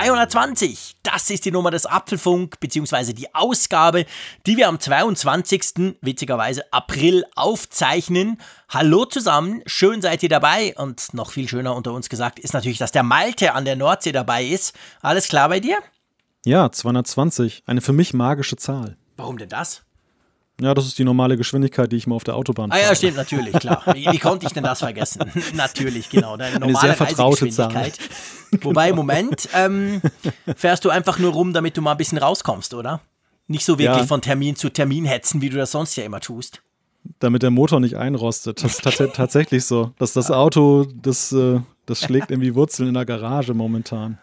»220«, das ist die Nummer des Apfelfunk, beziehungsweise die Ausgabe, die wir am 22. witzigerweise April aufzeichnen. Hallo zusammen, schön seid ihr dabei und noch viel schöner unter uns gesagt ist natürlich, dass der Malte an der Nordsee dabei ist. Alles klar bei dir? Ja, 220, eine für mich magische Zahl. Warum denn das? Ja, das ist die normale Geschwindigkeit, die ich mal auf der Autobahn fahre. Ah ja, stimmt, natürlich, klar. Wie, wie konnte ich denn das vergessen? natürlich, genau. Deine normale Eine sehr vertraute Reisegeschwindigkeit. Wobei, Moment, ähm, fährst du einfach nur rum, damit du mal ein bisschen rauskommst, oder? Nicht so wirklich Ja. von Termin zu Termin hetzen, wie du das sonst ja immer tust. Damit der Motor nicht einrostet. Das ist tats tatsächlich so. Dass das Auto, das, äh, das schlägt irgendwie Wurzeln in der Garage momentan.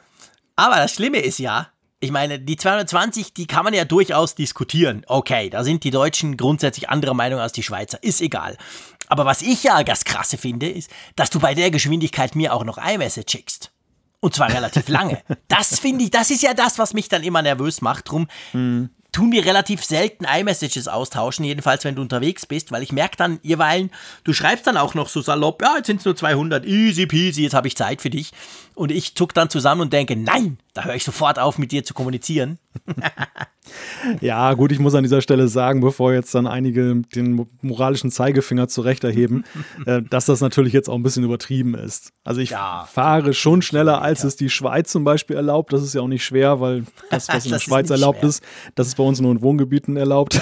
Aber das Schlimme ist ja, ich meine, die 220, die kann man ja durchaus diskutieren. Okay, da sind die Deutschen grundsätzlich anderer Meinung als die Schweizer. Ist egal. Aber was ich ja das Krasse finde, ist, dass du bei der Geschwindigkeit mir auch noch iMessage schickst. Und zwar relativ lange. Das finde ich, das ist ja das, was mich dann immer nervös macht. Drum tun wir relativ selten iMessages austauschen, jedenfalls wenn du unterwegs bist, weil ich merke dann jeweils, du schreibst dann auch noch so salopp, ja, jetzt sind es nur 200, easy peasy, jetzt habe ich Zeit für dich. Und ich zuck dann zusammen und denke, nein, da höre ich sofort auf, mit dir zu kommunizieren. Ja, gut, ich muss an dieser Stelle sagen, bevor jetzt dann einige den mo- moralischen Zeigefinger zurecht erheben, äh, dass das natürlich jetzt auch ein bisschen übertrieben ist. Also ich Ja. fahre schon schneller, als es die Schweiz zum Beispiel erlaubt. Das ist ja auch nicht schwer, weil das, was in der ist Schweiz nicht erlaubt schwer. ist, das ist bei uns nur in Wohngebieten erlaubt.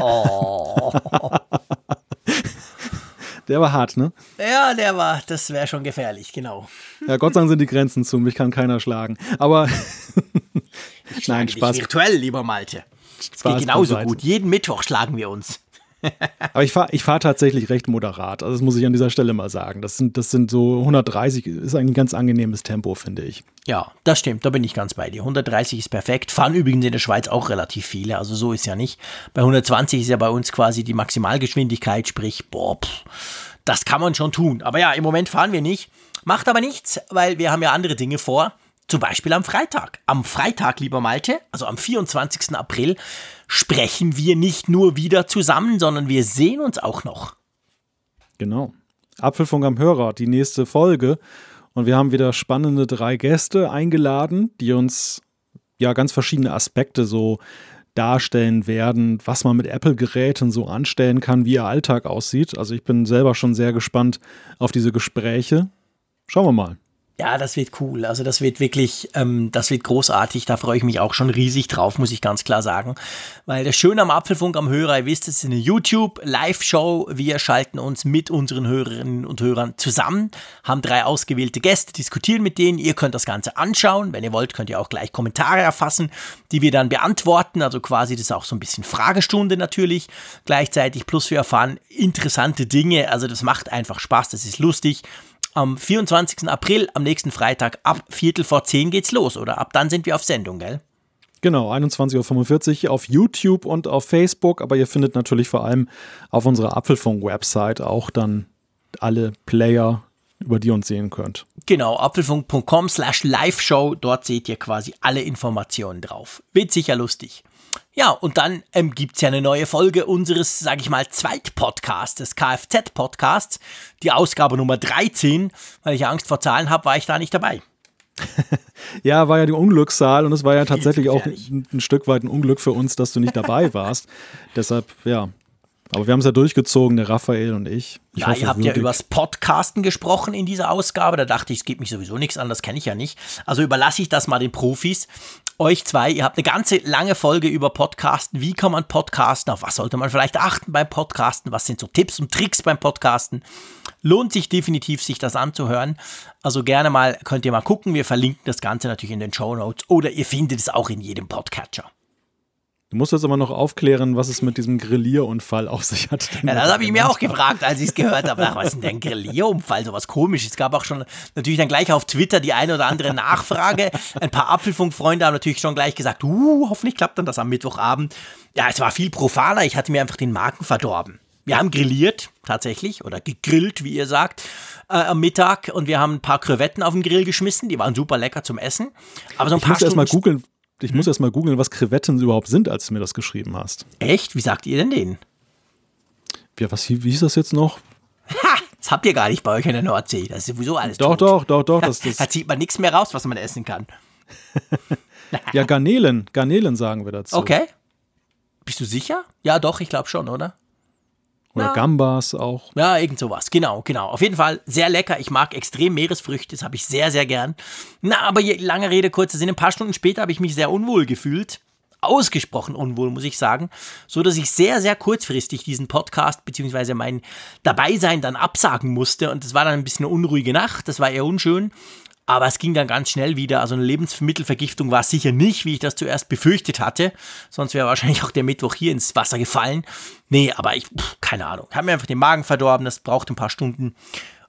Oh. Der war hart, ne? ja, der war, das wäre schon gefährlich, genau. Ja, Gott sei Dank sind die Grenzen zu, mich kann keiner schlagen. Aber nein, Dich Spaß. Virtuell, lieber Malte. Das Spaß geht genauso gut. Jeden Mittwoch schlagen wir uns. Aber ich fahre ich fahr tatsächlich recht moderat. Also das muss ich an dieser Stelle mal sagen. Das sind, das sind so 130, ist ein ganz angenehmes Tempo, finde ich. Ja, das stimmt, da bin ich ganz bei dir. 130 ist perfekt. Fahren übrigens in der Schweiz auch relativ viele, also so ist ja nicht. Bei 120 ist ja bei uns quasi die Maximalgeschwindigkeit, sprich, boah, pff, das kann man schon tun. Aber ja, im Moment fahren wir nicht. Macht aber nichts, weil wir haben ja andere Dinge vor. Zum Beispiel am Freitag. Am Freitag, lieber Malte, also am 24. April, sprechen wir nicht nur wieder zusammen, sondern wir sehen uns auch noch. Genau. Apfelfunk am Hörer, die nächste Folge. Und wir haben wieder spannende drei Gäste eingeladen, die uns ja ganz verschiedene Aspekte so darstellen werden, was man mit Apple-Geräten so anstellen kann, wie ihr Alltag aussieht. Also ich bin selber schon sehr gespannt auf diese Gespräche. Schauen wir mal. Ja, das wird cool. Also das wird wirklich, ähm, das wird großartig. Da freue ich mich auch schon riesig drauf, muss ich ganz klar sagen. Weil das Schöne am Apfelfunk am Hörer, ihr wisst, es ist eine YouTube-Live-Show. Wir schalten uns mit unseren Hörerinnen und Hörern zusammen, haben drei ausgewählte Gäste, diskutieren mit denen. Ihr könnt das Ganze anschauen. Wenn ihr wollt, könnt ihr auch gleich Kommentare erfassen, die wir dann beantworten. Also quasi, das ist auch so ein bisschen Fragestunde natürlich. Gleichzeitig plus wir erfahren interessante Dinge. Also das macht einfach Spaß, das ist lustig am 24. April, am nächsten Freitag, ab Viertel vor zehn geht's los, oder? Ab dann sind wir auf Sendung, gell? Genau, 21.45 Uhr auf YouTube und auf Facebook, aber ihr findet natürlich vor allem auf unserer Apfelfunk-Website auch dann alle Player, über die ihr uns sehen könnt. Genau, apfelfunk.com slash live-show, dort seht ihr quasi alle Informationen drauf. Wird sicher lustig. Ja, und dann ähm, gibt's ja eine neue Folge unseres, sag ich mal, Zweitpodcasts, des Kfz-Podcasts, die Ausgabe Nummer 13. Weil ich Angst vor Zahlen habe, war ich da nicht dabei. Ja, war ja die Unglückszahl und es war ja tatsächlich auch ein, ein Stück weit ein Unglück für uns, dass du nicht dabei warst. Deshalb, ja. Aber wir haben es ja durchgezogen, der Raphael und ich. ich ja, hoffe ihr habt ja übers Podcasten gesprochen in dieser Ausgabe. Da dachte ich, es geht mich sowieso nichts an, das kenne ich ja nicht. Also überlasse ich das mal den Profis. Euch zwei, ihr habt eine ganze lange Folge über Podcasten. Wie kann man podcasten? Auf was sollte man vielleicht achten beim Podcasten? Was sind so Tipps und Tricks beim Podcasten? Lohnt sich definitiv, sich das anzuhören. Also gerne mal, könnt ihr mal gucken. Wir verlinken das Ganze natürlich in den Show Notes oder ihr findet es auch in jedem Podcatcher. Du musst jetzt aber noch aufklären, was es mit diesem Grillierunfall auf sich hat. Ja, das habe ich mir auch gefragt, als ich es gehört habe. Ach, was ist denn der ein Grillierunfall? So was komisches. Es gab auch schon natürlich dann gleich auf Twitter die eine oder andere Nachfrage. Ein paar Apfelfunk-Freunde haben natürlich schon gleich gesagt, uh, hoffentlich klappt dann das am Mittwochabend. Ja, es war viel profaner. Ich hatte mir einfach den Magen verdorben. Wir haben grilliert, tatsächlich, oder gegrillt, wie ihr sagt, äh, am Mittag. Und wir haben ein paar Krevetten auf den Grill geschmissen. Die waren super lecker zum Essen. Aber so ein ich paar muss erst mal Stunden- googeln. Ich muss erst mal googeln, was Krevetten überhaupt sind, als du mir das geschrieben hast. Echt? Wie sagt ihr denn denen? Ja, was, wie hieß das jetzt noch? Ha! Das habt ihr gar nicht bei euch in der Nordsee. Das ist sowieso alles Doch, tot. doch, doch, doch. Das, Da das, zieht man nichts mehr raus, was man essen kann. ja, Garnelen. Garnelen sagen wir dazu. Okay. Bist du sicher? Ja, doch, ich glaube schon, oder? Oder Ja. Gambas auch. Ja, irgend sowas. Genau, genau. Auf jeden Fall sehr lecker. Ich mag extrem Meeresfrüchte. Das habe ich sehr, sehr gern. Na, aber je, lange Rede, kurzer Sinn. Ein paar Stunden später habe ich mich sehr unwohl gefühlt. Ausgesprochen unwohl, muss ich sagen. So dass ich sehr, sehr kurzfristig diesen Podcast bzw. mein Dabeisein dann absagen musste. Und das war dann ein bisschen eine unruhige Nacht. Das war eher unschön. Aber es ging dann ganz schnell wieder. Also eine Lebensmittelvergiftung war es sicher nicht, wie ich das zuerst befürchtet hatte. Sonst wäre wahrscheinlich auch der Mittwoch hier ins Wasser gefallen. Nee, aber ich, pff, keine Ahnung. Hat mir einfach den Magen verdorben. Das braucht ein paar Stunden.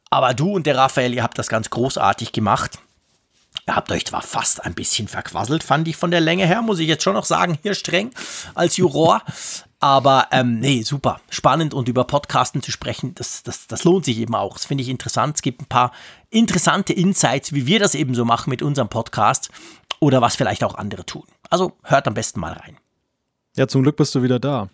Aber du und der Raphael, ihr habt das ganz großartig gemacht. Ihr habt euch zwar fast ein bisschen verquasselt, fand ich von der Länge her, muss ich jetzt schon noch sagen, hier streng als Juror. Aber ähm, nee, super. Spannend und über Podcasten zu sprechen, das, das, das lohnt sich eben auch. Das finde ich interessant. Es gibt ein paar interessante Insights, wie wir das eben so machen mit unserem Podcast oder was vielleicht auch andere tun. Also hört am besten mal rein. Ja, zum Glück bist du wieder da.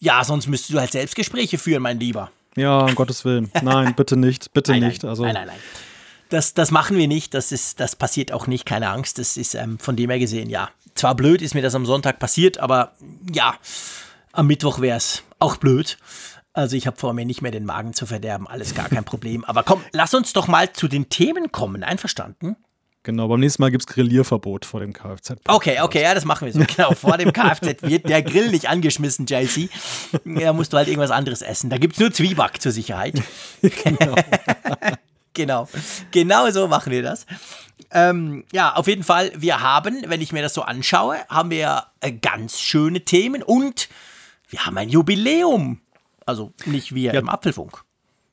Ja, sonst müsstest du halt Selbstgespräche führen, mein Lieber. Ja, um Gottes Willen. Nein, bitte nicht. Bitte Nein, nicht. Nein, Also, nein, nein, nein. Das, das machen wir nicht, das, ist, das passiert auch nicht, keine Angst. Das ist ähm, von dem her gesehen, ja. Zwar blöd ist mir das am Sonntag passiert, aber ja, am Mittwoch wäre es auch blöd. Also ich habe vor mir nicht mehr den Magen zu verderben, alles gar kein Problem. Aber komm, lass uns doch mal zu den Themen kommen, einverstanden? Genau. Beim nächsten Mal gibt es Grillierverbot vor dem Kfz. Okay, okay, ja, das machen wir so. Genau, vor dem Kfz wird der Grill nicht angeschmissen, JC. Da musst du halt irgendwas anderes essen. Da gibt es nur Zwieback zur Sicherheit. Genau. Genau, genau so machen wir das. Ähm, ja, auf jeden Fall, wir haben, wenn ich mir das so anschaue, haben wir äh, ganz schöne Themen und wir haben ein Jubiläum. Also nicht wir Ja. im Apfelfunk.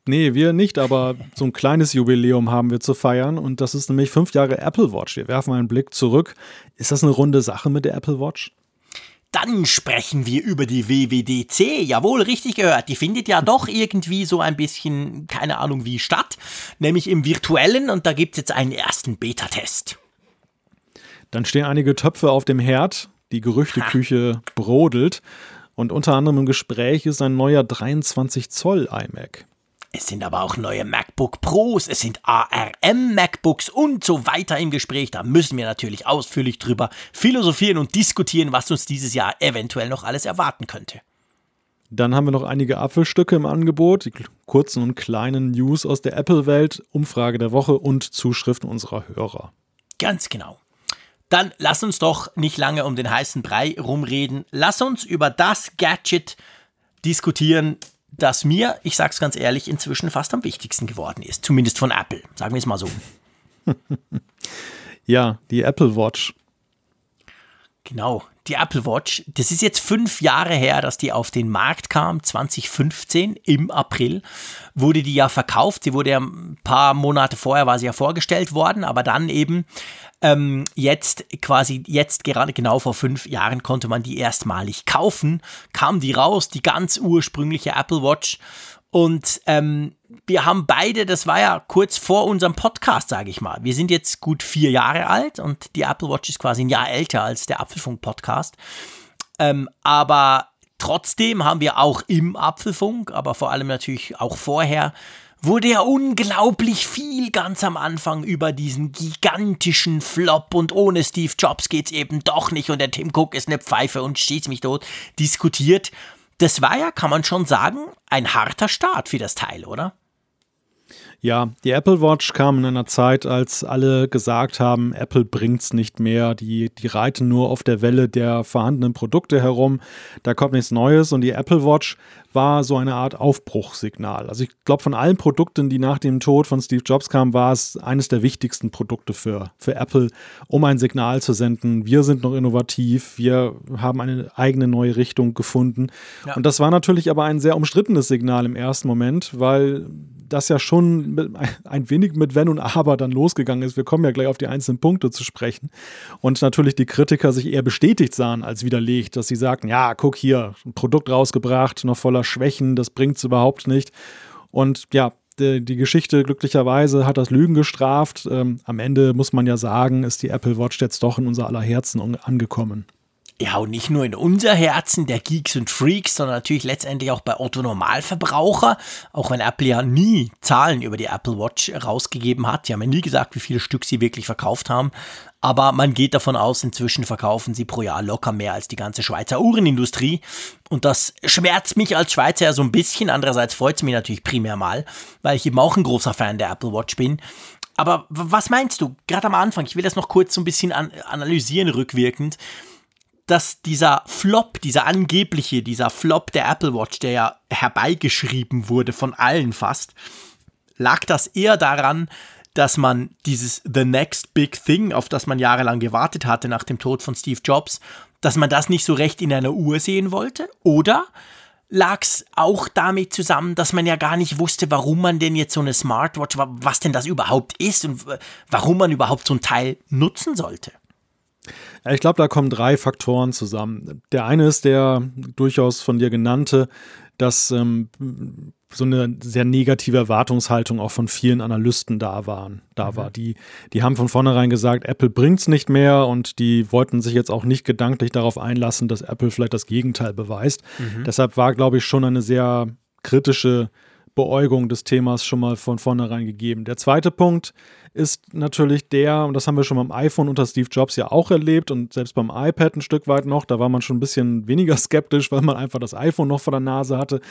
Nee, wir nicht, aber so ein kleines Jubiläum haben wir zu feiern und das ist nämlich fünf Jahre Apple Watch. Wir werfen einen Blick zurück. Ist das eine runde Sache mit der Apple Watch? Dann sprechen wir über die WWDC. Jawohl, richtig gehört. Die findet ja doch irgendwie so ein bisschen, keine Ahnung wie, statt. Nämlich im virtuellen und da gibt es jetzt einen ersten Beta-Test. Dann stehen einige Töpfe auf dem Herd, die Gerüchteküche brodelt und unter anderem im Gespräch ist ein neuer 23 Zoll iMac. Es sind aber auch neue MacBook Pros, es sind ARM MacBooks und so weiter im Gespräch. Da müssen wir natürlich ausführlich drüber philosophieren und diskutieren, was uns dieses Jahr eventuell noch alles erwarten könnte. Dann haben wir noch einige Apfelstücke im Angebot, die kurzen und kleinen News aus der Apple-Welt, Umfrage der Woche und Zuschriften unserer Hörer. Ganz genau. Dann lass uns doch nicht lange um den heißen Brei rumreden. Lass uns über das Gadget diskutieren, das mir, ich sag's ganz ehrlich, inzwischen fast am wichtigsten geworden ist. Zumindest von Apple. Sagen wir es mal so. Ja, die Apple Watch. Genau, die Apple Watch. Das ist jetzt fünf Jahre her, dass die auf den Markt kam, 2015 im April. Wurde die ja verkauft. Sie wurde ja ein paar Monate vorher, war sie ja vorgestellt worden, aber dann eben ähm, jetzt quasi, jetzt gerade genau vor fünf Jahren konnte man die erstmalig kaufen. Kam die raus, die ganz ursprüngliche Apple Watch. Und ähm, wir haben beide, das war ja kurz vor unserem Podcast, sage ich mal. Wir sind jetzt gut vier Jahre alt und die Apple Watch ist quasi ein Jahr älter als der Apfelfunk-Podcast. Ähm, aber trotzdem haben wir auch im Apfelfunk, aber vor allem natürlich auch vorher, wurde ja unglaublich viel ganz am Anfang über diesen gigantischen Flop. Und ohne Steve Jobs geht's eben doch nicht. Und der Tim Cook ist eine Pfeife und schießt mich tot, diskutiert. Das war ja, kann man schon sagen, ein harter Start für das Teil, oder? Ja, die Apple Watch kam in einer Zeit, als alle gesagt haben, Apple bringt's nicht mehr, die, die reiten nur auf der Welle der vorhandenen Produkte herum, da kommt nichts Neues. Und die Apple Watch war so eine Art Aufbruchssignal. Also ich glaube, von allen Produkten, die nach dem Tod von Steve Jobs kamen, war es eines der wichtigsten Produkte für, für Apple, um ein Signal zu senden. Wir sind noch innovativ, wir haben eine eigene neue Richtung gefunden. Ja. Und das war natürlich aber ein sehr umstrittenes Signal im ersten Moment, weil das ja schon ein wenig mit Wenn und Aber dann losgegangen ist. Wir kommen ja gleich auf die einzelnen Punkte zu sprechen. Und natürlich die Kritiker sich eher bestätigt sahen als widerlegt, dass sie sagten, ja, guck hier, ein Produkt rausgebracht, noch voller Schwächen, das bringt es überhaupt nicht. Und ja, die, Geschichte glücklicherweise hat das Lügen gestraft. Ähm, am Ende muss man ja sagen, ist die Apple Watch jetzt doch in unser aller Herzen angekommen. Ja, und nicht nur in unser Herzen der Geeks und Freaks, sondern natürlich letztendlich auch bei Otto Normalverbraucher. Auch wenn Apple ja nie Zahlen über die Apple Watch rausgegeben hat. Die haben ja nie gesagt, wie viele Stück sie wirklich verkauft haben. Aber man geht davon aus, inzwischen verkaufen sie pro Jahr locker mehr als die ganze Schweizer Uhrenindustrie. Und das schmerzt mich als Schweizer ja so ein bisschen. Andererseits freut es mich natürlich primär mal, weil ich eben auch ein großer Fan der Apple Watch bin. Aber was meinst du, gerade am Anfang, ich will das noch kurz so ein bisschen an analysieren rückwirkend dass dieser Flop, dieser angebliche, dieser Flop der Apple Watch, der ja herbeigeschrieben wurde von allen fast, lag das eher daran, dass man dieses The Next Big Thing, auf das man jahrelang gewartet hatte nach dem Tod von Steve Jobs, dass man das nicht so recht in einer Uhr sehen wollte? Oder lag es auch damit zusammen, dass man ja gar nicht wusste, warum man denn jetzt so eine Smartwatch, was denn das überhaupt ist und warum man überhaupt so ein Teil nutzen sollte? Ich glaube, da kommen drei Faktoren zusammen. Der eine ist der durchaus von dir genannte, dass ähm, so eine sehr negative Erwartungshaltung auch von vielen Analysten da waren, da mhm. war. Die, die haben von vornherein gesagt, Apple bringt es nicht mehr und die wollten sich jetzt auch nicht gedanklich darauf einlassen, dass Apple vielleicht das Gegenteil beweist. Mhm. Deshalb war, glaube ich, schon eine sehr kritische Beäugung des Themas schon mal von vornherein gegeben. Der zweite Punkt ist natürlich der, und das haben wir schon beim iPhone unter Steve Jobs ja auch erlebt und selbst beim iPad ein Stück weit noch, da war man schon ein bisschen weniger skeptisch, weil man einfach das iPhone noch vor der Nase hatte.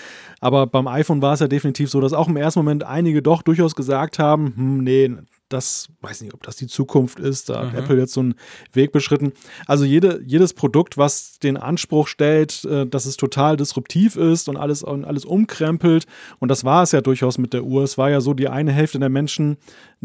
Aber beim iPhone war es ja definitiv so, dass auch im ersten Moment einige doch durchaus gesagt haben, hm, nee, das, weiß nicht, ob das die Zukunft ist, da hat mhm. Apple jetzt so einen Weg beschritten. Also jede, jedes Produkt, was den Anspruch stellt, äh, dass es total disruptiv ist und alles, und alles umkrempelt, und das war es ja durchaus mit der Uhr. Es war ja so, die eine Hälfte der Menschen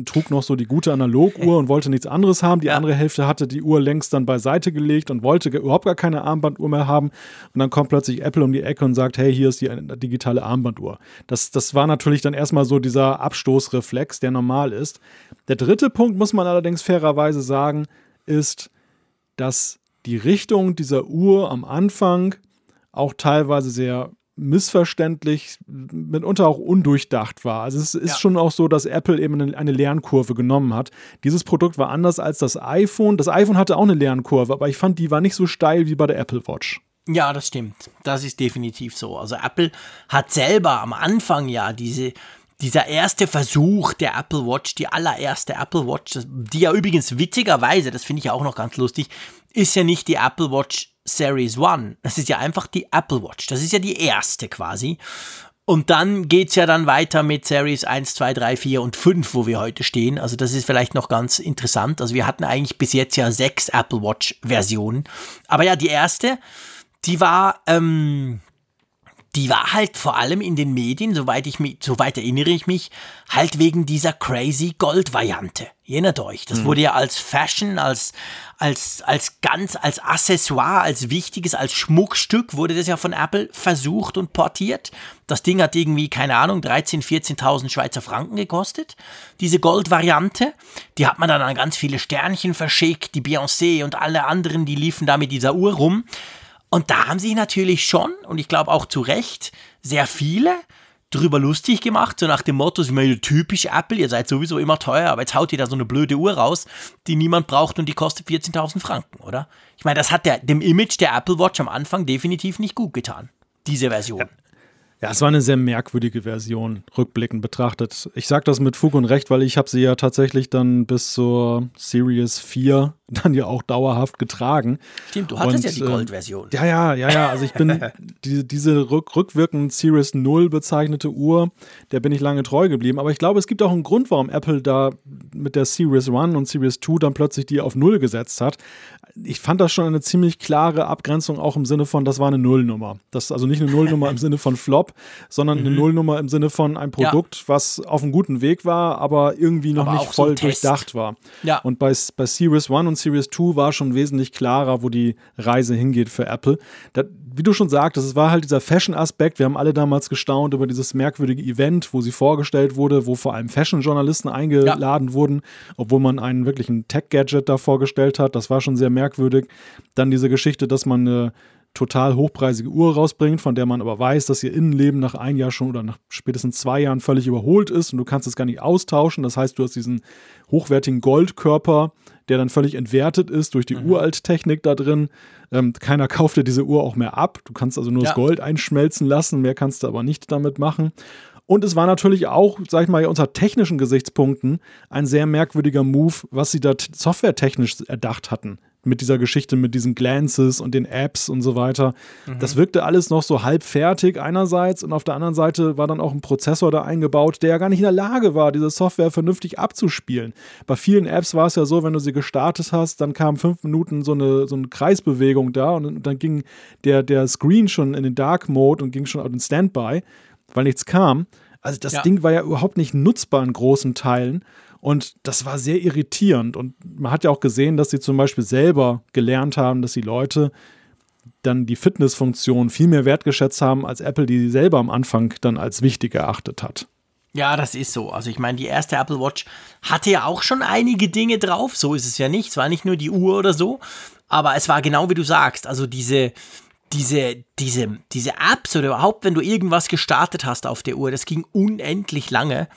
trug noch so die gute Analoguhr und wollte nichts anderes haben. Die andere Hälfte hatte die Uhr längst dann beiseite gelegt und wollte überhaupt gar keine Armbanduhr mehr haben. Und dann kommt plötzlich Apple um die Ecke und sagt, hey, hier ist die digitale Armbanduhr. Das, das war natürlich dann erstmal so dieser Abstoßreflex, der normal ist. Der dritte Punkt, muss man allerdings fairerweise sagen, ist, dass die Richtung dieser Uhr am Anfang auch teilweise sehr missverständlich, mitunter auch undurchdacht war. Also es ist ja. schon auch so, dass Apple eben eine, eine, Lernkurve genommen hat. Dieses Produkt war anders als das iPhone. Das iPhone hatte auch eine Lernkurve, aber ich fand, die war nicht so steil wie bei der Apple Watch. Ja, das stimmt. Das ist definitiv so. Also Apple hat selber am Anfang ja diese dieser erste Versuch der Apple Watch, die allererste Apple Watch, die ja übrigens witzigerweise, das finde ich ja auch noch ganz lustig, ist ja nicht die Apple Watch Series One. Das ist ja einfach die Apple Watch. Das ist ja die erste quasi. Und dann geht es ja dann weiter mit Series 1, 2, 3, 4 und 5, wo wir heute stehen. Also das ist vielleicht noch ganz interessant. Also wir hatten eigentlich bis jetzt ja sechs Apple Watch-Versionen. Aber ja, die erste, die war, ähm, die war halt vor allem in den Medien, soweit ich mich, soweit erinnere ich mich, halt wegen dieser crazy Gold-Variante. Erinnert euch, das mhm. wurde ja als Fashion, als, als, als ganz, als Accessoire, als wichtiges, als Schmuckstück wurde das ja von Apple versucht und portiert. Das Ding hat irgendwie, keine Ahnung, 13.000, 14.000 Schweizer Franken gekostet. Diese Gold-Variante, die hat man dann an ganz viele Sternchen verschickt, die Beyoncé und alle anderen, die liefen da mit dieser Uhr rum. Und da haben sich natürlich schon, und ich glaube auch zu Recht, sehr viele drüber lustig gemacht, so nach dem Motto, sie meinen typisch Apple, ihr seid sowieso immer teuer, aber jetzt haut ihr da so eine blöde Uhr raus, die niemand braucht und die kostet 14.000 Franken, oder? Ich meine, das hat der, dem Image der Apple Watch am Anfang definitiv nicht gut getan, diese Version. Ja. Ja, es war eine sehr merkwürdige Version, rückblickend betrachtet. Ich sage das mit Fug und Recht, weil ich habe sie ja tatsächlich dann bis zur Series 4 dann ja auch dauerhaft getragen. Stimmt, du hattest und, ja die ähm, Gold-Version. Äh, ja, ja, ja, ja. Also ich bin die, diese rück, rückwirkend Series 0 bezeichnete Uhr, der bin ich lange treu geblieben. Aber ich glaube, es gibt auch einen Grund, warum Apple da mit der Series 1 und Series 2 dann plötzlich die auf 0 gesetzt hat ich fand das schon eine ziemlich klare Abgrenzung, auch im Sinne von, das war eine Nullnummer. Das also nicht eine Nullnummer im Sinne von Flop, sondern eine mhm. Nullnummer im Sinne von ein Produkt, ja. was auf einem guten Weg war, aber irgendwie noch aber nicht voll so durchdacht war. Ja. Und bei, bei Series 1 und Series 2 war schon wesentlich klarer, wo die Reise hingeht für Apple. Das, wie du schon sagtest, es war halt dieser Fashion-Aspekt. Wir haben alle damals gestaunt über dieses merkwürdige Event, wo sie vorgestellt wurde, wo vor allem Fashion-Journalisten eingeladen ja. wurden, obwohl man einen wirklichen Tech-Gadget da vorgestellt hat. Das war schon sehr merkwürdig. Dann diese Geschichte, dass man eine total hochpreisige Uhr rausbringt, von der man aber weiß, dass ihr Innenleben nach ein Jahr schon oder nach spätestens zwei Jahren völlig überholt ist und du kannst es gar nicht austauschen. Das heißt, du hast diesen hochwertigen Goldkörper, der dann völlig entwertet ist durch die mhm. Uralttechnik da drin. Ähm, keiner kauft dir diese Uhr auch mehr ab. Du kannst also nur ja. das Gold einschmelzen lassen, mehr kannst du aber nicht damit machen. Und es war natürlich auch, sag ich mal, unter technischen Gesichtspunkten ein sehr merkwürdiger Move, was sie da softwaretechnisch erdacht hatten mit dieser Geschichte, mit diesen Glances und den Apps und so weiter. Mhm. Das wirkte alles noch so halb fertig einerseits und auf der anderen Seite war dann auch ein Prozessor da eingebaut, der ja gar nicht in der Lage war, diese Software vernünftig abzuspielen. Bei vielen Apps war es ja so, wenn du sie gestartet hast, dann kam fünf Minuten so eine, so eine Kreisbewegung da und dann ging der, der Screen schon in den Dark Mode und ging schon auf den Standby, weil nichts kam. Also das ja. Ding war ja überhaupt nicht nutzbar in großen Teilen. Und das war sehr irritierend. Und man hat ja auch gesehen, dass sie zum Beispiel selber gelernt haben, dass die Leute dann die Fitnessfunktion viel mehr wertgeschätzt haben, als Apple die selber am Anfang dann als wichtig erachtet hat. Ja, das ist so. Also ich meine, die erste Apple Watch hatte ja auch schon einige Dinge drauf. So ist es ja nicht. Es war nicht nur die Uhr oder so. Aber es war genau wie du sagst. Also diese, diese, diese, diese Apps oder überhaupt, wenn du irgendwas gestartet hast auf der Uhr, das ging unendlich lange.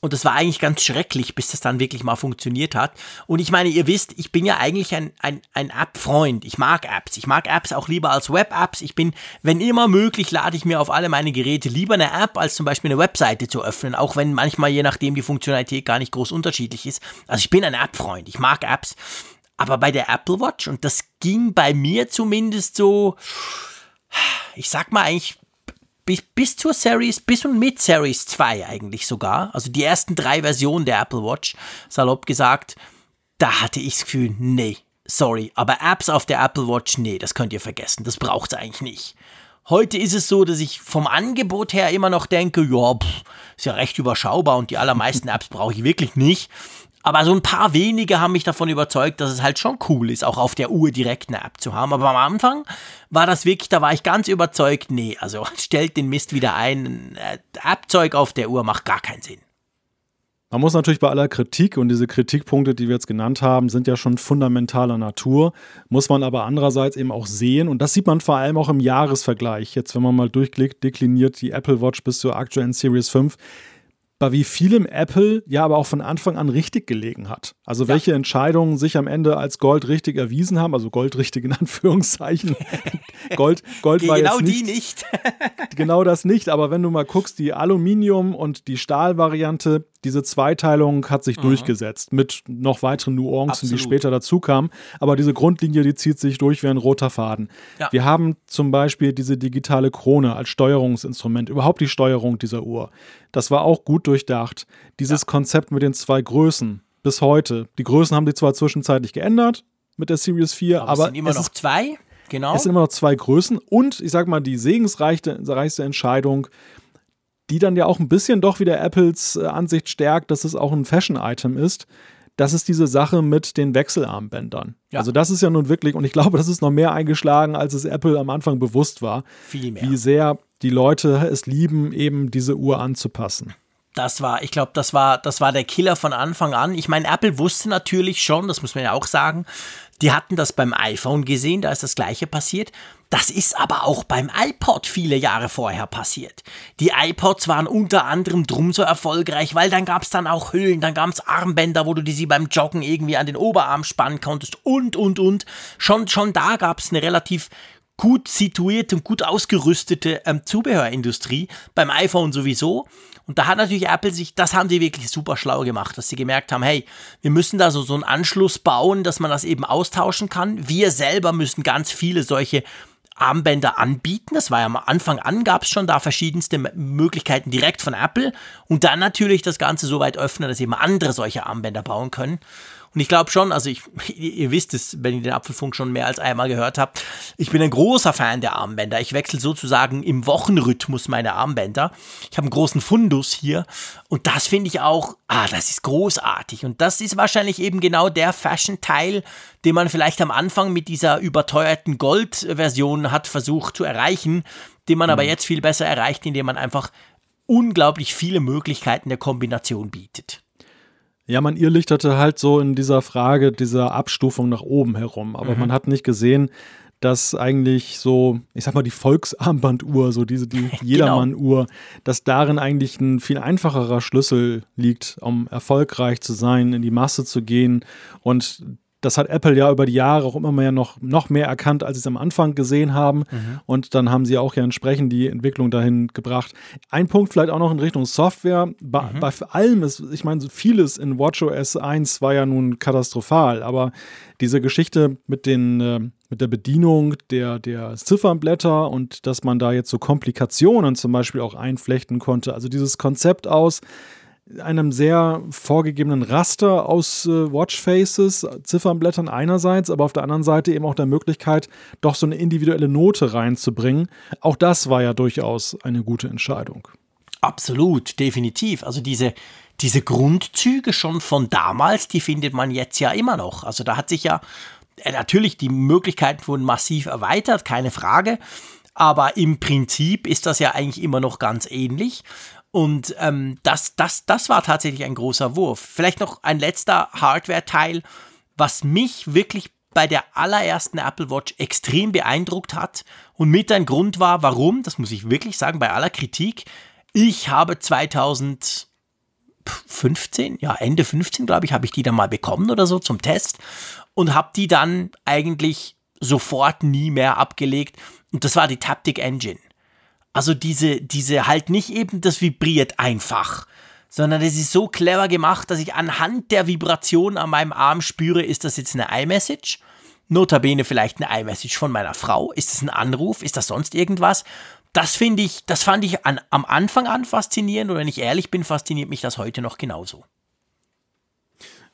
Und das war eigentlich ganz schrecklich, bis das dann wirklich mal funktioniert hat. Und ich meine, ihr wisst, ich bin ja eigentlich ein, ein, ein App-Freund. Ich mag Apps. Ich mag Apps auch lieber als Web-Apps. Ich bin, wenn immer möglich, lade ich mir auf alle meine Geräte lieber eine App, als zum Beispiel eine Webseite zu öffnen. Auch wenn manchmal, je nachdem, die Funktionalität gar nicht groß unterschiedlich ist. Also ich bin ein App-Freund. Ich mag Apps. Aber bei der Apple Watch, und das ging bei mir zumindest so, ich sag mal eigentlich bis, bis zur Series, bis und mit Series 2 eigentlich sogar, also die ersten drei Versionen der Apple Watch, salopp gesagt, da hatte ich das Gefühl, nee, sorry, aber Apps auf der Apple Watch, nee, das könnt ihr vergessen, das braucht es eigentlich nicht. Heute ist es so, dass ich vom Angebot her immer noch denke, ja, pff, ist ja recht überschaubar und die allermeisten Apps brauche ich wirklich nicht. Aber so ein paar wenige haben mich davon überzeugt, dass es halt schon cool ist, auch auf der Uhr direkt eine App zu haben. Aber am Anfang war das wirklich, da war ich ganz überzeugt, nee, also stellt den Mist wieder ein. Äh, App-Zeug auf der Uhr macht gar keinen Sinn. Man muss natürlich bei aller Kritik und diese Kritikpunkte, die wir jetzt genannt haben, sind ja schon fundamentaler Natur, muss man aber andererseits eben auch sehen und das sieht man vor allem auch im Jahresvergleich. Jetzt, wenn man mal durchklickt, dekliniert die Apple Watch bis zur aktuellen Series 5, bei wie vielem Apple ja aber auch von Anfang an richtig gelegen hat. Also ja. welche Entscheidungen sich am Ende als Gold richtig erwiesen haben, also Gold richtig in Anführungszeichen. Gold, Gold war genau jetzt nicht, die nicht. genau das nicht, aber wenn du mal guckst, die Aluminium- und die Stahlvariante, diese Zweiteilung hat sich mhm. durchgesetzt mit noch weiteren Nuancen, Absolut. die später dazu kamen. Aber diese Grundlinie, die zieht sich durch wie ein roter Faden. Ja. Wir haben zum Beispiel diese digitale Krone als Steuerungsinstrument, überhaupt die Steuerung dieser Uhr. Das war auch gut durchdacht. Dieses ja. Konzept mit den zwei Größen bis heute. Die Größen haben sich zwar zwischenzeitlich geändert mit der Series 4, aber, aber es sind immer noch ist, zwei. Genau. Es sind immer noch zwei Größen und ich sag mal, die segensreichste Entscheidung die dann ja auch ein bisschen doch wieder Apples äh, Ansicht stärkt, dass es auch ein Fashion-Item ist. Das ist diese Sache mit den Wechselarmbändern. Ja. Also das ist ja nun wirklich, und ich glaube, das ist noch mehr eingeschlagen, als es Apple am Anfang bewusst war. Viel mehr. Wie sehr die Leute es lieben, eben diese Uhr anzupassen. Das war, ich glaube, das war, das war der Killer von Anfang an. Ich meine, Apple wusste natürlich schon, das muss man ja auch sagen, die hatten das beim iPhone gesehen, da ist das gleiche passiert. Das ist aber auch beim iPod viele Jahre vorher passiert. Die iPods waren unter anderem drum so erfolgreich, weil dann gab es dann auch Hüllen, dann gab es Armbänder, wo du die sie beim Joggen irgendwie an den Oberarm spannen konntest und, und, und. Schon, schon da gab es eine relativ gut situierte und gut ausgerüstete ähm, Zubehörindustrie, beim iPhone sowieso. Und da hat natürlich Apple sich, das haben die wirklich super schlau gemacht, dass sie gemerkt haben, hey, wir müssen da so, so einen Anschluss bauen, dass man das eben austauschen kann. Wir selber müssen ganz viele solche Armbänder anbieten. Das war ja am Anfang an, gab es schon da verschiedenste Möglichkeiten direkt von Apple. Und dann natürlich das Ganze so weit öffnen, dass eben andere solche Armbänder bauen können. Und ich glaube schon, also ich, ihr wisst es, wenn ihr den Apfelfunk schon mehr als einmal gehört habt, ich bin ein großer Fan der Armbänder. Ich wechsle sozusagen im Wochenrhythmus meine Armbänder. Ich habe einen großen Fundus hier und das finde ich auch, ah, das ist großartig. Und das ist wahrscheinlich eben genau der Fashion-Teil, den man vielleicht am Anfang mit dieser überteuerten Gold-Version hat versucht zu erreichen, den man mhm. aber jetzt viel besser erreicht, indem man einfach unglaublich viele Möglichkeiten der Kombination bietet. Ja, man irrlichterte halt so in dieser Frage dieser Abstufung nach oben herum. Aber mhm. man hat nicht gesehen, dass eigentlich so, ich sag mal, die Volksarmbanduhr, so diese die genau. Jedermann-Uhr, dass darin eigentlich ein viel einfacherer Schlüssel liegt, um erfolgreich zu sein, in die Masse zu gehen und das hat Apple ja über die Jahre auch immer mehr noch, noch mehr erkannt, als sie es am Anfang gesehen haben. Mhm. Und dann haben sie auch ja entsprechend die Entwicklung dahin gebracht. Ein Punkt vielleicht auch noch in Richtung Software. Bei, mhm. bei allem ist, ich meine, vieles in WatchOS 1 war ja nun katastrophal, aber diese Geschichte mit den äh, mit der Bedienung der, der Ziffernblätter und dass man da jetzt so Komplikationen zum Beispiel auch einflechten konnte. Also dieses Konzept aus, einem sehr vorgegebenen Raster aus äh, Watchfaces, Ziffernblättern einerseits, aber auf der anderen Seite eben auch der Möglichkeit, doch so eine individuelle Note reinzubringen. Auch das war ja durchaus eine gute Entscheidung. Absolut, definitiv. Also diese, diese Grundzüge schon von damals, die findet man jetzt ja immer noch. Also da hat sich ja äh, natürlich die Möglichkeiten wurden massiv erweitert, keine Frage. Aber im Prinzip ist das ja eigentlich immer noch ganz ähnlich. Und ähm, das, das, das war tatsächlich ein großer Wurf. Vielleicht noch ein letzter Hardware-Teil, was mich wirklich bei der allerersten Apple Watch extrem beeindruckt hat und mit ein Grund war, warum, das muss ich wirklich sagen, bei aller Kritik, ich habe 2015, ja Ende 15 glaube ich, habe ich die dann mal bekommen oder so zum Test und habe die dann eigentlich sofort nie mehr abgelegt und das war die Taptic Engine. Also diese, diese halt nicht eben, das vibriert einfach, sondern es ist so clever gemacht, dass ich anhand der Vibration an meinem Arm spüre, ist das jetzt eine iMessage? Notabene vielleicht eine iMessage von meiner Frau? Ist das ein Anruf? Ist das sonst irgendwas? Das finde ich, das fand ich an, am Anfang an faszinierend und wenn ich ehrlich bin, fasziniert mich das heute noch genauso.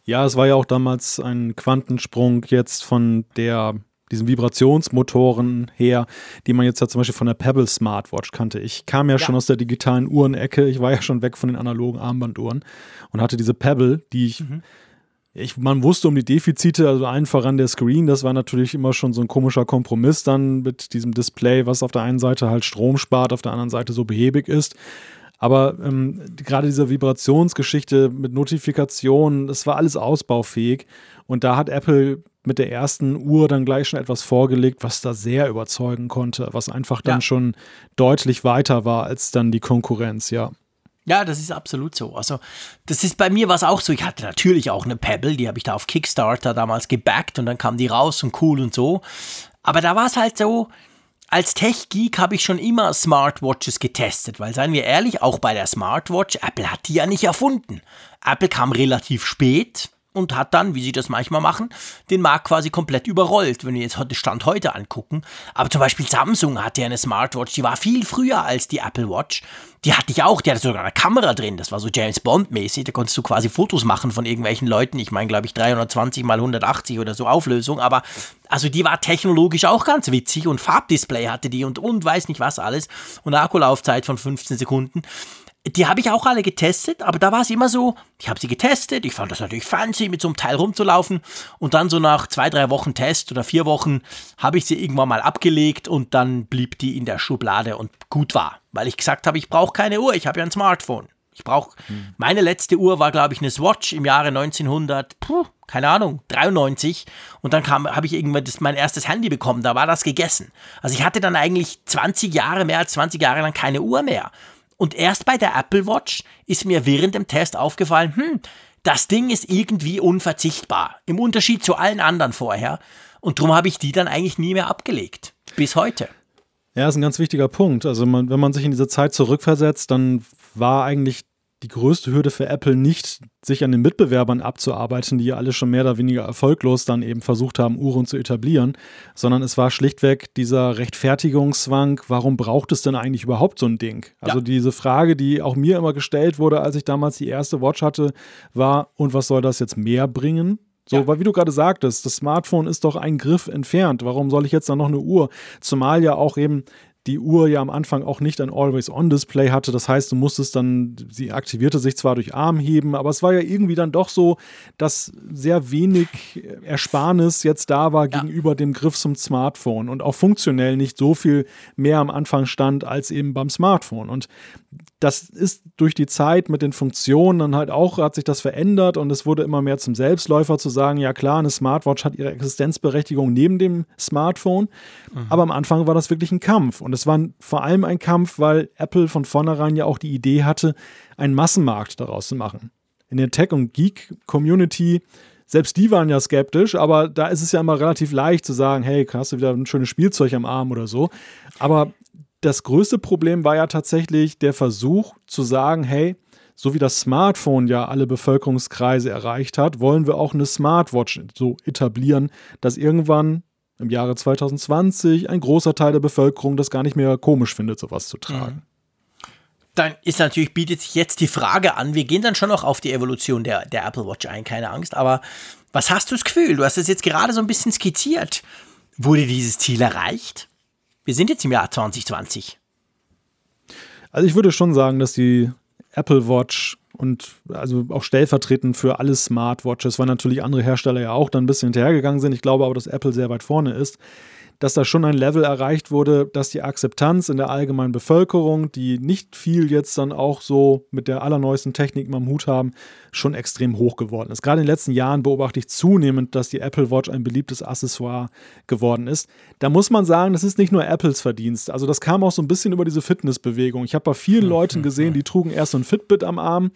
Ja, es war ja auch damals ein Quantensprung jetzt von der diesen Vibrationsmotoren her, die man jetzt ja zum Beispiel von der Pebble Smartwatch kannte. Ich kam ja, ja, schon aus der digitalen Uhrenecke, ich war ja schon weg von den analogen Armbanduhren und hatte diese Pebble, die ich, mhm. ich man wusste um die Defizite, also allen voran der Screen, das war natürlich immer schon so ein komischer Kompromiss dann mit diesem Display, was auf der einen Seite halt Strom spart, auf der anderen Seite so behäbig ist. Aber ähm, gerade diese Vibrationsgeschichte mit Notifikationen, das war alles ausbaufähig. Und da hat Apple mit der ersten Uhr dann gleich schon etwas vorgelegt, was da sehr überzeugen konnte, was einfach dann ja. schon deutlich weiter war als dann die Konkurrenz, ja. Ja, das ist absolut so. Also, das ist bei mir was auch so. Ich hatte natürlich auch eine Pebble, die habe ich da auf Kickstarter damals gebackt und dann kam die raus und cool und so. Aber da war es halt so, als Tech-Geek habe ich schon immer Smartwatches getestet, weil seien wir ehrlich, auch bei der Smartwatch, Apple hat die ja nicht erfunden. Apple kam relativ spät, und hat dann, wie sie das manchmal machen, den Markt quasi komplett überrollt, wenn wir jetzt heute Stand heute angucken. Aber zum Beispiel Samsung hatte ja eine Smartwatch, die war viel früher als die Apple Watch. Die hatte ich auch, die hatte sogar eine Kamera drin, das war so James Bond-mäßig, da konntest du quasi Fotos machen von irgendwelchen Leuten. Ich meine, glaube ich, 320 mal 180 oder so Auflösung, aber also die war technologisch auch ganz witzig und Farbdisplay hatte die und und weiß nicht was alles und Akkulaufzeit von 15 Sekunden die habe ich auch alle getestet, aber da war es immer so, ich habe sie getestet, ich fand das natürlich fancy, mit so einem Teil rumzulaufen und dann so nach zwei, drei Wochen Test oder vier Wochen habe ich sie irgendwann mal abgelegt und dann blieb die in der Schublade und gut war, weil ich gesagt habe, ich brauche keine Uhr, ich habe ja ein Smartphone. Ich brauche, hm. meine letzte Uhr war, glaube ich, eine Swatch im Jahre 1900, puh, keine Ahnung, 93. Und dann kam, habe ich irgendwann das, mein erstes Handy bekommen, da war das gegessen. Also ich hatte dann eigentlich 20 Jahre, mehr als 20 Jahre lang keine Uhr mehr. Und erst bei der Apple Watch ist mir während dem Test aufgefallen, hm, das Ding ist irgendwie unverzichtbar. Im Unterschied zu allen anderen vorher. Und darum habe ich die dann eigentlich nie mehr abgelegt. Bis heute. Ja, ist ein ganz wichtiger Punkt. Also man, wenn man sich in diese Zeit zurückversetzt, dann war eigentlich die größte Hürde für Apple nicht, sich an den Mitbewerbern abzuarbeiten, die ja alle schon mehr oder weniger erfolglos dann eben versucht haben, Uhren zu etablieren, sondern es war schlichtweg dieser Rechtfertigungszwang, warum braucht es denn eigentlich überhaupt so ein Ding? Also ja. diese Frage, die auch mir immer gestellt wurde, als ich damals die erste Watch hatte, war, und was soll das jetzt mehr bringen? So, ja. weil wie du gerade sagtest, das Smartphone ist doch ein Griff entfernt. Warum soll ich jetzt dann noch eine Uhr? Zumal ja auch eben die Uhr ja am Anfang auch nicht ein Always-On-Display hatte. Das heißt, du musstest dann, sie aktivierte sich zwar durch Armheben, aber es war ja irgendwie dann doch so, dass sehr wenig Ersparnis jetzt da war ja. gegenüber dem Griff zum Smartphone und auch funktionell nicht so viel mehr am Anfang stand als eben beim Smartphone. Und das ist durch die Zeit mit den Funktionen dann halt auch, hat sich das verändert und es wurde immer mehr zum Selbstläufer zu sagen, ja klar, eine Smartwatch hat ihre Existenzberechtigung neben dem Smartphone, mhm. aber am Anfang war das wirklich ein Kampf und es war vor allem ein Kampf, weil Apple von vornherein ja auch die Idee hatte, einen Massenmarkt daraus zu machen. In der Tech- und Geek-Community selbst die waren ja skeptisch, aber da ist es ja immer relativ leicht zu sagen, hey, hast du wieder ein schönes Spielzeug am Arm oder so. Aber das größte Problem war ja tatsächlich der Versuch zu sagen, hey, so wie das Smartphone ja alle Bevölkerungskreise erreicht hat, wollen wir auch eine Smartwatch so etablieren, dass irgendwann im Jahre 2020 ein großer Teil der Bevölkerung das gar nicht mehr komisch findet, sowas zu tragen. Mhm. Dann ist natürlich, bietet sich jetzt die Frage an, wir gehen dann schon noch auf die Evolution der, der Apple Watch ein, keine Angst, aber was hast du das Gefühl? Du hast es jetzt gerade so ein bisschen skizziert. Wurde dieses Ziel erreicht? Wir sind jetzt im Jahr 2020. Also ich würde schon sagen, dass die Apple Watch und also auch stellvertretend für alle Smartwatches, weil natürlich andere Hersteller ja auch dann ein bisschen hinterhergegangen sind. Ich glaube aber, dass Apple sehr weit vorne ist dass da schon ein Level erreicht wurde, dass die Akzeptanz in der allgemeinen Bevölkerung, die nicht viel jetzt dann auch so mit der allerneuesten Technik am Hut haben, schon extrem hoch geworden ist. Gerade in den letzten Jahren beobachte ich zunehmend, dass die Apple Watch ein beliebtes Accessoire geworden ist. Da muss man sagen, das ist nicht nur Apples Verdienst. Also das kam auch so ein bisschen über diese Fitnessbewegung. Ich habe bei vielen Leuten gesehen, die trugen erst so ein Fitbit am Arm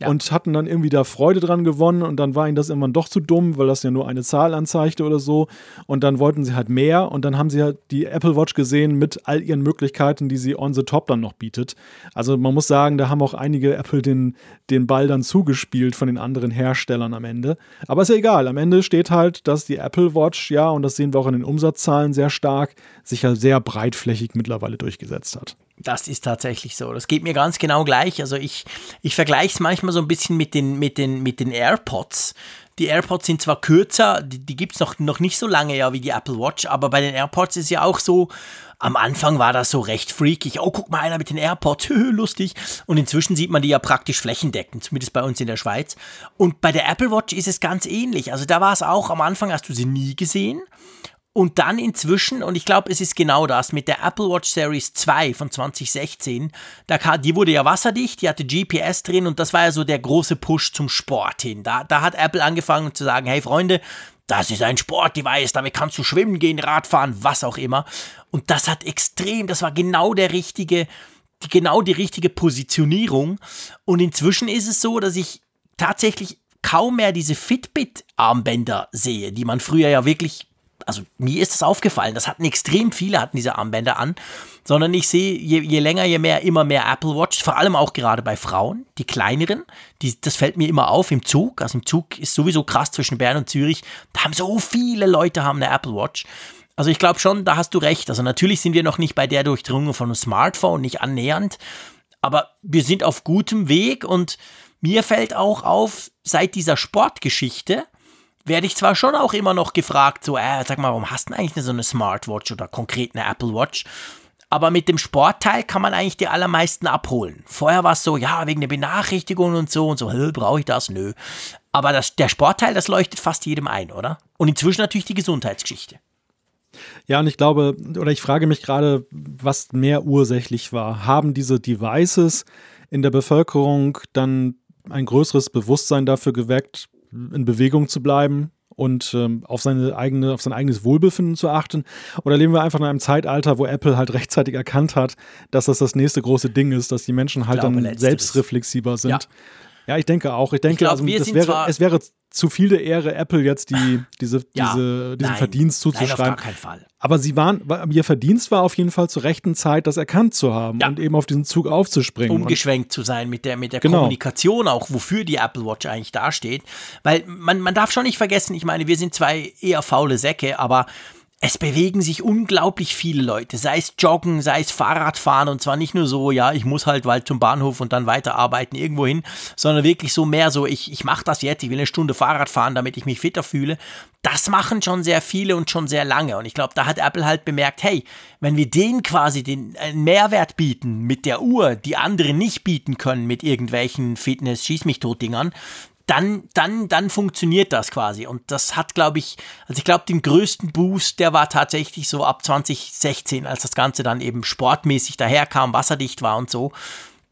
ja. und hatten dann irgendwie da Freude dran gewonnen und dann war ihnen das irgendwann doch zu dumm, weil das ja nur eine Zahl anzeigte oder so und dann wollten sie halt mehr und dann haben sie halt die Apple Watch gesehen mit all ihren Möglichkeiten, die sie on the top dann noch bietet. Also man muss sagen, da haben auch einige Apple den, den Ball dann zugespielt von den anderen Herstellern am Ende. Aber ist ja egal, am Ende steht halt, dass die Apple Watch, ja, und das sehen wir auch in den Umsatzzahlen sehr stark, sich ja sehr breitflächig mittlerweile durchgesetzt hat. Das ist tatsächlich so. Das geht mir ganz genau gleich. Also ich, ich vergleiche es manchmal so ein bisschen mit den, mit den, mit den AirPods. Die AirPods sind zwar kürzer, die, die gibt es noch, noch nicht so lange ja wie die Apple Watch, aber bei den AirPods ist ja auch so, am Anfang war das so recht freakig. Oh, guck mal, einer mit den AirPods, lustig. Und inzwischen sieht man die ja praktisch flächendeckend, zumindest bei uns in der Schweiz. Und bei der Apple Watch ist es ganz ähnlich. Also da war es auch, am Anfang hast du sie nie gesehen. Und dann inzwischen, und ich glaube, es ist genau das, mit der Apple Watch Series 2 von 2016, da kam, die wurde ja wasserdicht, die hatte GPS drin und das war ja so der große Push zum Sport hin. Da, da hat Apple angefangen zu sagen, hey Freunde, das ist ein Sportdevice, damit kannst du schwimmen gehen, Radfahren, was auch immer. Und das hat extrem, das war genau der richtige, die, genau die richtige Positionierung. Und inzwischen ist es so, dass ich tatsächlich kaum mehr diese Fitbit-Armbänder sehe, die man früher ja wirklich also mir ist das aufgefallen, das hatten extrem viele, hatten diese Armbänder an, sondern ich sehe je, je, länger, je mehr, immer mehr Apple Watch, vor allem auch gerade bei Frauen, die kleineren, die, das fällt mir immer auf im Zug, also im Zug ist sowieso krass zwischen Bern und Zürich, da haben so viele Leute haben eine Apple Watch. Also ich glaube schon, da hast du recht. Also natürlich sind wir noch nicht bei der Durchdringung von einem Smartphone, nicht annähernd, aber wir sind auf gutem Weg und mir fällt auch auf, seit dieser Sportgeschichte, werde ich zwar schon auch immer noch gefragt, so, äh, sag mal, warum hast du eigentlich so eine Smartwatch oder konkret eine Apple Watch? Aber mit dem Sportteil kann man eigentlich die allermeisten abholen. Vorher war es so, ja, wegen der Benachrichtigung und so und so, brauche ich das? Nö. Aber das, der Sportteil, das leuchtet fast jedem ein, oder? Und inzwischen natürlich die Gesundheitsgeschichte. Ja, und ich glaube, oder ich frage mich gerade, was mehr ursächlich war. Haben diese Devices in der Bevölkerung dann ein größeres Bewusstsein dafür geweckt, in Bewegung zu bleiben und ähm, auf, seine eigene, auf sein eigenes Wohlbefinden zu achten? Oder leben wir einfach in einem Zeitalter, wo Apple halt rechtzeitig erkannt hat, dass das das nächste große Ding ist, dass die Menschen halt glaube, dann selbstreflexiver sind? Ja. ja. ich denke auch. Ich denke, ich glaub, also, wäre, es wäre zu viel der Ehre, Apple jetzt die, diese, ja, diese, diesen nein, Verdienst zuzuschreiben. Nein, auf gar keinen Fall. Aber sie waren, ihr Verdienst war auf jeden Fall zur rechten Zeit, das erkannt zu haben ja. und eben auf diesen Zug aufzuspringen. Umgeschwenkt zu sein mit der, mit der genau. Kommunikation auch, wofür die Apple Watch eigentlich dasteht. Weil man, man darf schon nicht vergessen, ich meine, wir sind zwei eher faule Säcke, aber es bewegen sich unglaublich viele Leute, sei es Joggen, sei es Fahrradfahren und zwar nicht nur so, ja, ich muss halt bald zum Bahnhof und dann weiterarbeiten irgendwo hin, sondern wirklich so mehr so, ich, ich mache das jetzt, ich will eine Stunde Fahrrad fahren, damit ich mich fitter fühle. Das machen schon sehr viele und schon sehr lange und ich glaube, da hat Apple halt bemerkt, hey, wenn wir denen quasi den einen Mehrwert bieten mit der Uhr, die andere nicht bieten können mit irgendwelchen Fitness-Schieß mich tot Dingern, dann, dann, dann funktioniert das quasi. Und das hat, glaube ich, also ich glaube, den größten Boost, der war tatsächlich so ab 2016, als das Ganze dann eben sportmäßig daherkam, wasserdicht war und so.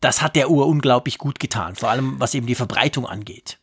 das hat der Uhr unglaublich gut getan, vor allem was eben die Verbreitung angeht.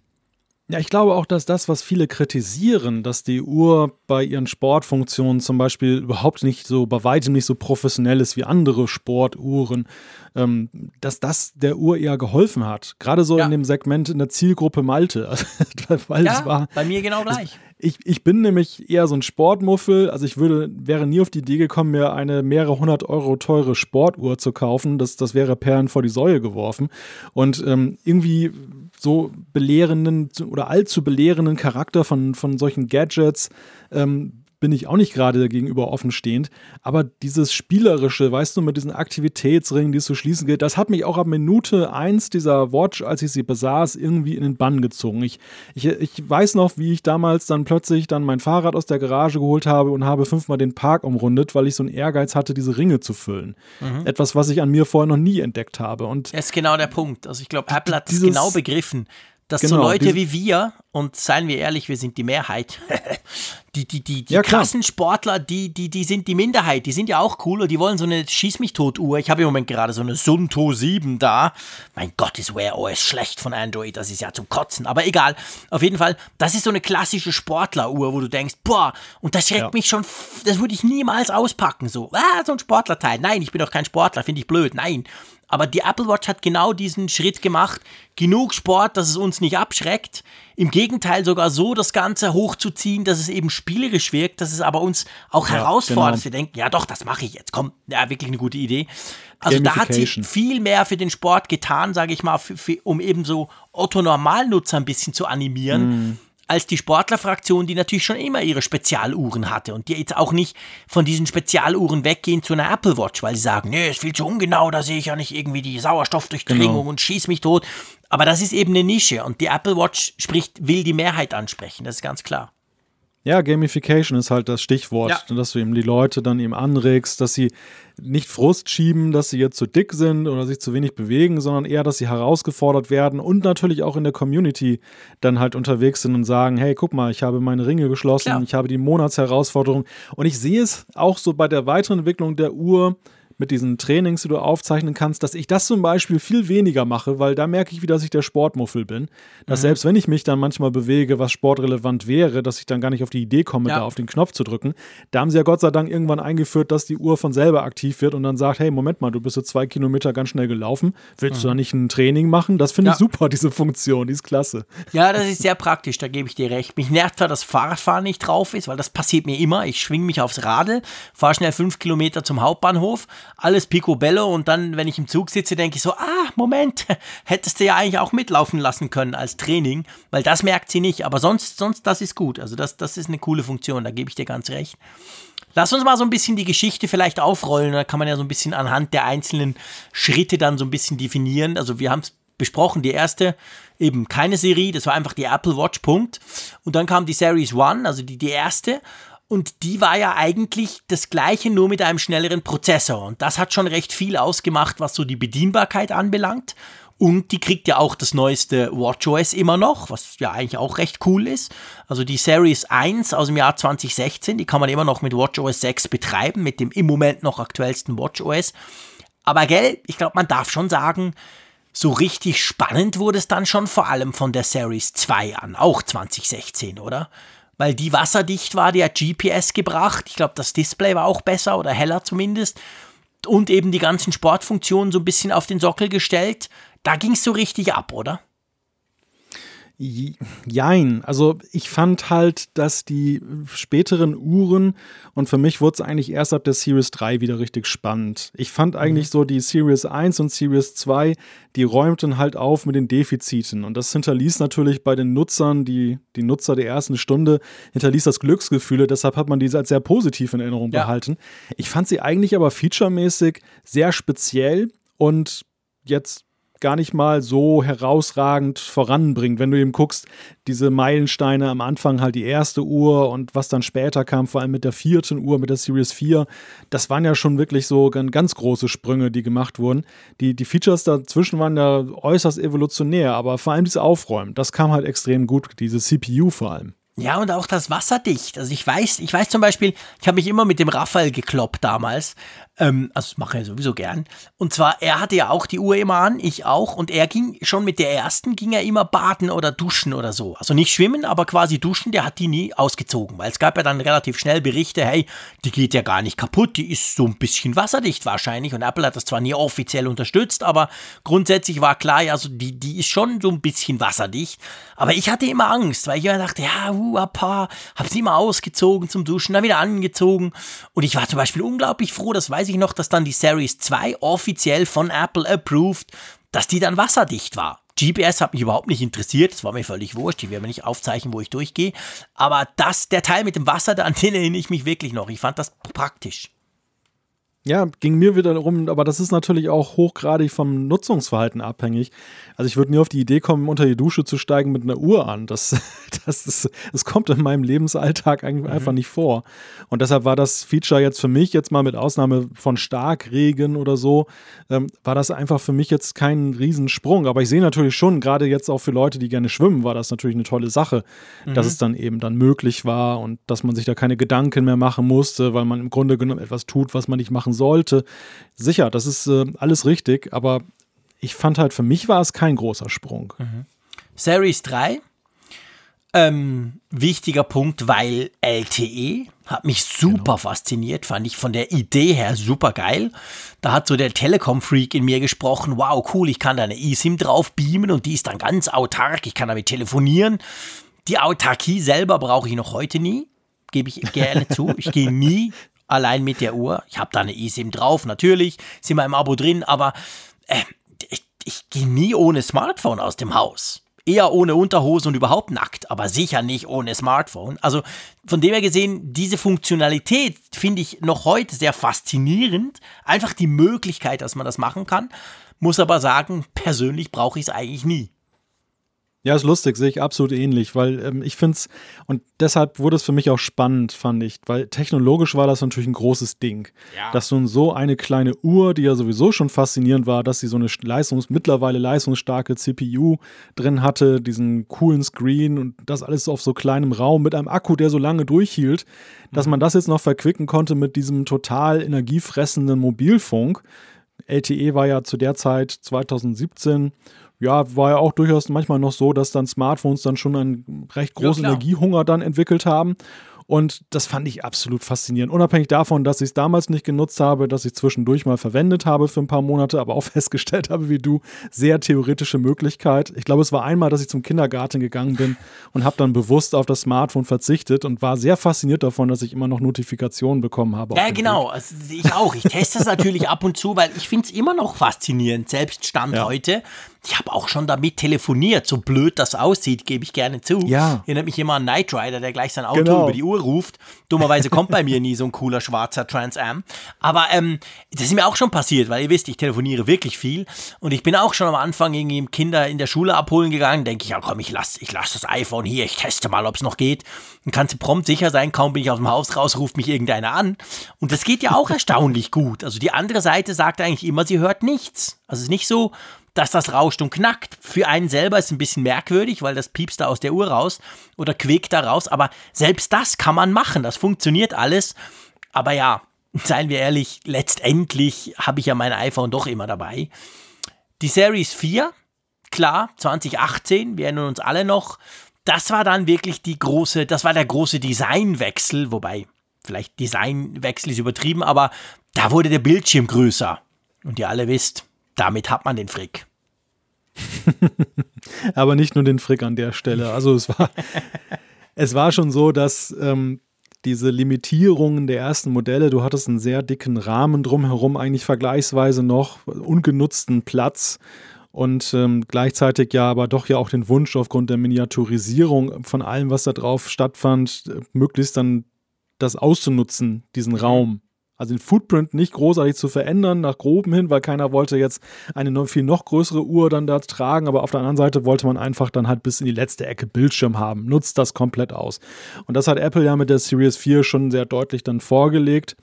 Ja, ich glaube auch, dass das, was viele kritisieren, dass die Uhr bei ihren Sportfunktionen zum Beispiel überhaupt nicht so, bei weitem nicht so professionell ist wie andere Sportuhren, ähm, dass das der Uhr eher geholfen hat. Gerade so ja. in dem Segment in der Zielgruppe Malte. Weil ja, es war, bei mir genau gleich. Es, ich, ich bin nämlich eher so ein Sportmuffel. Also ich würde, wäre nie auf die Idee gekommen, mir eine mehrere hundert Euro teure Sportuhr zu kaufen. Das, das wäre Perlen vor die Säue geworfen. Und ähm, irgendwie so belehrenden oder allzu belehrenden Charakter von, von solchen Gadgets ähm, bin ich auch nicht gerade gegenüber offenstehend. Aber dieses Spielerische, weißt du, mit diesen Aktivitätsringen, die es zu schließen gilt, das hat mich auch ab Minute 1 dieser Watch, als ich sie besaß, irgendwie in den Bann gezogen. Ich, ich, ich weiß noch, wie ich damals dann plötzlich dann mein Fahrrad aus der Garage geholt habe und habe fünfmal den Park umrundet, weil ich so einen Ehrgeiz hatte, diese Ringe zu füllen. Mhm. Etwas, was ich an mir vorher noch nie entdeckt habe. Und das ist genau der Punkt. Also ich glaube, Apple hat das genau begriffen dass genau, so Leute wie wir, und seien wir ehrlich, wir sind die Mehrheit, die, die, die, die ja, krassen Sportler, die, die, die sind die Minderheit, die sind ja auch cool und die wollen so eine Schieß mich tot Uhr. Ich habe im Moment gerade so eine Sunto 7 da. Mein Gott, ist Wear OS schlecht von Android, das ist ja zum Kotzen. Aber egal, auf jeden Fall, das ist so eine klassische Sportleruhr, wo du denkst, boah, und das schreckt ja. mich schon, das würde ich niemals auspacken, so, ah, so ein Sportlerteil. Nein, ich bin doch kein Sportler, finde ich blöd. Nein, aber die Apple Watch hat genau diesen Schritt gemacht. Genug Sport, dass es uns nicht abschreckt. Im Gegenteil sogar so das Ganze hochzuziehen, dass es eben spielerisch wirkt, dass es aber uns auch ja, herausfordert, genau. dass wir denken, ja doch, das mache ich jetzt. Komm, ja, wirklich eine gute Idee. Also da hat sie viel mehr für den Sport getan, sage ich mal, für, für, um eben so Otto-Normalnutzer ein bisschen zu animieren. Mm als die Sportlerfraktion, die natürlich schon immer ihre Spezialuhren hatte und die jetzt auch nicht von diesen Spezialuhren weggehen zu einer Apple Watch, weil sie sagen, nee, ist viel zu ungenau, da sehe ich ja nicht irgendwie die Sauerstoffdurchdringung genau. und schieß mich tot. Aber das ist eben eine Nische und die Apple Watch spricht, will die Mehrheit ansprechen, das ist ganz klar. Ja, Gamification ist halt das Stichwort, ja. dass du eben die Leute dann eben anregst, dass sie nicht Frust schieben, dass sie jetzt zu dick sind oder sich zu wenig bewegen, sondern eher, dass sie herausgefordert werden und natürlich auch in der Community dann halt unterwegs sind und sagen, hey, guck mal, ich habe meine Ringe geschlossen, Klar. ich habe die Monatsherausforderung und ich sehe es auch so bei der weiteren Entwicklung der Uhr, mit diesen Trainings, die du aufzeichnen kannst, dass ich das zum Beispiel viel weniger mache, weil da merke ich wieder, dass ich der Sportmuffel bin. Dass mhm. selbst wenn ich mich dann manchmal bewege, was sportrelevant wäre, dass ich dann gar nicht auf die Idee komme, ja. da auf den Knopf zu drücken. Da haben sie ja Gott sei Dank irgendwann eingeführt, dass die Uhr von selber aktiv wird und dann sagt, hey, Moment mal, du bist so zwei Kilometer ganz schnell gelaufen. Willst mhm. du da nicht ein Training machen? Das finde ja. ich super, diese Funktion, die ist klasse. Ja, das ist sehr praktisch, da gebe ich dir recht. Mich nervt zwar, dass Fahrradfahren nicht drauf ist, weil das passiert mir immer. Ich schwinge mich aufs Radl, fahre schnell fünf Kilometer zum Hauptbahnhof, alles picobello und dann, wenn ich im Zug sitze, denke ich so, ah, Moment, hättest du ja eigentlich auch mitlaufen lassen können als Training, weil das merkt sie nicht, aber sonst, sonst, das ist gut, also das, das ist eine coole Funktion, da gebe ich dir ganz recht. Lass uns mal so ein bisschen die Geschichte vielleicht aufrollen, da kann man ja so ein bisschen anhand der einzelnen Schritte dann so ein bisschen definieren, also wir haben es besprochen, die erste eben keine Serie, das war einfach die Apple Watch, Punkt. Und dann kam die Series One, also die, die erste. Und die war ja eigentlich das gleiche, nur mit einem schnelleren Prozessor. Und das hat schon recht viel ausgemacht, was so die Bedienbarkeit anbelangt. Und die kriegt ja auch das neueste WatchOS immer noch, was ja eigentlich auch recht cool ist. Also die Series 1 aus dem Jahr 2016, die kann man immer noch mit WatchOS 6 betreiben, mit dem im Moment noch aktuellsten WatchOS. Aber gell, ich glaube, man darf schon sagen, so richtig spannend wurde es dann schon vor allem von der Series 2 an, auch 2016, oder? Weil die wasserdicht war, die hat GPS gebracht. Ich glaube, das Display war auch besser oder heller zumindest. Und eben die ganzen Sportfunktionen so ein bisschen auf den Sockel gestellt. Da ging es so richtig ab, oder? Jein. Also ich fand halt, dass die späteren Uhren und für mich wurde es eigentlich erst ab der Series 3 wieder richtig spannend. Ich fand mhm. eigentlich so die Series 1 und Series 2, die räumten halt auf mit den Defiziten und das hinterließ natürlich bei den Nutzern, die, die Nutzer der ersten Stunde, hinterließ das Glücksgefühle, deshalb hat man diese als sehr positiv in Erinnerung ja. behalten. Ich fand sie eigentlich aber featuremäßig sehr speziell und jetzt gar nicht mal so herausragend voranbringt. Wenn du eben guckst, diese Meilensteine am Anfang halt die erste Uhr und was dann später kam, vor allem mit der vierten Uhr, mit der Series 4, das waren ja schon wirklich so ganz große Sprünge, die gemacht wurden. Die, die Features dazwischen waren ja äußerst evolutionär, aber vor allem dieses Aufräumen, das kam halt extrem gut, diese CPU vor allem. Ja, und auch das wasserdicht. Also ich weiß, ich weiß zum Beispiel, ich habe mich immer mit dem Raphael gekloppt damals. Ähm, also das mache ich sowieso gern. Und zwar, er hatte ja auch die Uhr immer an, ich auch. Und er ging schon mit der ersten, ging er immer baden oder duschen oder so. Also nicht schwimmen, aber quasi duschen, der hat die nie ausgezogen. Weil es gab ja dann relativ schnell Berichte, hey, die geht ja gar nicht kaputt, die ist so ein bisschen wasserdicht wahrscheinlich. Und Apple hat das zwar nie offiziell unterstützt, aber grundsätzlich war klar, also die, die ist schon so ein bisschen wasserdicht. Aber ich hatte immer Angst, weil ich immer dachte, ja, uh, hab sie immer ausgezogen zum Duschen, dann wieder angezogen. Und ich war zum Beispiel unglaublich froh, das weiß ich noch, dass dann die Series 2 offiziell von Apple approved, dass die dann wasserdicht war. GPS hat mich überhaupt nicht interessiert, das war mir völlig wurscht, die werden mir nicht aufzeichnen, wo ich durchgehe. Aber das, der Teil mit dem Wasser, den erinnere ich mich wirklich noch. Ich fand das praktisch. Ja, ging mir wieder darum, aber das ist natürlich auch hochgradig vom Nutzungsverhalten abhängig. Also ich würde nie auf die Idee kommen, unter die Dusche zu steigen mit einer Uhr an. Das, das, ist, das kommt in meinem Lebensalltag mhm. einfach nicht vor. Und deshalb war das Feature jetzt für mich, jetzt mal mit Ausnahme von Starkregen oder so, ähm, war das einfach für mich jetzt kein Riesensprung. Aber ich sehe natürlich schon, gerade jetzt auch für Leute, die gerne schwimmen, war das natürlich eine tolle Sache, mhm. dass es dann eben dann möglich war und dass man sich da keine Gedanken mehr machen musste, weil man im Grunde genommen etwas tut, was man nicht machen sollte. Sicher, das ist äh, alles richtig, aber ich fand halt, für mich war es kein großer Sprung. Mhm. Series 3, ähm, wichtiger Punkt, weil LTE hat mich super genau. fasziniert, fand ich von der Idee her super geil. Da hat so der Telekom-Freak in mir gesprochen, wow, cool, ich kann da eine eSIM drauf beamen und die ist dann ganz autark, ich kann damit telefonieren. Die Autarkie selber brauche ich noch heute nie, gebe ich gerne zu. Ich gehe nie allein mit der Uhr. Ich habe da eine eSIM drauf, natürlich, sind wir im Abo drin, aber äh, ich, ich gehe nie ohne Smartphone aus dem Haus. Eher ohne Unterhose und überhaupt nackt, aber sicher nicht ohne Smartphone. Also von dem her gesehen, diese Funktionalität finde ich noch heute sehr faszinierend. Einfach die Möglichkeit, dass man das machen kann. Muss aber sagen, persönlich brauche ich es eigentlich nie. Ja, ist lustig, sehe ich absolut ähnlich, weil ähm, ich finde es, und deshalb wurde es für mich auch spannend, fand ich, weil technologisch war das natürlich ein großes Ding. Ja. Dass nun so eine kleine Uhr, die ja sowieso schon faszinierend war, dass sie so eine Leistungs-, mittlerweile leistungsstarke CPU drin hatte, diesen coolen Screen und das alles auf so kleinem Raum mit einem Akku, der so lange durchhielt, mhm. dass man das jetzt noch verquicken konnte mit diesem total energiefressenden Mobilfunk. LTE war ja zu der Zeit 2017 ja, war ja auch durchaus manchmal noch so, dass dann Smartphones dann schon einen recht großen ja, Energiehunger dann entwickelt haben. Und das fand ich absolut faszinierend. Unabhängig davon, dass ich es damals nicht genutzt habe, dass ich zwischendurch mal verwendet habe für ein paar Monate, aber auch festgestellt habe, wie du, sehr theoretische Möglichkeit. Ich glaube, es war einmal, dass ich zum Kindergarten gegangen bin und habe dann bewusst auf das Smartphone verzichtet und war sehr fasziniert davon, dass ich immer noch Notifikationen bekommen habe. Ja, genau. Also ich auch. Ich teste es natürlich ab und zu, weil ich finde es immer noch faszinierend, selbst Stand ja. heute ich habe auch schon damit telefoniert, so blöd das aussieht, gebe ich gerne zu. Ja. Erinnert mich immer an Knight Rider, der gleich sein Auto genau. über die Uhr ruft. Dummerweise kommt bei mir nie so ein cooler schwarzer Trans Am. Aber ähm, das ist mir auch schon passiert, weil ihr wisst, ich telefoniere wirklich viel. Und ich bin auch schon am Anfang irgendwie Kinder in der Schule abholen gegangen. Denke ich, ja komm, ich lasse ich lass das iPhone hier, ich teste mal, ob es noch geht. Dann kannst du prompt sicher sein, kaum bin ich aus dem Haus raus, ruft mich irgendeiner an. Und das geht ja auch erstaunlich gut. Also die andere Seite sagt eigentlich immer, sie hört nichts. Also es ist nicht so, dass das rauscht und knackt. Für einen selber ist ein bisschen merkwürdig, weil das piepst da aus der Uhr raus oder quäkt da raus. Aber selbst das kann man machen. Das funktioniert alles. Aber ja, seien wir ehrlich, letztendlich habe ich ja mein iPhone doch immer dabei. Die Series 4, klar, 2018, wir erinnern uns alle noch. Das war dann wirklich die große, das war der große Designwechsel, wobei vielleicht Designwechsel ist übertrieben, aber da wurde der Bildschirm größer. Und ihr alle wisst, damit hat man den Frick. Aber nicht nur den Frick an der Stelle. Also es war, es war schon so, dass ähm, diese Limitierungen der ersten Modelle, du hattest einen sehr dicken Rahmen drumherum, eigentlich vergleichsweise noch ungenutzten Platz und ähm, gleichzeitig ja aber doch ja auch den Wunsch aufgrund der Miniaturisierung von allem, was da drauf stattfand, möglichst dann das auszunutzen, diesen Raum also den Footprint nicht großartig zu verändern, nach groben hin, weil keiner wollte jetzt eine noch, viel noch größere Uhr dann da tragen, aber auf der anderen Seite wollte man einfach dann halt bis in die letzte Ecke Bildschirm haben. Nutzt das komplett aus. Und das hat Apple ja mit der Series 4 schon sehr deutlich dann vorgelegt.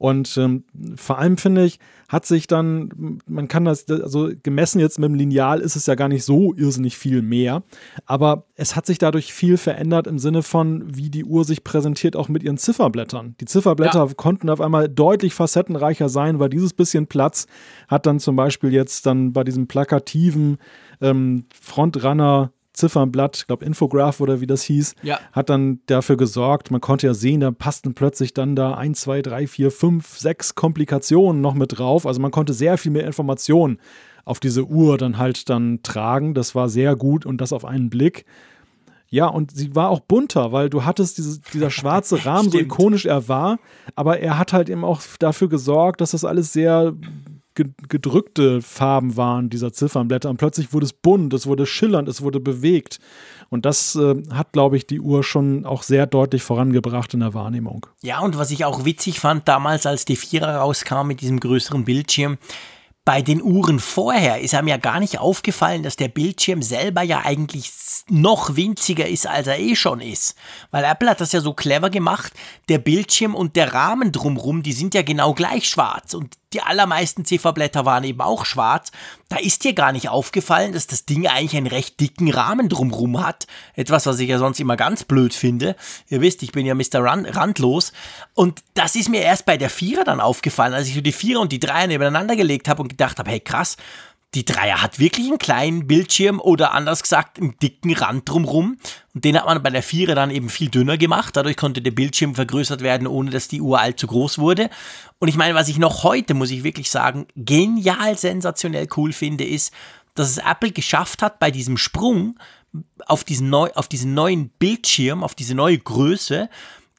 Und ähm, vor allem finde ich, hat sich dann, man kann das, also gemessen jetzt mit dem Lineal ist es ja gar nicht so irrsinnig viel mehr, aber es hat sich dadurch viel verändert im Sinne von, wie die Uhr sich präsentiert, auch mit ihren Zifferblättern. Die Zifferblätter ja. konnten auf einmal deutlich facettenreicher sein, weil dieses bisschen Platz hat dann zum Beispiel jetzt dann bei diesem plakativen ähm, Frontrunner Ziffernblatt, ich glaube Infograph oder wie das hieß, ja. hat dann dafür gesorgt, man konnte ja sehen, da passten plötzlich dann da 1, 2, 3, 4, 5, 6 Komplikationen noch mit drauf. Also man konnte sehr viel mehr Informationen auf diese Uhr dann halt dann tragen. Das war sehr gut und das auf einen Blick. Ja, und sie war auch bunter, weil du hattest diese, dieser schwarze Rahmen, so ikonisch er war, aber er hat halt eben auch dafür gesorgt, dass das alles sehr gedrückte Farben waren dieser Ziffernblätter und plötzlich wurde es bunt, es wurde schillernd, es wurde bewegt. Und das äh, hat, glaube ich, die Uhr schon auch sehr deutlich vorangebracht in der Wahrnehmung. Ja, und was ich auch witzig fand damals, als die Vierer rauskam mit diesem größeren Bildschirm, bei den Uhren vorher ist einem ja gar nicht aufgefallen, dass der Bildschirm selber ja eigentlich noch winziger ist, als er eh schon ist. Weil Apple hat das ja so clever gemacht. Der Bildschirm und der Rahmen drumrum, die sind ja genau gleich schwarz. Und die allermeisten Zifferblätter waren eben auch schwarz. Da ist dir gar nicht aufgefallen, dass das Ding eigentlich einen recht dicken Rahmen drumrum hat. Etwas, was ich ja sonst immer ganz blöd finde. Ihr wisst, ich bin ja Mr. Rand Randlos. Und das ist mir erst bei der Vierer dann aufgefallen, als ich so die Vierer und die Dreier nebeneinander gelegt habe und gedacht habe, hey krass, die Dreier hat wirklich einen kleinen Bildschirm oder anders gesagt einen dicken Rand drumrum. Und den hat man bei der Vierer dann eben viel dünner gemacht. Dadurch konnte der Bildschirm vergrößert werden, ohne dass die Uhr allzu groß wurde. Und ich meine, was ich noch heute, muss ich wirklich sagen, genial, sensationell cool finde, ist, dass es Apple geschafft hat, bei diesem Sprung auf diesen, neu, auf diesen neuen Bildschirm, auf diese neue Größe,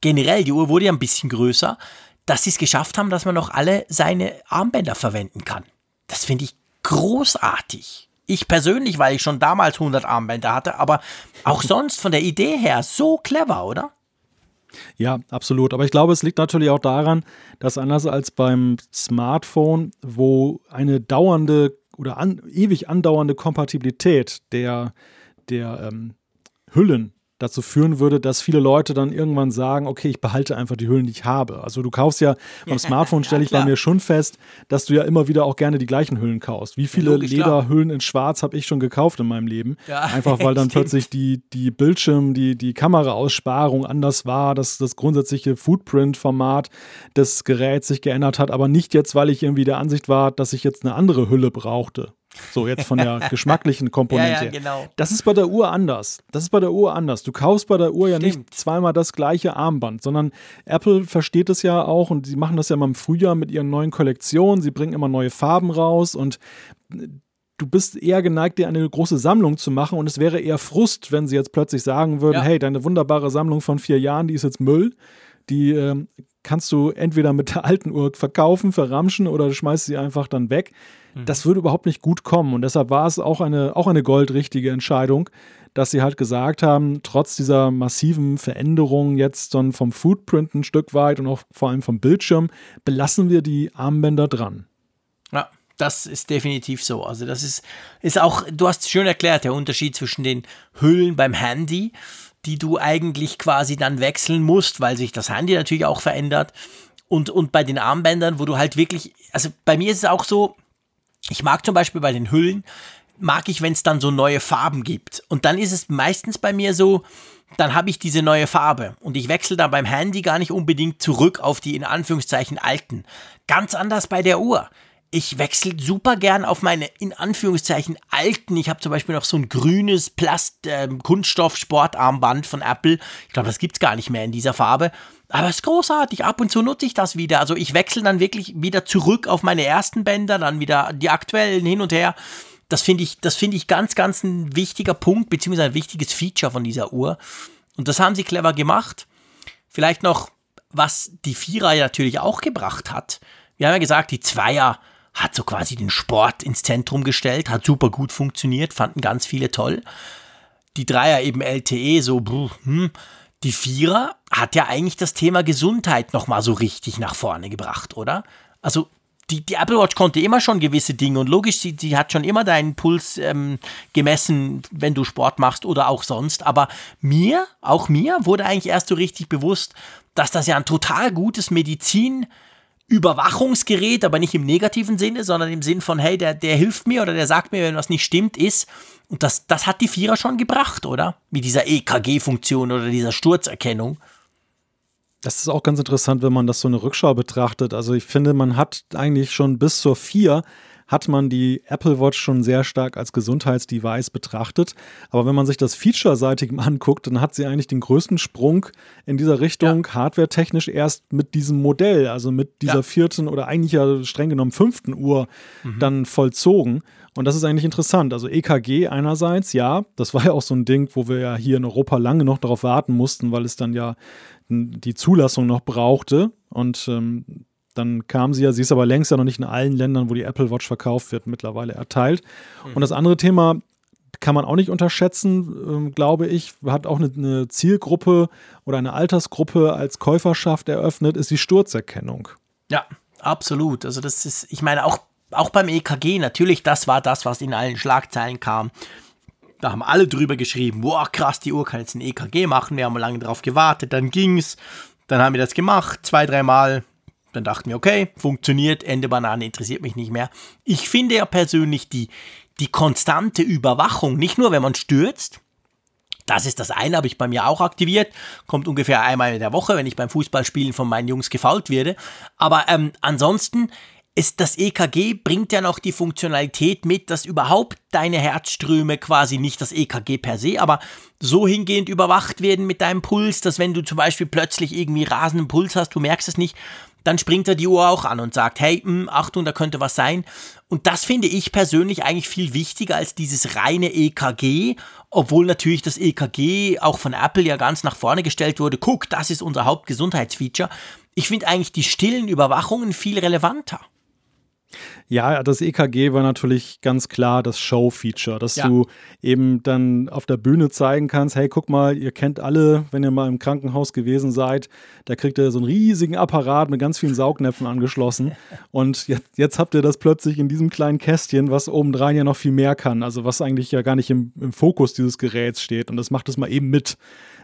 generell, die Uhr wurde ja ein bisschen größer, dass sie es geschafft haben, dass man noch alle seine Armbänder verwenden kann. Das finde ich großartig. Ich persönlich, weil ich schon damals 100 Armbänder hatte, aber auch sonst von der Idee her so clever, oder? Ja, absolut. Aber ich glaube, es liegt natürlich auch daran, dass anders als beim Smartphone, wo eine dauernde oder an, ewig andauernde Kompatibilität der, der ähm, Hüllen dazu führen würde, dass viele Leute dann irgendwann sagen, okay, ich behalte einfach die Hüllen, die ich habe. Also du kaufst ja beim Smartphone, stelle ich ja, bei mir schon fest, dass du ja immer wieder auch gerne die gleichen Hüllen kaufst. Wie viele Logisch, Lederhüllen in Schwarz habe ich schon gekauft in meinem Leben? Ja, einfach weil dann plötzlich die, die Bildschirm, die, die Kameraaussparung anders war, dass das grundsätzliche Footprint-Format des Geräts sich geändert hat, aber nicht jetzt, weil ich irgendwie der Ansicht war, dass ich jetzt eine andere Hülle brauchte. So, jetzt von der geschmacklichen Komponente. Ja, ja, genau. Das ist bei der Uhr anders. Das ist bei der Uhr anders. Du kaufst bei der Uhr Stimmt. ja nicht zweimal das gleiche Armband, sondern Apple versteht es ja auch und sie machen das ja immer im Frühjahr mit ihren neuen Kollektionen. Sie bringen immer neue Farben raus und du bist eher geneigt, dir eine große Sammlung zu machen und es wäre eher Frust, wenn sie jetzt plötzlich sagen würden, ja. hey, deine wunderbare Sammlung von vier Jahren, die ist jetzt Müll. Die ähm, kannst du entweder mit der alten Uhr verkaufen, verramschen oder du schmeißt sie einfach dann weg. Mhm. Das würde überhaupt nicht gut kommen. Und deshalb war es auch eine, auch eine goldrichtige Entscheidung, dass sie halt gesagt haben, trotz dieser massiven Veränderung jetzt dann vom Footprint ein Stück weit und auch vor allem vom Bildschirm, belassen wir die Armbänder dran. Ja, das ist definitiv so. Also das ist, ist auch, du hast schön erklärt, der Unterschied zwischen den Hüllen beim Handy, die du eigentlich quasi dann wechseln musst, weil sich das Handy natürlich auch verändert. Und, und bei den Armbändern, wo du halt wirklich, also bei mir ist es auch so, ich mag zum Beispiel bei den Hüllen, mag ich, wenn es dann so neue Farben gibt. Und dann ist es meistens bei mir so, dann habe ich diese neue Farbe und ich wechsle dann beim Handy gar nicht unbedingt zurück auf die in Anführungszeichen alten. Ganz anders bei der Uhr. Ich wechsle super gern auf meine in Anführungszeichen alten. Ich habe zum Beispiel noch so ein grünes Plast äh, Kunststoff Sportarmband von Apple. Ich glaube, das gibt es gar nicht mehr in dieser Farbe. Aber es ist großartig. Ab und zu nutze ich das wieder. Also ich wechsle dann wirklich wieder zurück auf meine ersten Bänder, dann wieder die aktuellen hin und her. Das finde ich, das finde ich ganz, ganz ein wichtiger Punkt, beziehungsweise ein wichtiges Feature von dieser Uhr. Und das haben sie clever gemacht. Vielleicht noch, was die Vierer natürlich auch gebracht hat. Wir haben ja gesagt, die Zweier hat so quasi den Sport ins Zentrum gestellt, hat super gut funktioniert, fanden ganz viele toll. Die Dreier eben LTE, so, hm, die Vierer hat ja eigentlich das Thema Gesundheit nochmal so richtig nach vorne gebracht, oder? Also die, die, Apple Watch konnte immer schon gewisse Dinge und logisch, sie, sie hat schon immer deinen Puls ähm, gemessen, wenn du Sport machst oder auch sonst. Aber mir, auch mir, wurde eigentlich erst so richtig bewusst, dass das ja ein total gutes Medizin- Überwachungsgerät, aber nicht im negativen Sinne, sondern im Sinn von, hey, der, der hilft mir oder der sagt mir, wenn was nicht stimmt, ist. Und das, das hat die Vierer schon gebracht, oder? Mit dieser EKG-Funktion oder dieser Sturzerkennung. Das ist auch ganz interessant, wenn man das so eine Rückschau betrachtet. Also ich finde, man hat eigentlich schon bis zur 4 hat man die Apple Watch schon sehr stark als Gesundheitsdevice betrachtet. Aber wenn man sich das featureseitig anguckt, dann hat sie eigentlich den größten Sprung in dieser Richtung ja. hardwaretechnisch erst mit diesem Modell, also mit dieser ja. vierten oder eigentlich ja streng genommen fünften Uhr mhm. dann vollzogen. Und das ist eigentlich interessant. Also EKG einerseits, ja, das war ja auch so ein Ding, wo wir ja hier in Europa lange noch darauf warten mussten, weil es dann ja die Zulassung noch brauchte. Und ähm, dann kam sie ja, sie ist aber längst ja noch nicht in allen Ländern, wo die Apple Watch verkauft wird, mittlerweile erteilt. Mhm. Und das andere Thema kann man auch nicht unterschätzen, ähm, glaube ich, hat auch eine, Zielgruppe oder eine Altersgruppe als Käuferschaft eröffnet, ist die Sturzerkennung. Ja, absolut. Also das ist, ich meine, auch, auch beim EKG, natürlich, das war das, was in allen Schlagzeilen kam. Da haben alle drüber geschrieben, wow, krass, die Uhr kann jetzt ein EKG machen, wir haben lange darauf gewartet, dann ging's, dann haben wir das gemacht, zwei, dreimal, dann dachten wir, okay, funktioniert, Ende Banane interessiert mich nicht mehr. Ich finde ja persönlich die, die konstante Überwachung, nicht nur wenn man stürzt, das ist das eine, habe ich bei mir auch aktiviert. Kommt ungefähr einmal in der Woche, wenn ich beim Fußballspielen von meinen Jungs gefault werde. Aber ähm, ansonsten ist das EKG bringt ja noch die Funktionalität mit, dass überhaupt deine Herzströme quasi nicht das EKG per se, aber so hingehend überwacht werden mit deinem Puls, dass wenn du zum Beispiel plötzlich irgendwie rasenden Puls hast, du merkst es nicht, dann springt er die Uhr auch an und sagt, hey, mh, hm, Achtung, da könnte was sein. Und das finde ich persönlich eigentlich viel wichtiger als dieses reine EKG, obwohl natürlich das EKG auch von Apple ja ganz nach vorne gestellt wurde. Guck, das ist unser Hauptgesundheitsfeature. Ich finde eigentlich die stillen Überwachungen viel relevanter. Ja, das EKG war natürlich ganz klar das Show-Feature, dass ja. du eben dann auf der Bühne zeigen kannst, hey, guck mal, ihr kennt alle, wenn ihr mal im Krankenhaus gewesen seid, da kriegt ihr so einen riesigen Apparat mit ganz vielen Saugnäpfen angeschlossen und jetzt, jetzt habt ihr das plötzlich in diesem kleinen Kästchen, was obendrein ja noch viel mehr kann, also was eigentlich ja gar nicht im, im Fokus dieses Geräts steht und das macht es mal eben mit.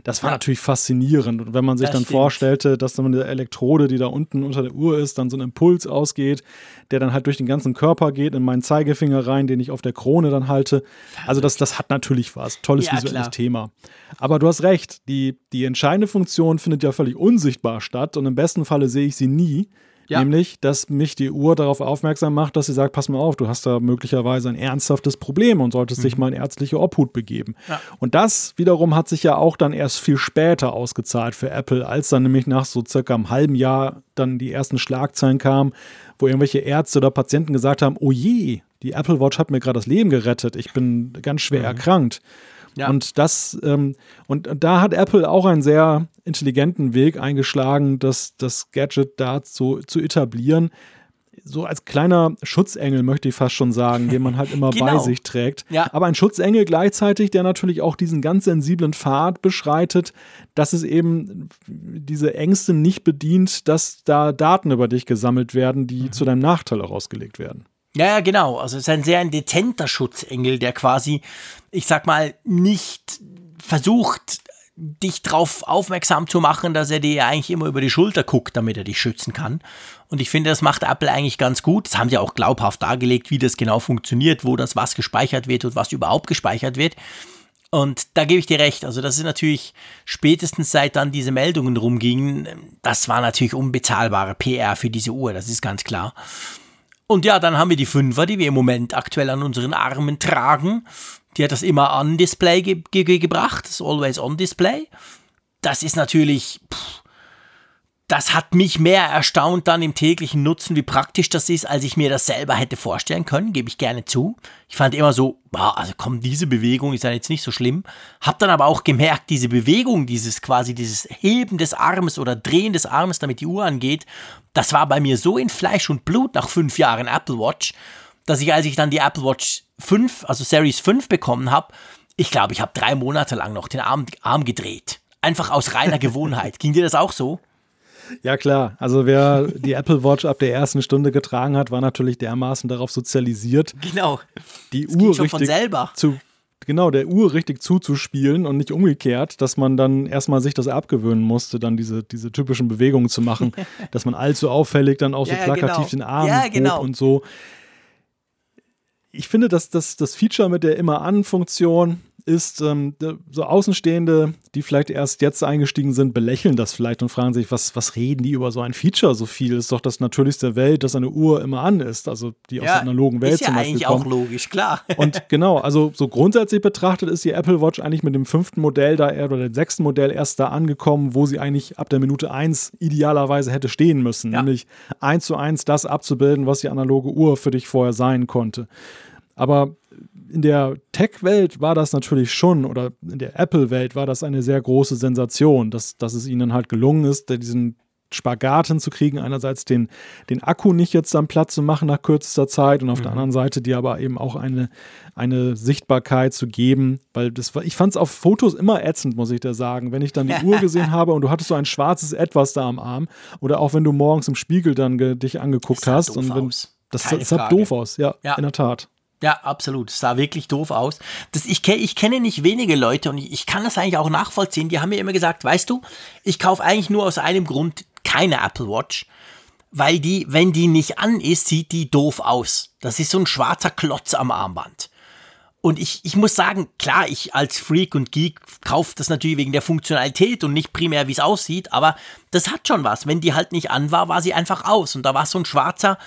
Das war ja. natürlich faszinierend. Und wenn man sich das dann stimmt. vorstellte, dass dann eine Elektrode, die da unten unter der Uhr ist, dann so ein Impuls ausgeht, der dann halt durch den ganzen Körper geht, in meinen Zeigefinger rein, den ich auf der Krone dann halte. Also das, das hat natürlich was. Tolles ja, visuelles klar. Thema. Aber du hast recht, die, die entscheidende Funktion findet ja völlig unsichtbar statt und im besten Falle sehe ich sie nie. Ja. Nämlich, dass mich die Uhr darauf aufmerksam macht, dass sie sagt, pass mal auf, du hast da möglicherweise ein ernsthaftes Problem und solltest mhm. dich mal in ärztliche Obhut begeben. Ja. Und das wiederum hat sich ja auch dann erst viel später ausgezahlt für Apple, als dann nämlich nach so circa einem halben Jahr dann die ersten Schlagzeilen kamen, wo irgendwelche Ärzte oder Patienten gesagt haben, oh je, die Apple Watch hat mir gerade das Leben gerettet, ich bin ganz schwer mhm. erkrankt. Ja. Und das, ähm, und da hat Apple auch einen sehr intelligenten Weg eingeschlagen, das, das Gadget da zu, zu etablieren. So als kleiner Schutzengel möchte ich fast schon sagen, den man halt immer genau. bei sich trägt. Ja. Aber ein Schutzengel gleichzeitig, der natürlich auch diesen ganz sensiblen Pfad beschreitet, dass es eben diese Ängste nicht bedient, dass da Daten über dich gesammelt werden, die mhm. zu deinem Nachteil herausgelegt werden. Ja, genau. Also es ist ein sehr ein dezenter Schutzengel, der quasi, ich sag mal, nicht versucht, dich darauf aufmerksam zu machen, dass er dir eigentlich immer über die Schulter guckt, damit er dich schützen kann. Und ich finde, das macht Apple eigentlich ganz gut. Das haben sie auch glaubhaft dargelegt, wie das genau funktioniert, wo das was gespeichert wird und was überhaupt gespeichert wird. Und da gebe ich dir recht. Also, das ist natürlich spätestens seit dann diese Meldungen rumgingen, das war natürlich unbezahlbare PR für diese Uhr, das ist ganz klar. Und ja, dann haben wir die Fünfer, die wir im Moment aktuell an unseren Armen tragen. Die hat das immer an Display ge ge gebracht, das Always on Display. Das ist natürlich, pff, das hat mich mehr erstaunt dann im täglichen Nutzen, wie praktisch das ist, als ich mir das selber hätte vorstellen können, gebe ich gerne zu. Ich fand immer so, boah, also komm, diese Bewegung ist ja jetzt nicht so schlimm. Hab dann aber auch gemerkt, diese Bewegung, dieses quasi dieses Heben des Armes oder Drehen des Armes, damit die Uhr angeht, das war bei mir so in Fleisch und Blut nach fünf Jahren Apple Watch, dass ich, als ich dann die Apple Watch 5, also Series 5 bekommen habe, ich glaube, ich habe drei Monate lang noch den Arm, Arm gedreht. Einfach aus reiner Gewohnheit. Ging dir das auch so? Ja, klar. Also wer die Apple Watch ab der ersten Stunde getragen hat, war natürlich dermaßen darauf sozialisiert. Genau. Die das Uhr richtig selber. zu genau der Uhr richtig zuzuspielen und nicht umgekehrt, dass man dann erstmal sich das abgewöhnen musste, dann diese, diese typischen Bewegungen zu machen, dass man allzu auffällig dann auch so ja, plakativ genau. den Arm ja, genau. und so. Ich finde, dass das, das Feature mit der Immer-An-Funktion, ist, ähm, so Außenstehende, die vielleicht erst jetzt eingestiegen sind, belächeln das vielleicht und fragen sich, was, was reden die über so ein Feature so viel? Ist doch das Natürlichste der Welt, dass eine Uhr immer an ist, also die aus der analogen Welt ist ja zum Beispiel eigentlich kommt. auch logisch, klar. und genau, also so grundsätzlich betrachtet ist die Apple Watch eigentlich mit dem fünften Modell da oder dem sechsten Modell erst da angekommen, wo sie eigentlich ab der Minute eins idealerweise hätte stehen müssen, ja. nämlich eins zu eins das abzubilden, was die analoge Uhr für dich vorher sein konnte. Aber in der Tech-Welt war das natürlich schon, oder in der Apple-Welt war das eine sehr große Sensation, dass, dass es ihnen halt gelungen ist, diesen Spagat hinzukriegen, einerseits den, den Akku nicht jetzt am Platz zu machen nach kürzester Zeit und auf mhm. der anderen Seite dir aber eben auch eine, eine Sichtbarkeit zu geben, weil das war, ich fand es auf Fotos immer ätzend, muss ich da sagen, wenn ich dann die Uhr gesehen habe und du hattest so ein schwarzes Etwas da am Arm oder auch wenn du morgens im Spiegel dann dich angeguckt das hast und wenn, das, das sah doof aus, ja, ja, in der Tat. Ja, absolut. Es sah wirklich doof aus. Das, ich, ich kenne nicht wenige Leute und ich, ich kann das eigentlich auch nachvollziehen. Die haben mir immer gesagt, weißt du, ich kaufe eigentlich nur aus einem Grund keine Apple Watch, weil die, wenn die nicht an ist, sieht die doof aus. Das ist so ein schwarzer Klotz am Armband. Und ich, ich muss sagen, klar, ich als Freak und Geek kaufe das natürlich wegen der Funktionalität und nicht primär, wie es aussieht, aber das hat schon was. Wenn die halt nicht an war, war sie einfach aus. Und da war so ein schwarzer,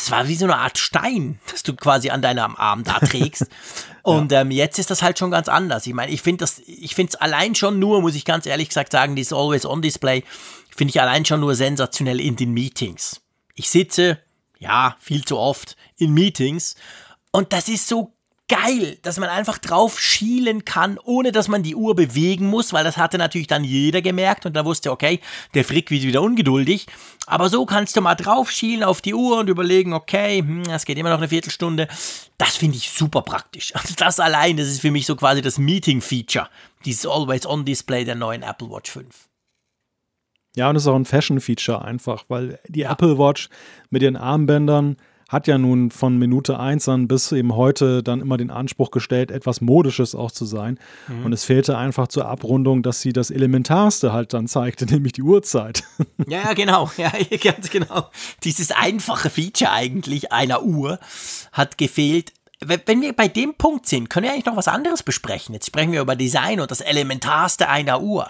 das war wie so eine Art Stein, das du quasi an deinem Arm da trägst. Und ähm, jetzt ist das halt schon ganz anders. Ich meine, ich finde das, ich finde es allein schon nur, muss ich ganz ehrlich gesagt sagen, dieses Always-On-Display, finde ich allein schon nur sensationell in den Meetings. Ich sitze, ja, viel zu oft in Meetings und das ist so geil, dass man einfach drauf schielen kann, ohne dass man die Uhr bewegen muss, weil das hatte natürlich dann jeder gemerkt und da wusste, okay, der Frick wird wieder ungeduldig. Aber so kannst du mal drauf schielen auf die Uhr und überlegen, okay, hm, es geht immer noch eine Viertelstunde. Das finde ich super praktisch. Also das allein, das ist für mich so quasi das Meeting-Feature, dieses Always-On-Display der neuen Apple Watch 5. Ja, und es ist auch ein Fashion-Feature einfach, weil die. Apple Watch mit ihren Armbändern hat ja nun von Minute 1 an bis eben heute dann immer den Anspruch gestellt, etwas Modisches auch zu sein. Mhm. Und es fehlte einfach zur Abrundung, dass sie das Elementarste halt dann zeigte, nämlich die Uhrzeit. Ja, ja, genau. Ja, ganz genau. Dieses einfache Feature eigentlich einer Uhr hat gefehlt. Wenn wir bei dem Punkt sind, können wir eigentlich noch was anderes besprechen. Jetzt sprechen wir über Design und das Elementarste einer Uhr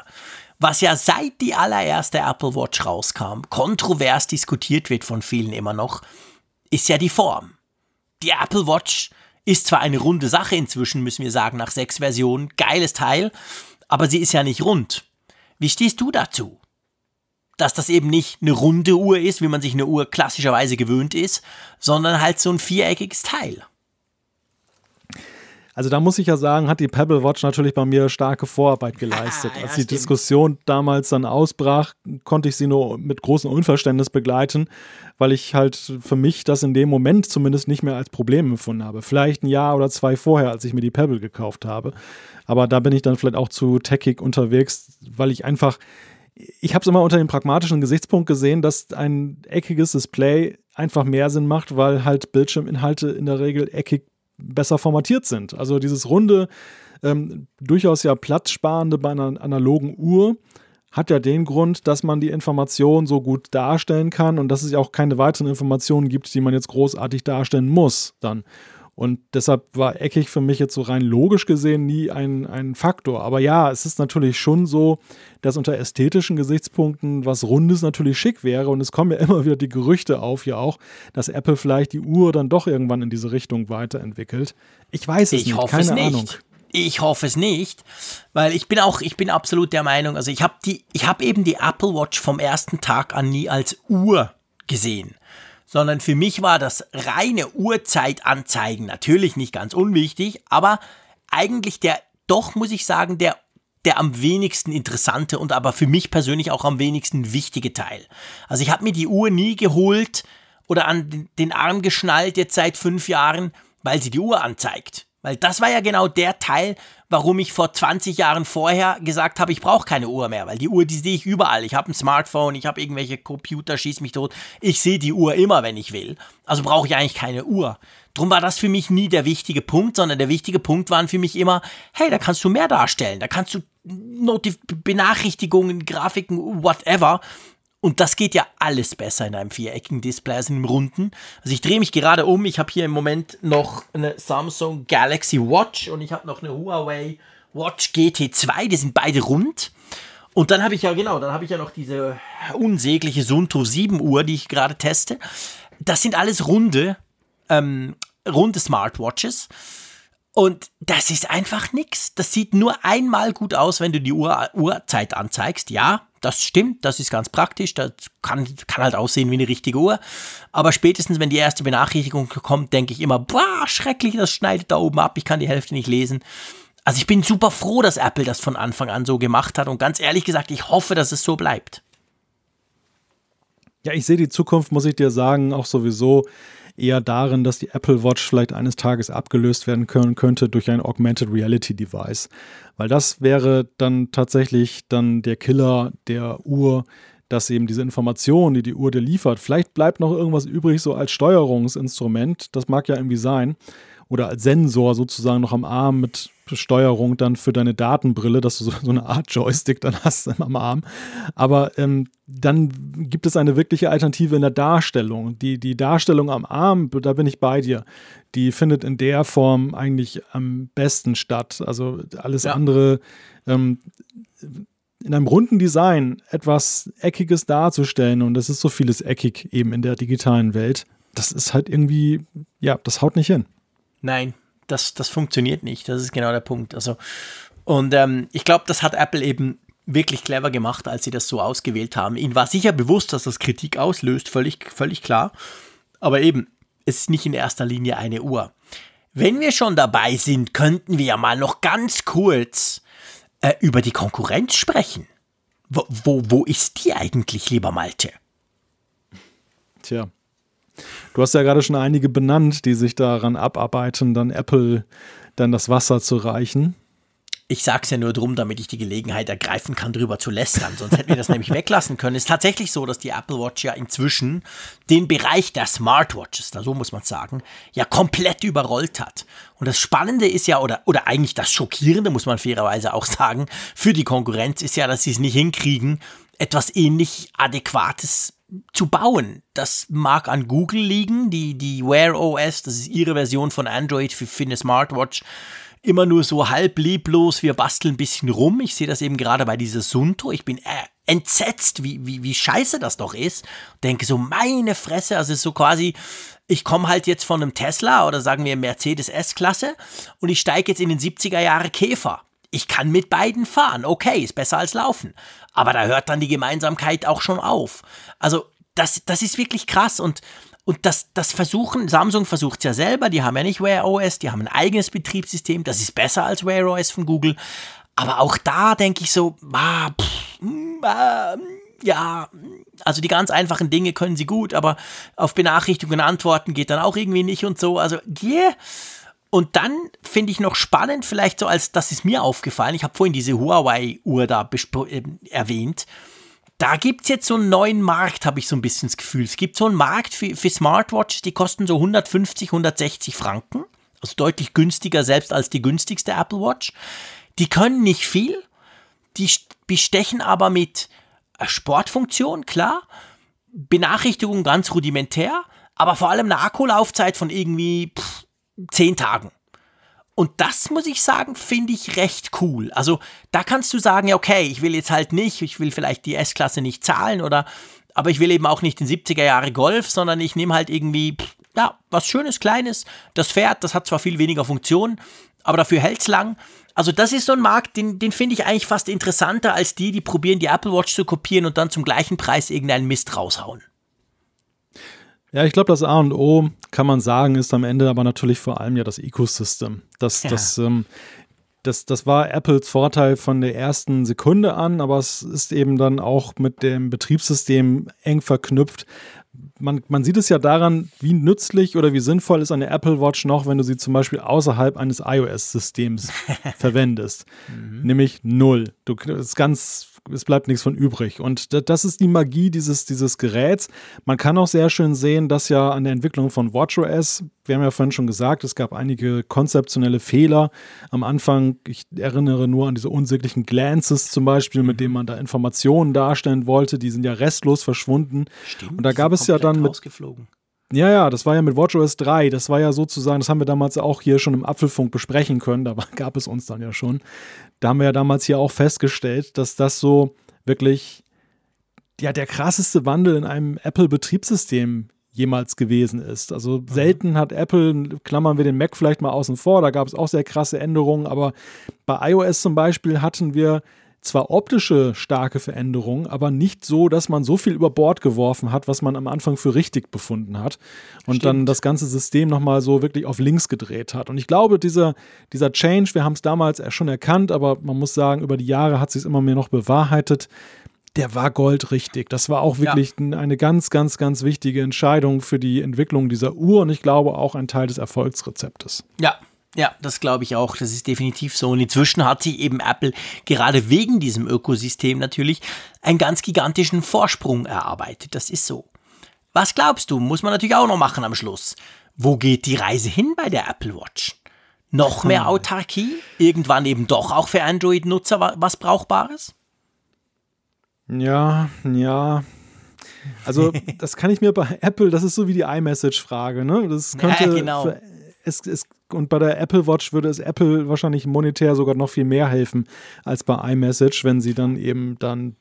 was ja seit die allererste Apple Watch rauskam, kontrovers diskutiert wird von vielen immer noch, ist ja die Form. Die Apple Watch ist zwar eine runde Sache inzwischen, müssen wir sagen, nach sechs Versionen, geiles Teil, aber sie ist ja nicht rund. Wie stehst du dazu? Dass das eben nicht eine runde Uhr ist, wie man sich eine Uhr klassischerweise gewöhnt ist, sondern halt so ein viereckiges Teil. Also da muss ich ja sagen, hat die Pebble Watch natürlich bei mir starke Vorarbeit geleistet. ja, Als die stimmt. Diskussion damals dann ausbrach, konnte ich sie nur mit großem Unverständnis begleiten, weil ich halt für mich das in dem Moment zumindest nicht mehr als Problem empfunden habe. Vielleicht ein Jahr oder zwei vorher, als ich mir die Pebble gekauft habe. Aber da bin ich dann vielleicht auch zu techig unterwegs, weil ich einfach ich habe es immer unter dem pragmatischen Gesichtspunkt gesehen, dass ein eckiges Display einfach mehr Sinn macht, weil halt Bildschirminhalte in der Regel eckig besser formatiert sind. Also dieses runde, ähm, durchaus ja platzsparende bei einer analogen Uhr hat ja den Grund, dass man die Information so gut darstellen kann und dass es ja auch keine weiteren Informationen gibt, die man jetzt großartig darstellen muss dann. Und deshalb war eckig für mich jetzt so rein logisch gesehen nie ein, ein Faktor. Aber ja, es ist natürlich schon so, dass unter ästhetischen Gesichtspunkten was Rundes natürlich schick wäre. Und es kommen ja immer wieder die Gerüchte auf, ja auch, dass Apple vielleicht die Uhr dann doch irgendwann in diese Richtung weiterentwickelt. Ich weiß es ich nicht, hoffe keine es nicht. Ahnung. Ich hoffe es nicht, weil ich bin auch, ich bin absolut der Meinung, also ich habe die, ich habe eben die Apple Watch vom ersten Tag an nie als Uhr gesehen sondern für mich war das reine Uhrzeitanzeigen natürlich nicht ganz unwichtig, aber eigentlich der, doch muss ich sagen, der der am wenigsten interessante und aber für mich persönlich auch am wenigsten wichtige Teil. Also ich habe mir die Uhr nie geholt oder an den Arm geschnallt jetzt seit fünf Jahren, weil sie die Uhr anzeigt. Weil das war ja genau der Teil, warum ich vor 20 Jahren vorher gesagt habe, ich brauche keine Uhr mehr, weil die Uhr, die sehe ich überall. Ich habe ein Smartphone, ich habe irgendwelche Computer, schieß mich tot. Ich sehe die Uhr immer, wenn ich will. Also brauche ich eigentlich keine Uhr. Drum war das für mich nie der wichtige Punkt, sondern der wichtige Punkt waren für mich immer, hey, da kannst du mehr darstellen, da kannst du Notif Benachrichtigungen, Grafiken, whatever. Und das geht ja alles besser in einem viereckigen Display als in einem runden. Also ich drehe mich gerade um. Ich habe hier im Moment noch eine Samsung Galaxy Watch und ich habe noch eine Huawei Watch GT2. Die sind beide rund. Und dann habe ich ja, genau, dann habe ich ja noch diese unsägliche Sunto 7 Uhr, die ich gerade teste. Das sind alles runde, ähm, runde Smartwatches. Und das ist einfach nichts. Das sieht nur einmal gut aus, wenn du die Uhr, Uhrzeit anzeigst. Ja, das stimmt, das ist ganz praktisch. Das kann, kann halt aussehen wie eine richtige Uhr. Aber spätestens, wenn die erste Benachrichtigung kommt, denke ich immer, boah, schrecklich, das schneidet da oben ab, ich kann die Hälfte nicht lesen. Also ich bin super froh, dass Apple das von Anfang an so gemacht hat. Und ganz ehrlich gesagt, ich hoffe, dass es so bleibt. Ja, ich sehe die Zukunft, muss ich dir sagen, auch sowieso eher darin, dass die Apple Watch vielleicht eines Tages abgelöst werden können könnte durch ein Augmented Reality Device. Weil das wäre dann tatsächlich dann der Killer der Uhr, dass eben diese Information, die die Uhr dir liefert, vielleicht bleibt noch irgendwas übrig so als Steuerungsinstrument, das mag ja irgendwie sein, oder als Sensor sozusagen noch am Arm mit Steuerung dann für deine Datenbrille, dass du so, so eine Art Joystick dann hast am Arm. Aber ähm, dann gibt es eine wirkliche Alternative in der Darstellung. Die, die Darstellung am Arm, da bin ich bei dir, die findet in der Form eigentlich am besten statt. Also alles ja. andere. Ähm, in einem runden Design etwas Eckiges darzustellen und es ist so vieles eckig eben in der digitalen Welt, das ist halt irgendwie, ja, das haut nicht hin. Nein, das, das funktioniert nicht. Das ist genau der Punkt. Also, und ähm, ich glaube, das hat Apple eben wirklich clever gemacht, als sie das so ausgewählt haben. Ihnen war sicher bewusst, dass das Kritik auslöst, völlig, völlig klar. Aber eben, es ist nicht in erster Linie eine Uhr. Wenn wir schon dabei sind, könnten wir ja mal noch ganz kurz äh, über die Konkurrenz sprechen. Wo, wo, wo ist die eigentlich, lieber Malte? Tja, Du hast ja gerade schon einige benannt, die sich daran abarbeiten, dann Apple dann das Wasser zu reichen. Ich sage es ja nur drum, damit ich die Gelegenheit ergreifen kann, drüber zu lästern. Sonst hätten wir das nämlich weglassen können. Es ist tatsächlich so, dass die Apple Watch ja inzwischen den Bereich der Smartwatches, da so muss man sagen, ja komplett überrollt hat. Und das Spannende ist ja, oder, oder eigentlich das Schockierende, muss man fairerweise auch sagen, für die Konkurrenz ist ja, dass sie es nicht hinkriegen, etwas ähnlich Adäquates zu bauen. Das mag an Google liegen, die, die Wear OS, das ist ihre Version von Android für, für eine Smartwatch, immer nur so halb lieblos, wir basteln ein bisschen rum. Ich sehe das eben gerade bei dieser Sunto. Ich bin äh, entsetzt, wie, wie, wie scheiße das doch ist. Denke so, meine Fresse, also so quasi, ich komme halt jetzt von einem Tesla oder sagen wir Mercedes S-Klasse und ich steige jetzt in den 70er Jahre Käfer. Ich kann mit beiden fahren, okay, ist besser als laufen. Aber da hört dann die Gemeinsamkeit auch schon auf. Also das, das ist wirklich krass und, und das, das versuchen, Samsung versucht es ja selber, die haben ja nicht Wear OS, die haben ein eigenes Betriebssystem, das ist besser als Wear OS von Google. Aber auch da denke ich so, ah, pff, mm, ah, ja, also die ganz einfachen Dinge können sie gut, aber auf Benachrichtigungen antworten geht dann auch irgendwie nicht und so. Also, yeah. Und dann finde ich noch spannend, vielleicht so als, das ist mir aufgefallen, ich habe vorhin diese Huawei-Uhr da äh, erwähnt. Da gibt es jetzt so einen neuen Markt, habe ich so ein bisschen das Gefühl. Es gibt so einen Markt für, für Smartwatches, die kosten so 150, 160 Franken. Also deutlich günstiger selbst als die günstigste Apple Watch. Die können nicht viel, die bestechen aber mit äh, Sportfunktion, klar, Benachrichtigung ganz rudimentär, aber vor allem eine Akkulaufzeit von irgendwie pff, zehn Tagen. Und das muss ich sagen, finde ich recht cool. Also da kannst du sagen, ja, okay, ich will jetzt halt nicht, ich will vielleicht die S-Klasse nicht zahlen oder, aber ich will eben auch nicht den 70er Jahre Golf, sondern ich nehme halt irgendwie, ja, was Schönes, Kleines. Das Pferd, das hat zwar viel weniger Funktion, aber dafür hält es lang. Also das ist so ein Markt, den, den finde ich eigentlich fast interessanter als die, die probieren, die Apple Watch zu kopieren und dann zum gleichen Preis irgendeinen Mist raushauen. Ja, ich glaube, das A und O kann man sagen, ist am Ende aber natürlich vor allem ja das Ecosystem. Das, ja. das, ähm, das, das war Apples Vorteil von der ersten Sekunde an, aber es ist eben dann auch mit dem Betriebssystem eng verknüpft, man, man sieht es ja daran, wie nützlich oder wie sinnvoll ist eine Apple Watch noch, wenn du sie zum Beispiel außerhalb eines iOS-Systems verwendest. Mhm. Nämlich null. Du, das ist ganz es bleibt nichts von übrig. Und das ist die Magie dieses, dieses Geräts. Man kann auch sehr schön sehen, dass ja an der Entwicklung von WatchOS, wir haben ja vorhin schon gesagt, es gab einige konzeptionelle Fehler. Am Anfang, ich erinnere nur an diese unsäglichen Glances zum Beispiel, mit denen man da Informationen darstellen wollte, die sind ja restlos verschwunden. Stimmt, und da gab es ja dann mit, ja, ja, das war ja mit WatchOS 3. Das war ja sozusagen, das haben wir damals auch hier schon im Apfelfunk besprechen können. Da gab es uns dann ja schon. Da haben wir ja damals hier auch festgestellt, dass das so wirklich ja der krasseste Wandel in einem Apple-Betriebssystem jemals gewesen ist. Also mhm. selten hat Apple, klammern wir den Mac vielleicht mal außen vor, da gab es auch sehr krasse Änderungen, aber bei iOS zum Beispiel hatten wir zwar optische starke Veränderungen, aber nicht so, dass man so viel über Bord geworfen hat, was man am Anfang für richtig befunden hat und Stimmt. dann das ganze System nochmal so wirklich auf links gedreht hat. Und ich glaube, dieser, dieser Change, wir haben es damals schon erkannt, aber man muss sagen, über die Jahre hat sich es immer mehr noch bewahrheitet. Der war goldrichtig. Das war auch wirklich ja. eine ganz, ganz, ganz wichtige Entscheidung für die Entwicklung dieser Uhr und ich glaube auch ein Teil des Erfolgsrezeptes. Ja, ja, das glaube ich auch. Das ist definitiv so. Und inzwischen hat sich eben Apple gerade wegen diesem Ökosystem natürlich einen ganz gigantischen Vorsprung erarbeitet. Das ist so. Was glaubst du? Muss man natürlich auch noch machen am Schluss. Wo geht die Reise hin bei der Apple Watch? Noch mehr hm. Autarkie? Irgendwann eben doch auch für Android-Nutzer was Brauchbares? Ja, ja. Also, das kann ich mir bei Apple, das ist so wie die iMessage-Frage, ne? Das könnte ja, genau. für, es, es und bei der Apple Watch würde es Apple wahrscheinlich monetär sogar noch viel mehr helfen als bei iMessage, wenn sie dann eben dann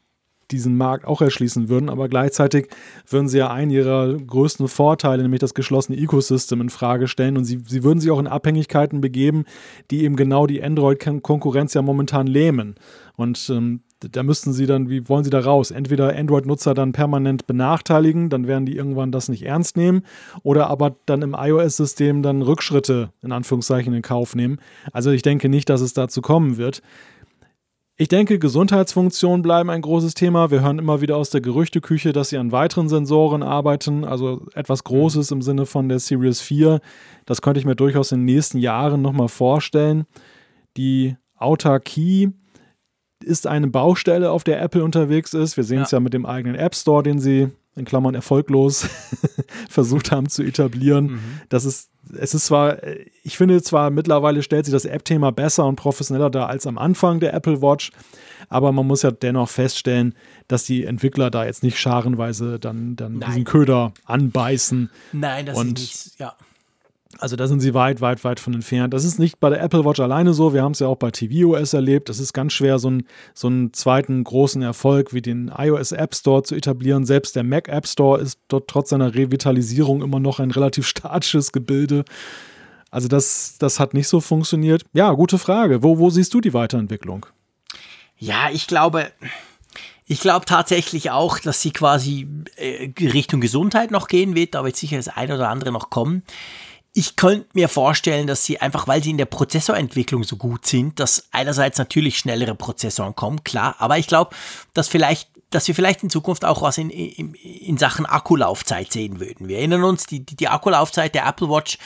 diesen Markt auch erschließen würden, aber gleichzeitig würden sie ja einen ihrer größten Vorteile, nämlich das geschlossene Ecosystem, in Frage stellen und sie, sie würden sich auch in Abhängigkeiten begeben, die eben genau die Android-Konkurrenz ja momentan lähmen. Und ähm, da müssten sie dann, wie wollen sie da raus? Entweder Android-Nutzer dann permanent benachteiligen, dann werden die irgendwann das nicht ernst nehmen, oder aber dann im iOS-System dann Rückschritte in Anführungszeichen in Kauf nehmen. Also ich denke nicht, dass es dazu kommen wird. Ich denke, Gesundheitsfunktionen bleiben ein großes Thema. Wir hören immer wieder aus der Gerüchteküche, dass sie an weiteren Sensoren arbeiten, also etwas Großes im Sinne von der Series 4. Das könnte ich mir durchaus in den nächsten Jahren nochmal vorstellen. Die Autarkie ist eine Baustelle, auf der Apple unterwegs ist. Wir sehen es ja. ja mit dem eigenen App Store, den sie in Klammern erfolglos versucht haben zu etablieren. Mhm. Das ist, es ist zwar, ich finde zwar mittlerweile stellt sich das App-Thema besser und professioneller dar als am Anfang der Apple Watch, aber man muss ja dennoch feststellen, dass die Entwickler da jetzt nicht scharenweise dann, dann diesen Köder anbeißen. Nein, das und ist nicht, ja. Also da sind sie weit, weit, weit von entfernt. Das ist nicht bei der Apple Watch alleine so. Wir haben es ja auch bei tvOS erlebt. Es ist ganz schwer, so einen, so einen zweiten großen Erfolg wie den iOS App Store zu etablieren. Selbst der Mac App Store ist dort trotz seiner Revitalisierung immer noch ein relativ statisches Gebilde. Also das, das hat nicht so funktioniert. Ja, gute Frage. Wo, wo siehst du die Weiterentwicklung? Ja, ich glaube, ich glaube tatsächlich auch, dass sie quasi äh, Richtung Gesundheit noch gehen wird. Da wird sicher das eine oder andere noch kommen ich könnte mir vorstellen, dass sie einfach, weil sie in der Prozessorentwicklung so gut sind, dass einerseits natürlich schnellere Prozessoren kommen, klar, aber ich glaube, dass vielleicht dass wir vielleicht in Zukunft auch was in, in, in Sachen Akkulaufzeit sehen würden. Wir erinnern uns, die, die, die Akkulaufzeit der Apple Watch,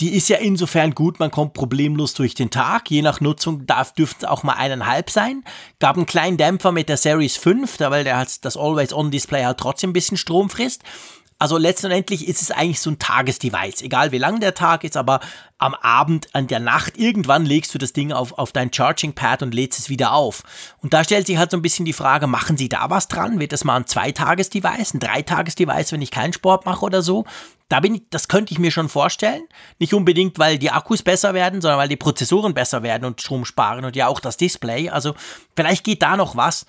die ist ja insofern gut, man kommt problemlos durch den Tag. Je nach Nutzung darf, dürften es auch mal eineinhalb sein. Gab einen kleinen Dämpfer mit der Series 5, da, weil der halt das Always-On-Display halt trotzdem ein bisschen Strom frisst. Also letztendlich ist es eigentlich so ein Tagesdevice, egal wie lang der Tag ist, aber am Abend, an der Nacht, irgendwann legst du das Ding auf, auf dein Charging Pad und lädst es wieder auf. Und da stellt sich halt so ein bisschen die Frage, machen sie da was dran? Wird das mal ein Zweitages-Device, ein Dreitages-Device, wenn ich keinen Sport mache oder so? Da bin ich, das könnte ich mir schon vorstellen. Nicht unbedingt, weil die Akkus besser werden, sondern weil die Prozessoren besser werden und Strom sparen und ja auch das Display. Also vielleicht geht da noch was.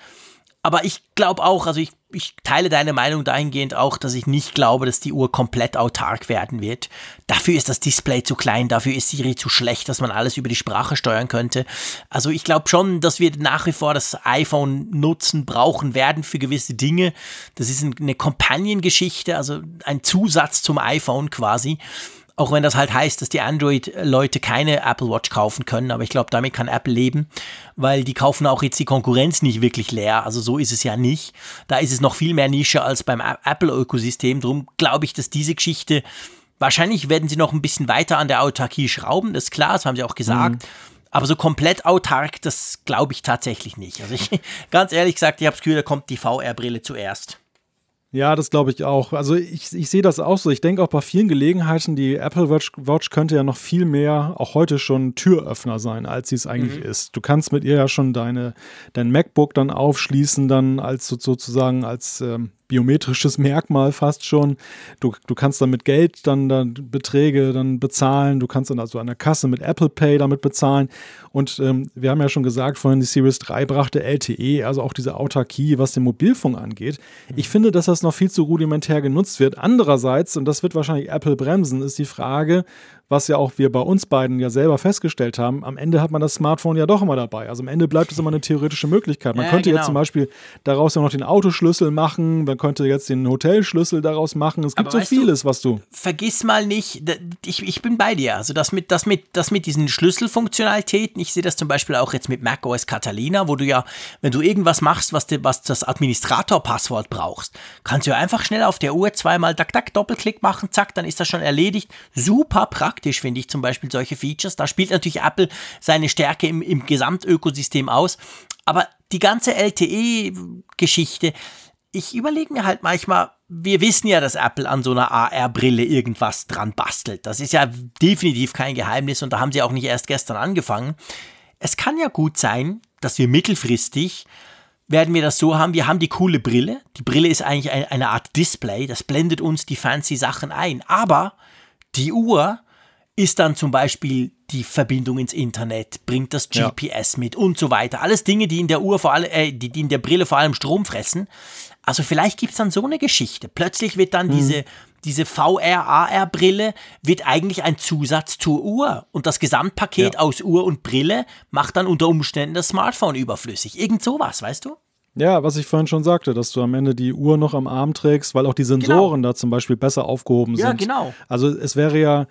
Aber ich glaube auch, also ich, ich teile deine Meinung dahingehend auch, dass ich nicht glaube, dass die Uhr komplett autark werden wird. Dafür ist das Display zu klein, dafür ist Siri zu schlecht, dass man alles über die Sprache steuern könnte. Also ich glaube schon, dass wir nach wie vor das iPhone nutzen, brauchen werden für gewisse Dinge. Das ist eine Companion-Geschichte, also ein Zusatz zum iPhone quasi. Auch wenn das halt heißt, dass die Android-Leute keine Apple Watch kaufen können, aber ich glaube, damit kann Apple leben, weil die kaufen auch jetzt die Konkurrenz nicht wirklich leer. Also so ist es ja nicht. Da ist es noch viel mehr Nische als beim Apple-Ökosystem. Darum glaube ich, dass diese Geschichte, wahrscheinlich werden sie noch ein bisschen weiter an der Autarkie schrauben, das ist klar, das haben sie auch gesagt. Mhm. Aber so komplett autark, das glaube ich tatsächlich nicht. Also ich, ganz ehrlich gesagt, ich habe das Gefühl, da kommt die VR-Brille zuerst. Ja, das glaube ich auch. Also ich, ich sehe das auch so. Ich denke auch bei vielen Gelegenheiten, die Apple Watch, Watch könnte ja noch viel mehr, auch heute schon Türöffner sein, als sie es eigentlich mhm. ist. Du kannst mit ihr ja schon deine, dein MacBook dann aufschließen, dann als sozusagen als ähm, biometrisches Merkmal fast schon. Du, du kannst damit Geld dann, dann Beträge dann bezahlen. Du kannst dann also an der Kasse mit Apple Pay damit bezahlen. Und ähm, wir haben ja schon gesagt, vorhin die Series 3 brachte LTE, also auch diese Autarkie, was den Mobilfunk angeht. Ich finde, dass das noch viel zu rudimentär genutzt wird. Andererseits, und das wird wahrscheinlich Apple bremsen, ist die Frage, was ja auch wir bei uns beiden ja selber festgestellt haben, am Ende hat man das Smartphone ja doch immer dabei. Also am Ende bleibt es immer eine theoretische Möglichkeit. Man ja, könnte genau. jetzt zum Beispiel daraus ja noch den Autoschlüssel machen, man könnte jetzt den Hotelschlüssel daraus machen. Es gibt Aber so vieles, du, was du. Vergiss mal nicht, ich, ich bin bei dir. Also das mit, das, mit, das mit diesen Schlüsselfunktionalitäten, ich sehe das zum Beispiel auch jetzt mit macOS Catalina, wo du ja, wenn du irgendwas machst, was, was das Administratorpasswort brauchst, kannst du ja einfach schnell auf der Uhr zweimal Dack, Dack, Doppelklick machen, zack, dann ist das schon erledigt. Super praktisch praktisch, finde ich zum Beispiel solche Features. Da spielt natürlich Apple seine Stärke im, im Gesamtökosystem aus. Aber die ganze LTE-Geschichte, ich überlege mir halt manchmal, wir wissen ja, dass Apple an so einer AR-Brille irgendwas dran bastelt. Das ist ja definitiv kein Geheimnis und da haben sie auch nicht erst gestern angefangen. Es kann ja gut sein, dass wir mittelfristig werden wir das so haben, wir haben die coole Brille. Die Brille ist eigentlich eine Art Display, das blendet uns die fancy Sachen ein. Aber die Uhr ist dann zum Beispiel die Verbindung ins Internet, bringt das GPS ja. mit und so weiter. Alles Dinge, die in der Uhr vor allem, äh, die, die in der Brille vor allem Strom fressen. Also vielleicht gibt es dann so eine Geschichte. Plötzlich wird dann mhm. diese, diese VR-AR-Brille wird eigentlich ein Zusatz zur Uhr. Und das Gesamtpaket ja. aus Uhr und Brille macht dann unter Umständen das Smartphone überflüssig. Irgend sowas, weißt du? Ja, was ich vorhin schon sagte, dass du am Ende die Uhr noch am Arm trägst, weil auch die Sensoren genau. da zum Beispiel besser aufgehoben sind. Ja, genau. Also es wäre ja,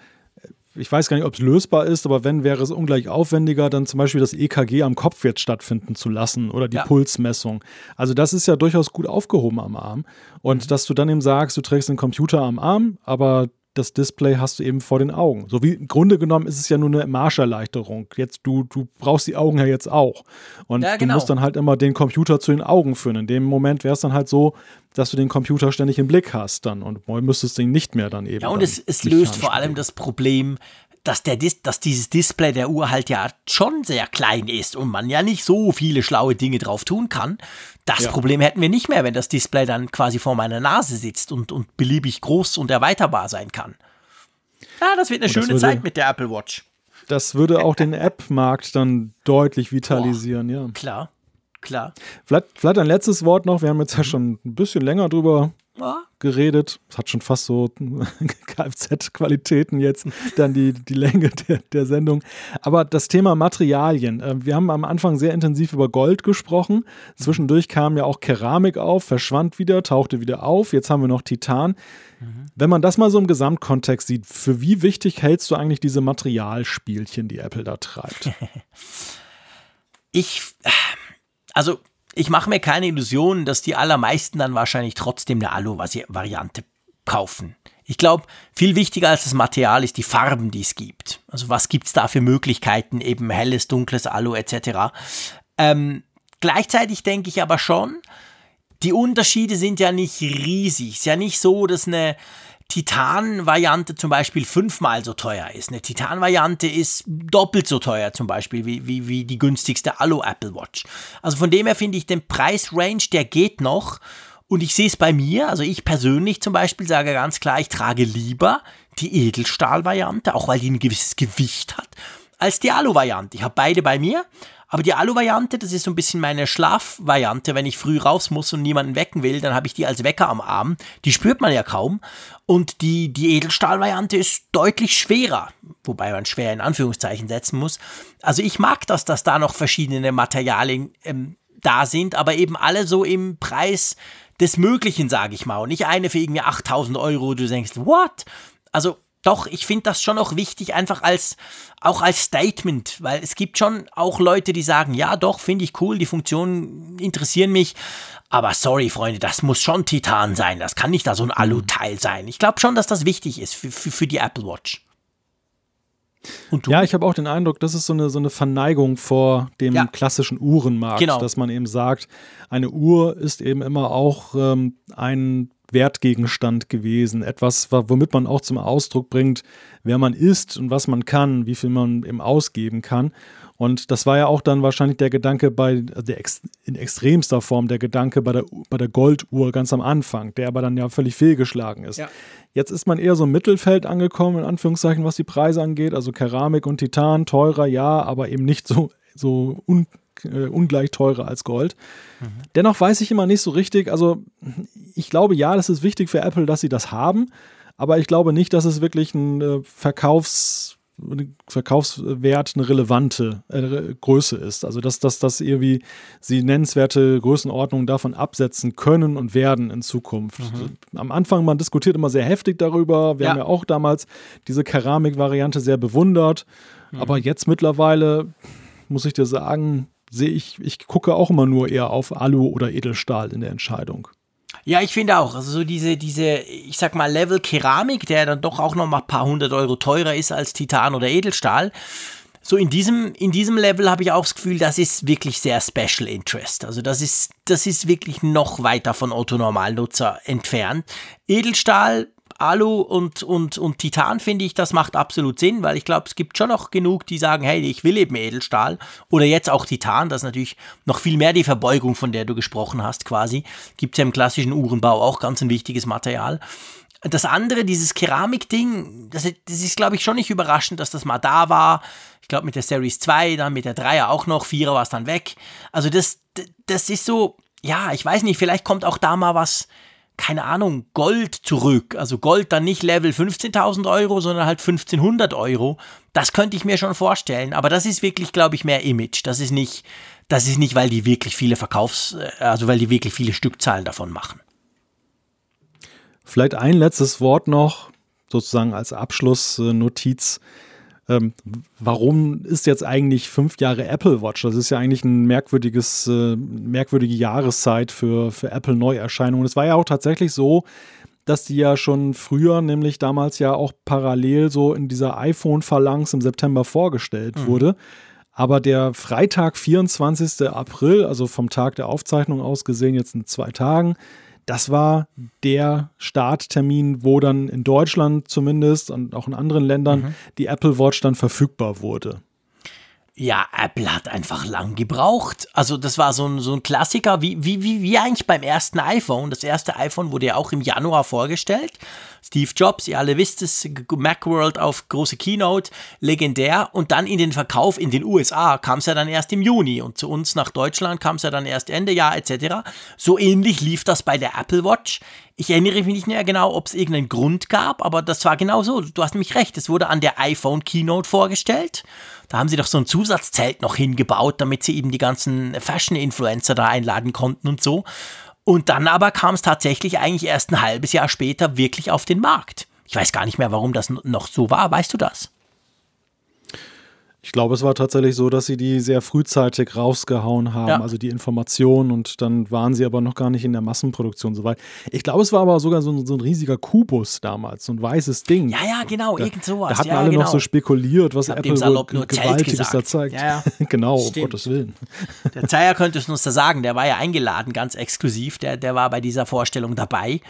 ich weiß gar nicht, ob es lösbar ist, aber wenn, wäre es ungleich aufwendiger, dann zum Beispiel das EKG am Kopf jetzt stattfinden zu lassen oder die ja. Pulsmessung. Also das ist ja durchaus gut aufgehoben am Arm. Und mhm. dass du dann eben sagst, du trägst den Computer am Arm, aber das Display hast du eben vor den Augen. So wie im Grunde genommen ist es ja nur eine Marscherleichterung. Jetzt du, du brauchst die Augen ja jetzt auch. Und ja, genau. du musst dann halt immer den Computer zu den Augen führen. In dem Moment wäre es dann halt so, dass du den Computer ständig im Blick hast dann und müsstest den nicht mehr dann eben. Ja, und es, es löst vor allem das Problem, dass, der, dass dieses Display der Uhr halt ja schon sehr klein ist und man ja nicht so viele schlaue Dinge drauf tun kann. Das ja. Problem hätten wir nicht mehr, wenn das Display dann quasi vor meiner Nase sitzt und, und beliebig groß und erweiterbar sein kann. Ja, das wird eine und schöne würde, Zeit mit der Apple Watch. Das würde auch den App-Markt dann deutlich vitalisieren, Boah, ja. Klar, klar. Vielleicht, vielleicht ein letztes Wort noch. Wir haben jetzt ja schon ein bisschen länger drüber geredet. Es hat schon fast so Kfz-Qualitäten jetzt, dann die, die Länge der, der Sendung. Aber das Thema Materialien. Äh, wir haben am Anfang sehr intensiv über Gold gesprochen. Zwischendurch kam ja auch Keramik auf, verschwand wieder, tauchte wieder auf. Jetzt haben wir noch Titan. Mhm. Wenn man das mal so im Gesamtkontext sieht, für wie wichtig hältst du eigentlich diese Materialspielchen, die Apple da treibt? Ich, also ich mache mir keine Illusionen, dass die allermeisten dann wahrscheinlich trotzdem eine Alu-Variante kaufen. Ich glaube, viel wichtiger als das Material ist die Farben, die es gibt. Also was gibt es da für Möglichkeiten, eben helles, dunkles Alu etc. Ähm, gleichzeitig denke ich aber schon, die Unterschiede sind ja nicht riesig. Es ist ja nicht so, dass eine Titan-Variante zum Beispiel fünfmal so teuer ist. Eine Titan-Variante ist doppelt so teuer zum Beispiel wie, wie, wie die günstigste Alu Apple Watch. Also von dem her finde ich den Preisrange, der geht noch. Und ich sehe es bei mir, also ich persönlich zum Beispiel sage ganz klar, ich trage lieber die Edelstahl-Variante, auch weil die ein gewisses Gewicht hat, als die Alu-Variante. Ich habe beide bei mir, aber die Alu-Variante, das ist so ein bisschen meine Schlafvariante. Wenn ich früh raus muss und niemanden wecken will, dann habe ich die als Wecker am Arm. Die spürt man ja kaum. Und die, die Edelstahl-Variante ist deutlich schwerer, wobei man schwer in Anführungszeichen setzen muss. Also ich mag das, dass da noch verschiedene Materialien ähm, da sind, aber eben alle so im Preis des Möglichen, sage ich mal. Und nicht eine für irgendwie 8000 Euro, du denkst, what? Also doch, ich finde das schon auch wichtig, einfach als, auch als Statement, weil es gibt schon auch Leute, die sagen, ja doch, finde ich cool, die Funktionen interessieren mich, aber sorry, Freunde, das muss schon Titan sein, das kann nicht da so ein Alu-Teil sein. Ich glaube schon, dass das wichtig ist für, für, für die Apple Watch. Ja, ich habe auch den Eindruck, das ist so eine, so eine Verneigung vor dem ja. klassischen Uhrenmarkt, genau. dass man eben sagt, eine Uhr ist eben immer auch ähm, ein Wertgegenstand gewesen. Etwas, womit man auch zum Ausdruck bringt, wer man ist und was man kann, wie viel man eben ausgeben kann. Und das war ja auch dann wahrscheinlich der Gedanke bei, also der in extremster Form der Gedanke bei der, bei der Golduhr ganz am Anfang, der aber dann ja völlig fehlgeschlagen ist. Ja. Jetzt ist man eher so im Mittelfeld angekommen, in Anführungszeichen, was die Preise angeht. Also Keramik und Titan, teurer, ja, aber eben nicht so, so un, äh, ungleich teurer als Gold. Mhm. Dennoch weiß ich immer nicht so richtig, also ich glaube, ja, das ist wichtig für Apple, dass sie das haben, aber ich glaube nicht, dass es wirklich ein äh, Verkaufs Verkaufswert eine relevante äh, Größe ist. Also dass, dass, dass irgendwie sie nennenswerte Größenordnungen davon absetzen können und werden in Zukunft. Mhm. Am Anfang, man diskutiert immer sehr heftig darüber. Wir ja. haben ja auch damals diese Keramik-Variante sehr bewundert. Mhm. Aber jetzt mittlerweile, muss ich dir sagen, sehe ich, ich gucke auch immer nur eher auf Alu oder Edelstahl in der Entscheidung. Ja, ich finde auch. Also so diese, diese, ich sag mal, Level Keramik, der dann doch auch noch mal ein paar hundert Euro teurer ist als Titan oder Edelstahl. So in diesem, in diesem Level habe ich auch das Gefühl, das ist wirklich sehr Special Interest. Also das ist, das ist wirklich noch weiter von Otto Normalnutzer entfernt. Edelstahl Alu und, und, und Titan finde ich, das macht absolut Sinn, weil ich glaube, es gibt schon noch genug, die sagen, hey, ich will eben Edelstahl oder jetzt auch Titan, das ist natürlich noch viel mehr die Verbeugung, von der du gesprochen hast quasi. Gibt es ja im klassischen Uhrenbau auch ganz ein wichtiges Material. Das andere, dieses Keramik-Ding, das, das ist, glaube ich, schon nicht überraschend, dass das mal da war. Ich glaube, mit der Series 2, dann mit der 3er auch noch, 4er war es dann weg. Also das, das ist so, ja, ich weiß nicht, vielleicht kommt auch da mal was, keine Ahnung, Gold zurück. Also Gold dann nicht Level 15.000 Euro, sondern halt 1500 Euro. Das könnte ich mir schon vorstellen. Aber das ist wirklich, glaube ich, mehr Image. Das ist nicht, das ist nicht, weil die wirklich viele Verkaufs-, äh, also weil die wirklich viele Stückzahlen davon machen. Vielleicht ein letztes Wort noch, sozusagen als Abschlussnotiz. Ähm, warum ist jetzt eigentlich fünf Jahre Apple Watch? Das ist ja eigentlich ein merkwürdiges, äh, merkwürdige Jahreszeit für, für Apple Neuerscheinungen. Es war ja auch tatsächlich so, dass die ja schon früher, nämlich damals ja auch parallel so in dieser iPhone-Phalanx im September vorgestellt mhm. wurde. Aber der Freitag, 24. April, also vom Tag der Aufzeichnung aus gesehen, jetzt in zwei Tagen, das war der Starttermin, wo dann in Deutschland zumindest und auch in anderen Ländern mhm. die Apple Watch dann verfügbar wurde. Ja, Apple hat einfach lang gebraucht. Also das war so ein, so ein Klassiker, wie, wie, wie, eigentlich beim ersten iPhone. Das erste iPhone wurde ja auch im Januar vorgestellt. Steve Jobs, ihr alle wisst es, Macworld auf große Keynote, legendär. Und dann in den Verkauf in den USA kam es ja dann erst im Juni. Und zu uns nach Deutschland kam es ja dann erst Ende Jahr etc. So ähnlich lief das bei der Apple Watch. Ich erinnere mich nicht mehr genau, ob es irgendeinen Grund gab, aber das war genau so. Du hast nämlich recht, es wurde an der iPhone Keynote vorgestellt. Da haben sie doch so ein Zusatzzelt noch hingebaut, damit sie eben die ganzen Fashion-Influencer da einladen konnten und so. Und dann aber kam es tatsächlich eigentlich erst ein halbes Jahr später wirklich auf den Markt. Ich weiß gar nicht mehr, warum das noch so war. Weißt du das? Ich glaube, es war tatsächlich so, dass sie die sehr frühzeitig rausgehauen haben, ja. also die Informationen und dann waren sie aber noch gar nicht in der Massenproduktion soweit. Ich glaube, es war aber sogar so ein, so ein riesiger Kubus damals, so ein weißes Ding. Ja, ja, genau, da, irgend sowas. Da hatten ja, alle genau. noch so spekuliert, was Apple wohl Gewaltiges da zeigt. Ja, ja. genau, Stimmt. um Gottes Willen. Der Zeier könnte es uns da sagen, der war ja eingeladen, ganz exklusiv, der, der war bei dieser Vorstellung dabei.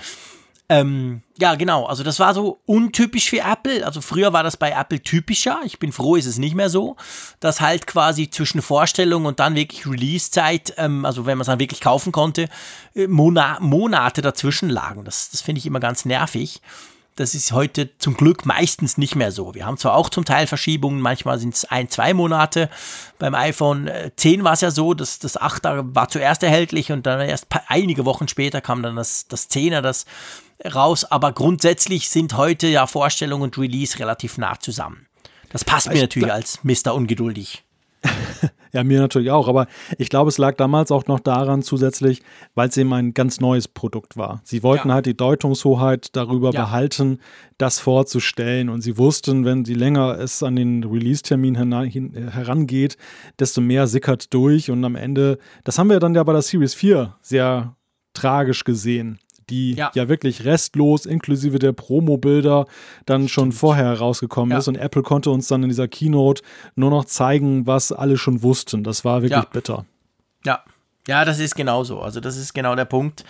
Ähm, ja, genau. Also das war so untypisch für Apple. Also früher war das bei Apple typischer. Ich bin froh, ist es nicht mehr so, dass halt quasi zwischen Vorstellung und dann wirklich Release-Zeit, ähm, also wenn man es dann wirklich kaufen konnte, äh, Mona Monate dazwischen lagen. Das, das finde ich immer ganz nervig. Das ist heute zum Glück meistens nicht mehr so. Wir haben zwar auch zum Teil Verschiebungen, manchmal sind es ein, zwei Monate. Beim iPhone 10 war es ja so, dass das 8er war zuerst erhältlich und dann erst einige Wochen später kam dann das, das 10er, das raus, aber grundsätzlich sind heute ja Vorstellung und Release relativ nah zusammen. Das passt mir natürlich als Mr. Ungeduldig. Ja, mir natürlich auch. Aber ich glaube, es lag damals auch noch daran zusätzlich, weil es eben ein ganz neues Produkt war. Sie wollten ja. halt die Deutungshoheit darüber ja. behalten, das vorzustellen. Und sie wussten, wenn sie länger es an den Release-Termin herangeht, desto mehr sickert durch. Und am Ende, das haben wir dann ja bei der Series 4 sehr tragisch gesehen die ja. ja, wirklich restlos inklusive der Promo-Bilder dann schon vorher herausgekommen ja. ist. Und Apple konnte uns dann in dieser Keynote nur noch zeigen, was alle schon wussten. Das war wirklich ja. bitter. Ja. Ja, das ist genau so. Also das ist genau der Punkt.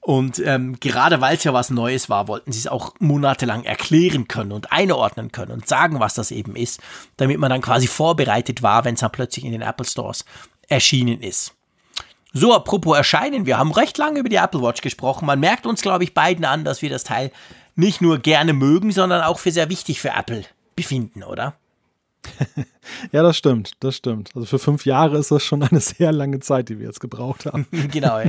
Und ähm, gerade weil es ja was Neues war, wollten sie es auch monatelang erklären können und einordnen können und sagen, was das eben ist, damit man dann quasi vorbereitet war, wenn es dann plötzlich in den Apple Stores erschienen ist. So, apropos erscheinen, wir haben recht lange über die Apple Watch gesprochen. Man merkt uns, glaube ich, beiden an, dass wir das Teil nicht nur gerne mögen, sondern auch für sehr wichtig für Apple befinden, oder? ja, das stimmt, das stimmt. Also für fünf Jahre ist das schon eine sehr lange Zeit, die wir jetzt gebraucht haben. genau.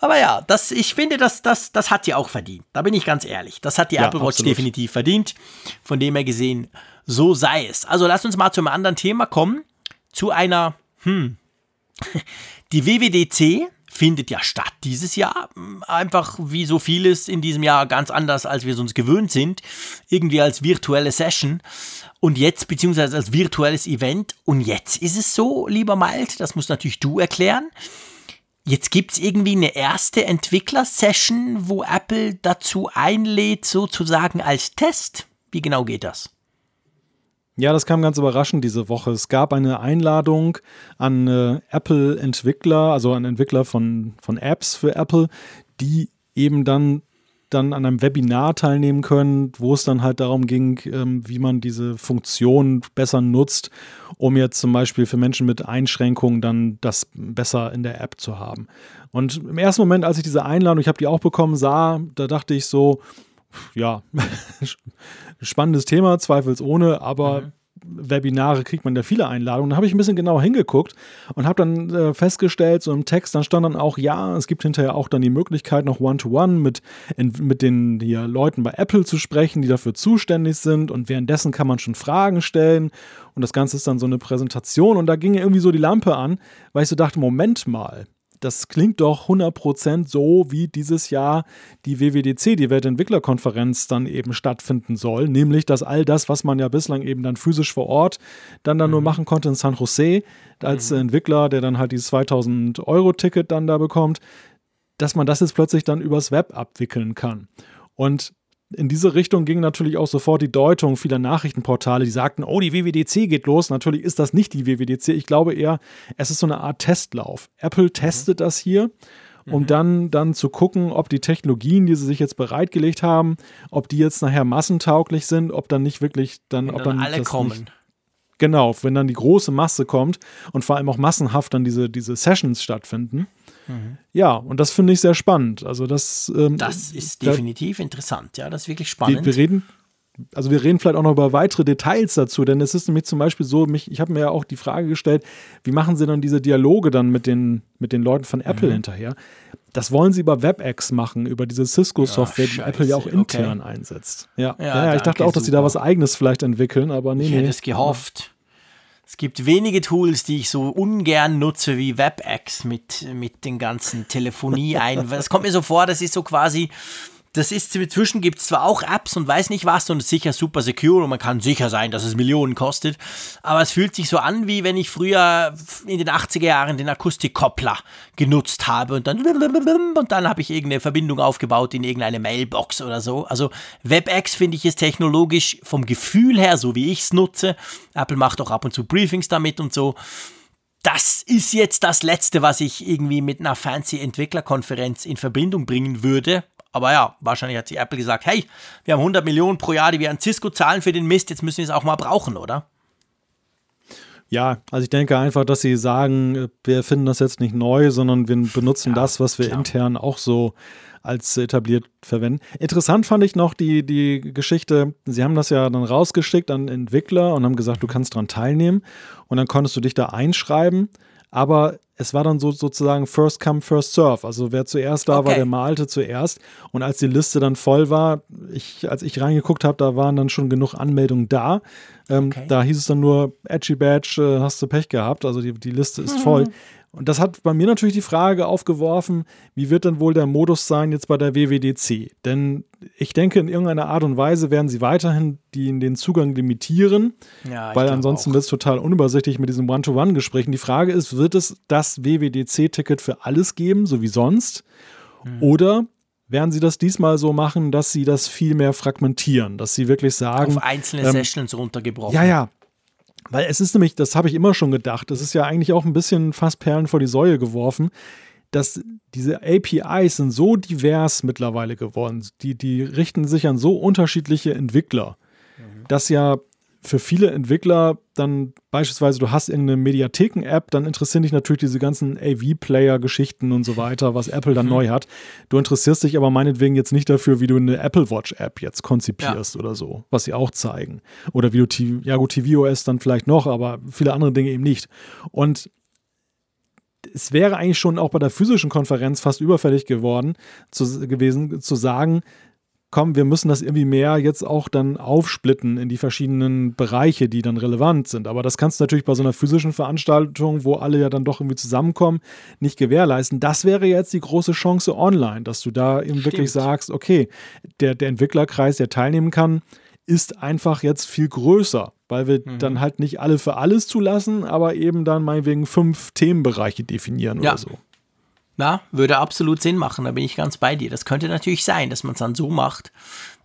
Aber ja, das, ich finde, das, das, das hat sie auch verdient. Da bin ich ganz ehrlich. Das hat die ja, Apple Watch absolut. definitiv verdient. Von dem her gesehen, so sei es. Also lass uns mal zu einem anderen Thema kommen. Zu einer, hm, die WWDC findet ja statt dieses Jahr. Einfach wie so vieles in diesem Jahr ganz anders, als wir es uns gewöhnt sind. Irgendwie als virtuelle Session. Und jetzt, beziehungsweise als virtuelles Event. Und jetzt ist es so, lieber Malt, das musst natürlich du erklären. Jetzt gibt es irgendwie eine erste Entwickler-Session, wo Apple dazu einlädt, sozusagen als Test. Wie genau geht das? Ja, das kam ganz überraschend diese Woche. Es gab eine Einladung an äh, Apple-Entwickler, also an Entwickler von, von Apps für Apple, die eben dann dann an einem Webinar teilnehmen können, wo es dann halt darum ging, ähm, wie man diese Funktion besser nutzt, um jetzt zum Beispiel für Menschen mit Einschränkungen dann das besser in der App zu haben. Und im ersten Moment, als ich diese Einladung, ich habe die auch bekommen, sah, da dachte ich so, ja, spannendes Thema, zweifelsohne, aber mhm. Webinare kriegt man da viele Einladungen. Da habe ich ein bisschen genauer hingeguckt und habe dann äh, festgestellt, so im Text, dann stand dann auch, ja, es gibt hinterher auch dann die Möglichkeit, noch One-to-One -one mit, mit den hier Leuten bei Apple zu sprechen, die dafür zuständig sind und währenddessen kann man schon Fragen stellen und das Ganze ist dann so eine Präsentation und da ging irgendwie so die Lampe an, weil ich so dachte, Moment mal, das klingt doch 100% so, wie dieses Jahr die WWDC, die Weltentwicklerkonferenz, dann eben stattfinden soll. Nämlich, dass all das, was man ja bislang eben dann physisch vor Ort dann, dann mhm. nur machen konnte in San Jose, als mhm. Entwickler, der dann halt dieses 2000 Euro-Ticket dann da bekommt, dass man das jetzt plötzlich dann übers Web abwickeln kann. Und in diese Richtung ging natürlich auch sofort die Deutung vieler Nachrichtenportale, die sagten, oh, die WWDC geht los. Natürlich ist das nicht die WWDC. Ich glaube eher, es ist so eine Art Testlauf. Apple testet mhm. das hier, um mhm. dann, dann zu gucken, ob die Technologien, die sie sich jetzt bereitgelegt haben, ob die jetzt nachher massentauglich sind, ob dann nicht wirklich dann, wenn ob dann, dann alle kommen. Nicht, genau, wenn dann die große Masse kommt und vor allem auch massenhaft dann diese, diese Sessions stattfinden. Mhm. Ja, und das finde ich sehr spannend. Also das, ähm, das ist definitiv da, interessant, ja, das ist wirklich spannend. Wir, wir, reden, also wir reden vielleicht auch noch über weitere Details dazu, denn es ist nämlich zum Beispiel so, mich, ich habe mir ja auch die Frage gestellt, wie machen sie dann diese Dialoge dann mit den, mit den Leuten von Apple mhm. hinterher? Das wollen sie über WebEx machen, über diese Cisco-Software, die Apple ja auch intern okay. einsetzt. Ja, ja, ja, ja ich dachte auch, dass sie da was Eigenes vielleicht entwickeln, aber nee, ich nee. hätte es gehofft. Es gibt wenige Tools, die ich so ungern nutze wie WebEx mit, mit den ganzen Telefonie ein. Das kommt mir so vor, das ist so quasi das ist, inzwischen gibt es zwar auch Apps und weiß nicht was und ist sicher super secure und man kann sicher sein, dass es Millionen kostet, aber es fühlt sich so an, wie wenn ich früher in den 80er Jahren den Akustikkoppler genutzt habe und dann und dann habe ich irgendeine Verbindung aufgebaut in irgendeine Mailbox oder so. Also WebEx finde ich ist technologisch vom Gefühl her, so wie ich es nutze. Apple macht auch ab und zu Briefings damit und so das ist jetzt das Letzte, was ich irgendwie mit einer fancy Entwicklerkonferenz in Verbindung bringen würde. Aber ja, wahrscheinlich hat sich Apple gesagt, hey, wir haben 100 Millionen pro Jahr, die wir an Cisco zahlen für den Mist, jetzt müssen wir es auch mal brauchen, oder? Ja, also ich denke einfach, dass sie sagen, wir finden das jetzt nicht neu, sondern wir benutzen ja, das, was wir klar. intern auch so als etabliert verwenden. Interessant fand ich noch die, die Geschichte, sie haben das ja dann rausgeschickt an Entwickler und haben gesagt, du kannst daran teilnehmen und dann konntest du dich da einschreiben aber es war dann so sozusagen First Come, First Serve. Also wer zuerst da okay. war, der malte zuerst. Und als die Liste dann voll war, ich, als ich reingeguckt habe, da waren dann schon genug Anmeldungen da. Ähm, okay. Da hieß es dann nur, Edgy Badge, äh, hast du Pech gehabt. Also die, die Liste ist voll. Und das hat bei mir natürlich die Frage aufgeworfen, wie wird denn wohl der Modus sein jetzt bei der WWDC? Denn ich denke, in irgendeiner Art und Weise werden sie weiterhin die, den Zugang limitieren, ja, weil ansonsten wird es total unübersichtlich mit diesen One-to-One-Gesprächen. Die Frage ist, wird es das WWDC-Ticket für alles geben, so wie sonst? Mhm. Oder werden sie das diesmal so machen, dass sie das viel mehr fragmentieren, dass sie wirklich sagen. Auf einzelne ähm, Sessions runtergebrochen. Ja, ja, weil es ist nämlich, das habe ich immer schon gedacht, es ist ja eigentlich auch ein bisschen fast Perlen vor die Säue geworfen, dass diese APIs sind so divers mittlerweile geworden. Die, die richten sich an so unterschiedliche Entwickler, mhm. dass ja für viele Entwickler dann beispielsweise, du hast irgendeine Mediatheken-App, dann interessieren dich natürlich diese ganzen AV-Player-Geschichten und so weiter, was Apple dann mhm. neu hat. Du interessierst dich aber meinetwegen jetzt nicht dafür, wie du eine Apple Watch-App jetzt konzipierst ja. oder so, was sie auch zeigen. Oder wie du, TV, ja gut, tvOS dann vielleicht noch, aber viele andere Dinge eben nicht. Und es wäre eigentlich schon auch bei der physischen Konferenz fast überfällig geworden, zu, gewesen, zu sagen, komm, wir müssen das irgendwie mehr jetzt auch dann aufsplitten in die verschiedenen Bereiche, die dann relevant sind. Aber das kannst du natürlich bei so einer physischen Veranstaltung, wo alle ja dann doch irgendwie zusammenkommen, nicht gewährleisten. Das wäre jetzt die große Chance online, dass du da eben Stimmt. wirklich sagst, okay, der, der Entwicklerkreis, der teilnehmen kann, ist einfach jetzt viel größer, weil wir mhm. dann halt nicht alle für alles zulassen, aber eben dann meinetwegen fünf Themenbereiche definieren ja. oder so. Ja, würde absolut Sinn machen, da bin ich ganz bei dir. Das könnte natürlich sein, dass man es dann so macht,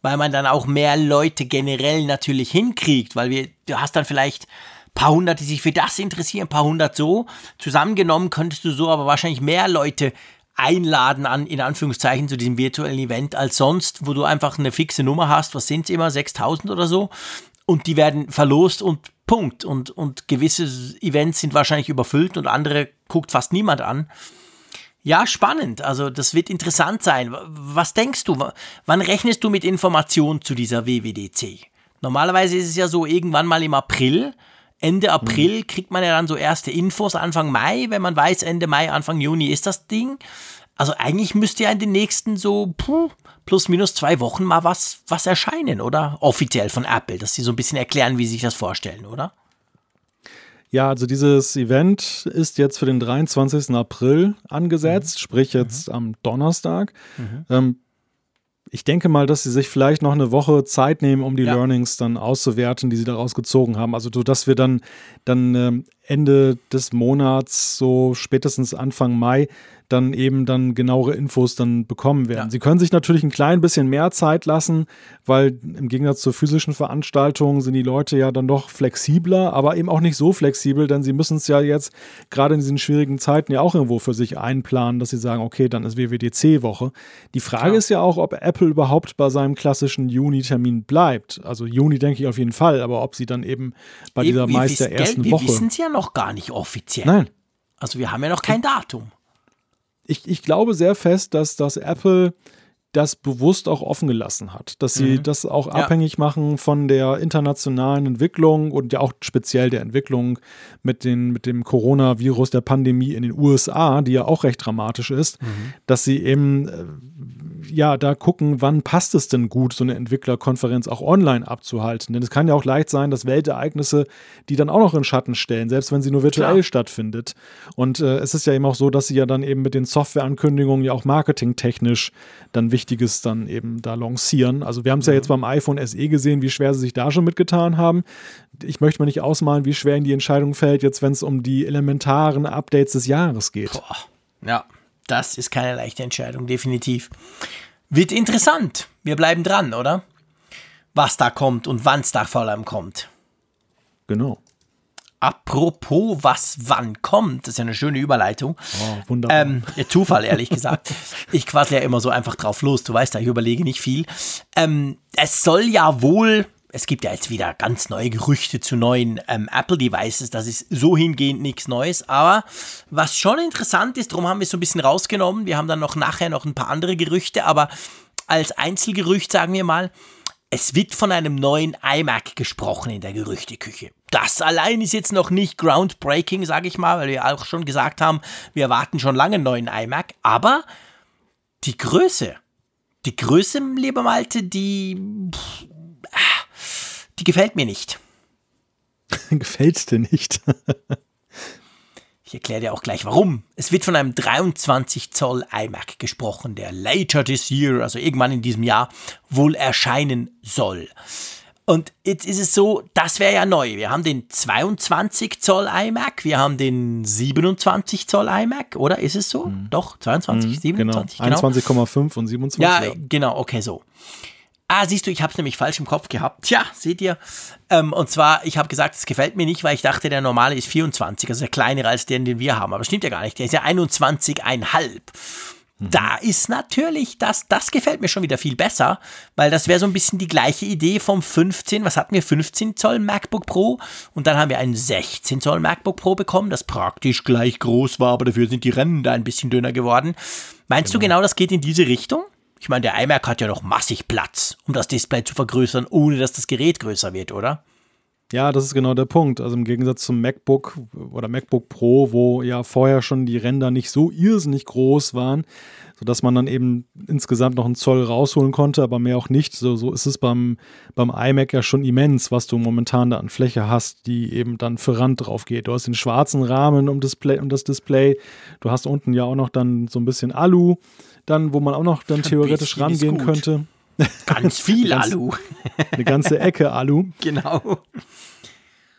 weil man dann auch mehr Leute generell natürlich hinkriegt, weil wir, du hast dann vielleicht ein paar hundert, die sich für das interessieren, ein paar hundert so. Zusammengenommen könntest du so aber wahrscheinlich mehr Leute einladen an, in Anführungszeichen, zu diesem virtuellen Event als sonst, wo du einfach eine fixe Nummer hast, was sind es immer, 6000 oder so, und die werden verlost und Punkt. Und, und gewisse Events sind wahrscheinlich überfüllt und andere guckt fast niemand an. Ja, spannend. Also das wird interessant sein. Was denkst du? Wann rechnest du mit Informationen zu dieser WWDC? Normalerweise ist es ja so irgendwann mal im April. Ende April mhm. kriegt man ja dann so erste Infos, Anfang Mai, wenn man weiß, Ende Mai, Anfang Juni ist das Ding. Also eigentlich müsste ja in den nächsten so puh, plus minus zwei Wochen mal was, was erscheinen, oder? Offiziell von Apple, dass sie so ein bisschen erklären, wie sie sich das vorstellen, oder? Ja, also dieses Event ist jetzt für den 23. April angesetzt, mhm. sprich jetzt mhm. am Donnerstag. Mhm. Ähm, ich denke mal, dass sie sich vielleicht noch eine Woche Zeit nehmen, um die ja. Learnings dann auszuwerten, die sie daraus gezogen haben. Also, dass wir dann, dann ähm, Ende des Monats, so spätestens Anfang Mai, dann eben dann genauere Infos dann bekommen werden. Ja. Sie können sich natürlich ein klein bisschen mehr Zeit lassen, weil im Gegensatz zur physischen Veranstaltung sind die Leute ja dann doch flexibler, aber eben auch nicht so flexibel, denn sie müssen es ja jetzt gerade in diesen schwierigen Zeiten ja auch irgendwo für sich einplanen, dass sie sagen, okay, dann ist WWDC-Woche. Die Frage ja. ist ja auch, ob Apple überhaupt bei seinem klassischen Juni-Termin bleibt. Also Juni denke ich auf jeden Fall, aber ob sie dann eben bei eben, dieser meist der ersten wir Woche. Wir wissen es ja noch gar nicht offiziell. Nein. Also wir haben ja noch kein Datum ich, ich glaube sehr fest, dass das Apple das bewusst auch offen gelassen hat, dass sie mhm. das auch ja. abhängig machen von der internationalen Entwicklung und ja auch speziell der Entwicklung mit, den, mit dem Coronavirus, der Pandemie in den USA, die ja auch recht dramatisch ist, mhm. dass sie eben äh, ja da gucken, wann passt es denn gut, so eine Entwicklerkonferenz auch online abzuhalten. Denn es kann ja auch leicht sein, dass Weltereignisse die dann auch noch in Schatten stellen, selbst wenn sie nur virtuell Klar. stattfindet. Und äh, es ist ja eben auch so, dass sie ja dann eben mit den Softwareankündigungen ja auch marketingtechnisch dann Wichtiges dann eben da lancieren. Also wir haben es ja jetzt mhm. beim iPhone SE gesehen, wie schwer sie sich da schon mitgetan haben. Ich möchte mir nicht ausmalen, wie schwer ihnen die Entscheidung fällt, jetzt wenn es um die elementaren Updates des Jahres geht. Boah. Ja, das ist keine leichte Entscheidung, definitiv. Wird interessant. Wir bleiben dran, oder? Was da kommt und wann es da vor allem kommt. Genau. Apropos, was wann kommt, das ist ja eine schöne Überleitung. Oh, wunderbar. Ähm, Zufall, ehrlich gesagt. Ich quassle ja immer so einfach drauf los, du weißt ja, ich überlege nicht viel. Ähm, es soll ja wohl es gibt ja jetzt wieder ganz neue Gerüchte zu neuen ähm, Apple-Devices. Das ist so hingehend nichts Neues. Aber was schon interessant ist, darum haben wir es so ein bisschen rausgenommen. Wir haben dann noch nachher noch ein paar andere Gerüchte, aber als Einzelgerücht sagen wir mal, es wird von einem neuen iMac gesprochen in der Gerüchteküche. Das allein ist jetzt noch nicht groundbreaking, sage ich mal, weil wir auch schon gesagt haben, wir erwarten schon lange einen neuen iMac. Aber die Größe, die Größe, lieber Malte, die, die gefällt mir nicht. gefällt dir nicht? Ich erkläre dir auch gleich warum. Es wird von einem 23 Zoll iMac gesprochen, der later this year, also irgendwann in diesem Jahr, wohl erscheinen soll. Und jetzt ist es so, das wäre ja neu. Wir haben den 22 Zoll iMac, wir haben den 27 Zoll iMac, oder ist es so? Mhm. Doch, 22, mhm, 27, genau. 21,5 genau. und 27. Ja, ja, genau, okay, so. Ah, siehst du, ich habe es nämlich falsch im Kopf gehabt. Tja, seht ihr. Ähm, und zwar, ich habe gesagt, es gefällt mir nicht, weil ich dachte, der normale ist 24, also der kleinere als den, den wir haben. Aber stimmt ja gar nicht. Der ist ja 21,5. Mhm. Da ist natürlich, das, das gefällt mir schon wieder viel besser, weil das wäre so ein bisschen die gleiche Idee vom 15, was hatten wir, 15 Zoll MacBook Pro und dann haben wir einen 16 Zoll MacBook Pro bekommen, das praktisch gleich groß war, aber dafür sind die Ränder ein bisschen dünner geworden. Meinst genau. du genau, das geht in diese Richtung? Ich meine, der iMac hat ja noch massig Platz, um das Display zu vergrößern, ohne dass das Gerät größer wird, oder? Ja, das ist genau der Punkt. Also im Gegensatz zum MacBook oder MacBook Pro, wo ja vorher schon die Ränder nicht so irrsinnig groß waren, sodass man dann eben insgesamt noch einen Zoll rausholen konnte, aber mehr auch nicht. So, so ist es beim, beim iMac ja schon immens, was du momentan da an Fläche hast, die eben dann für Rand drauf geht. Du hast den schwarzen Rahmen um, Display, um das Display. Du hast unten ja auch noch dann so ein bisschen Alu dann, wo man auch noch dann theoretisch rangehen könnte. Ganz viel Alu. eine ganze Ecke Alu. Genau.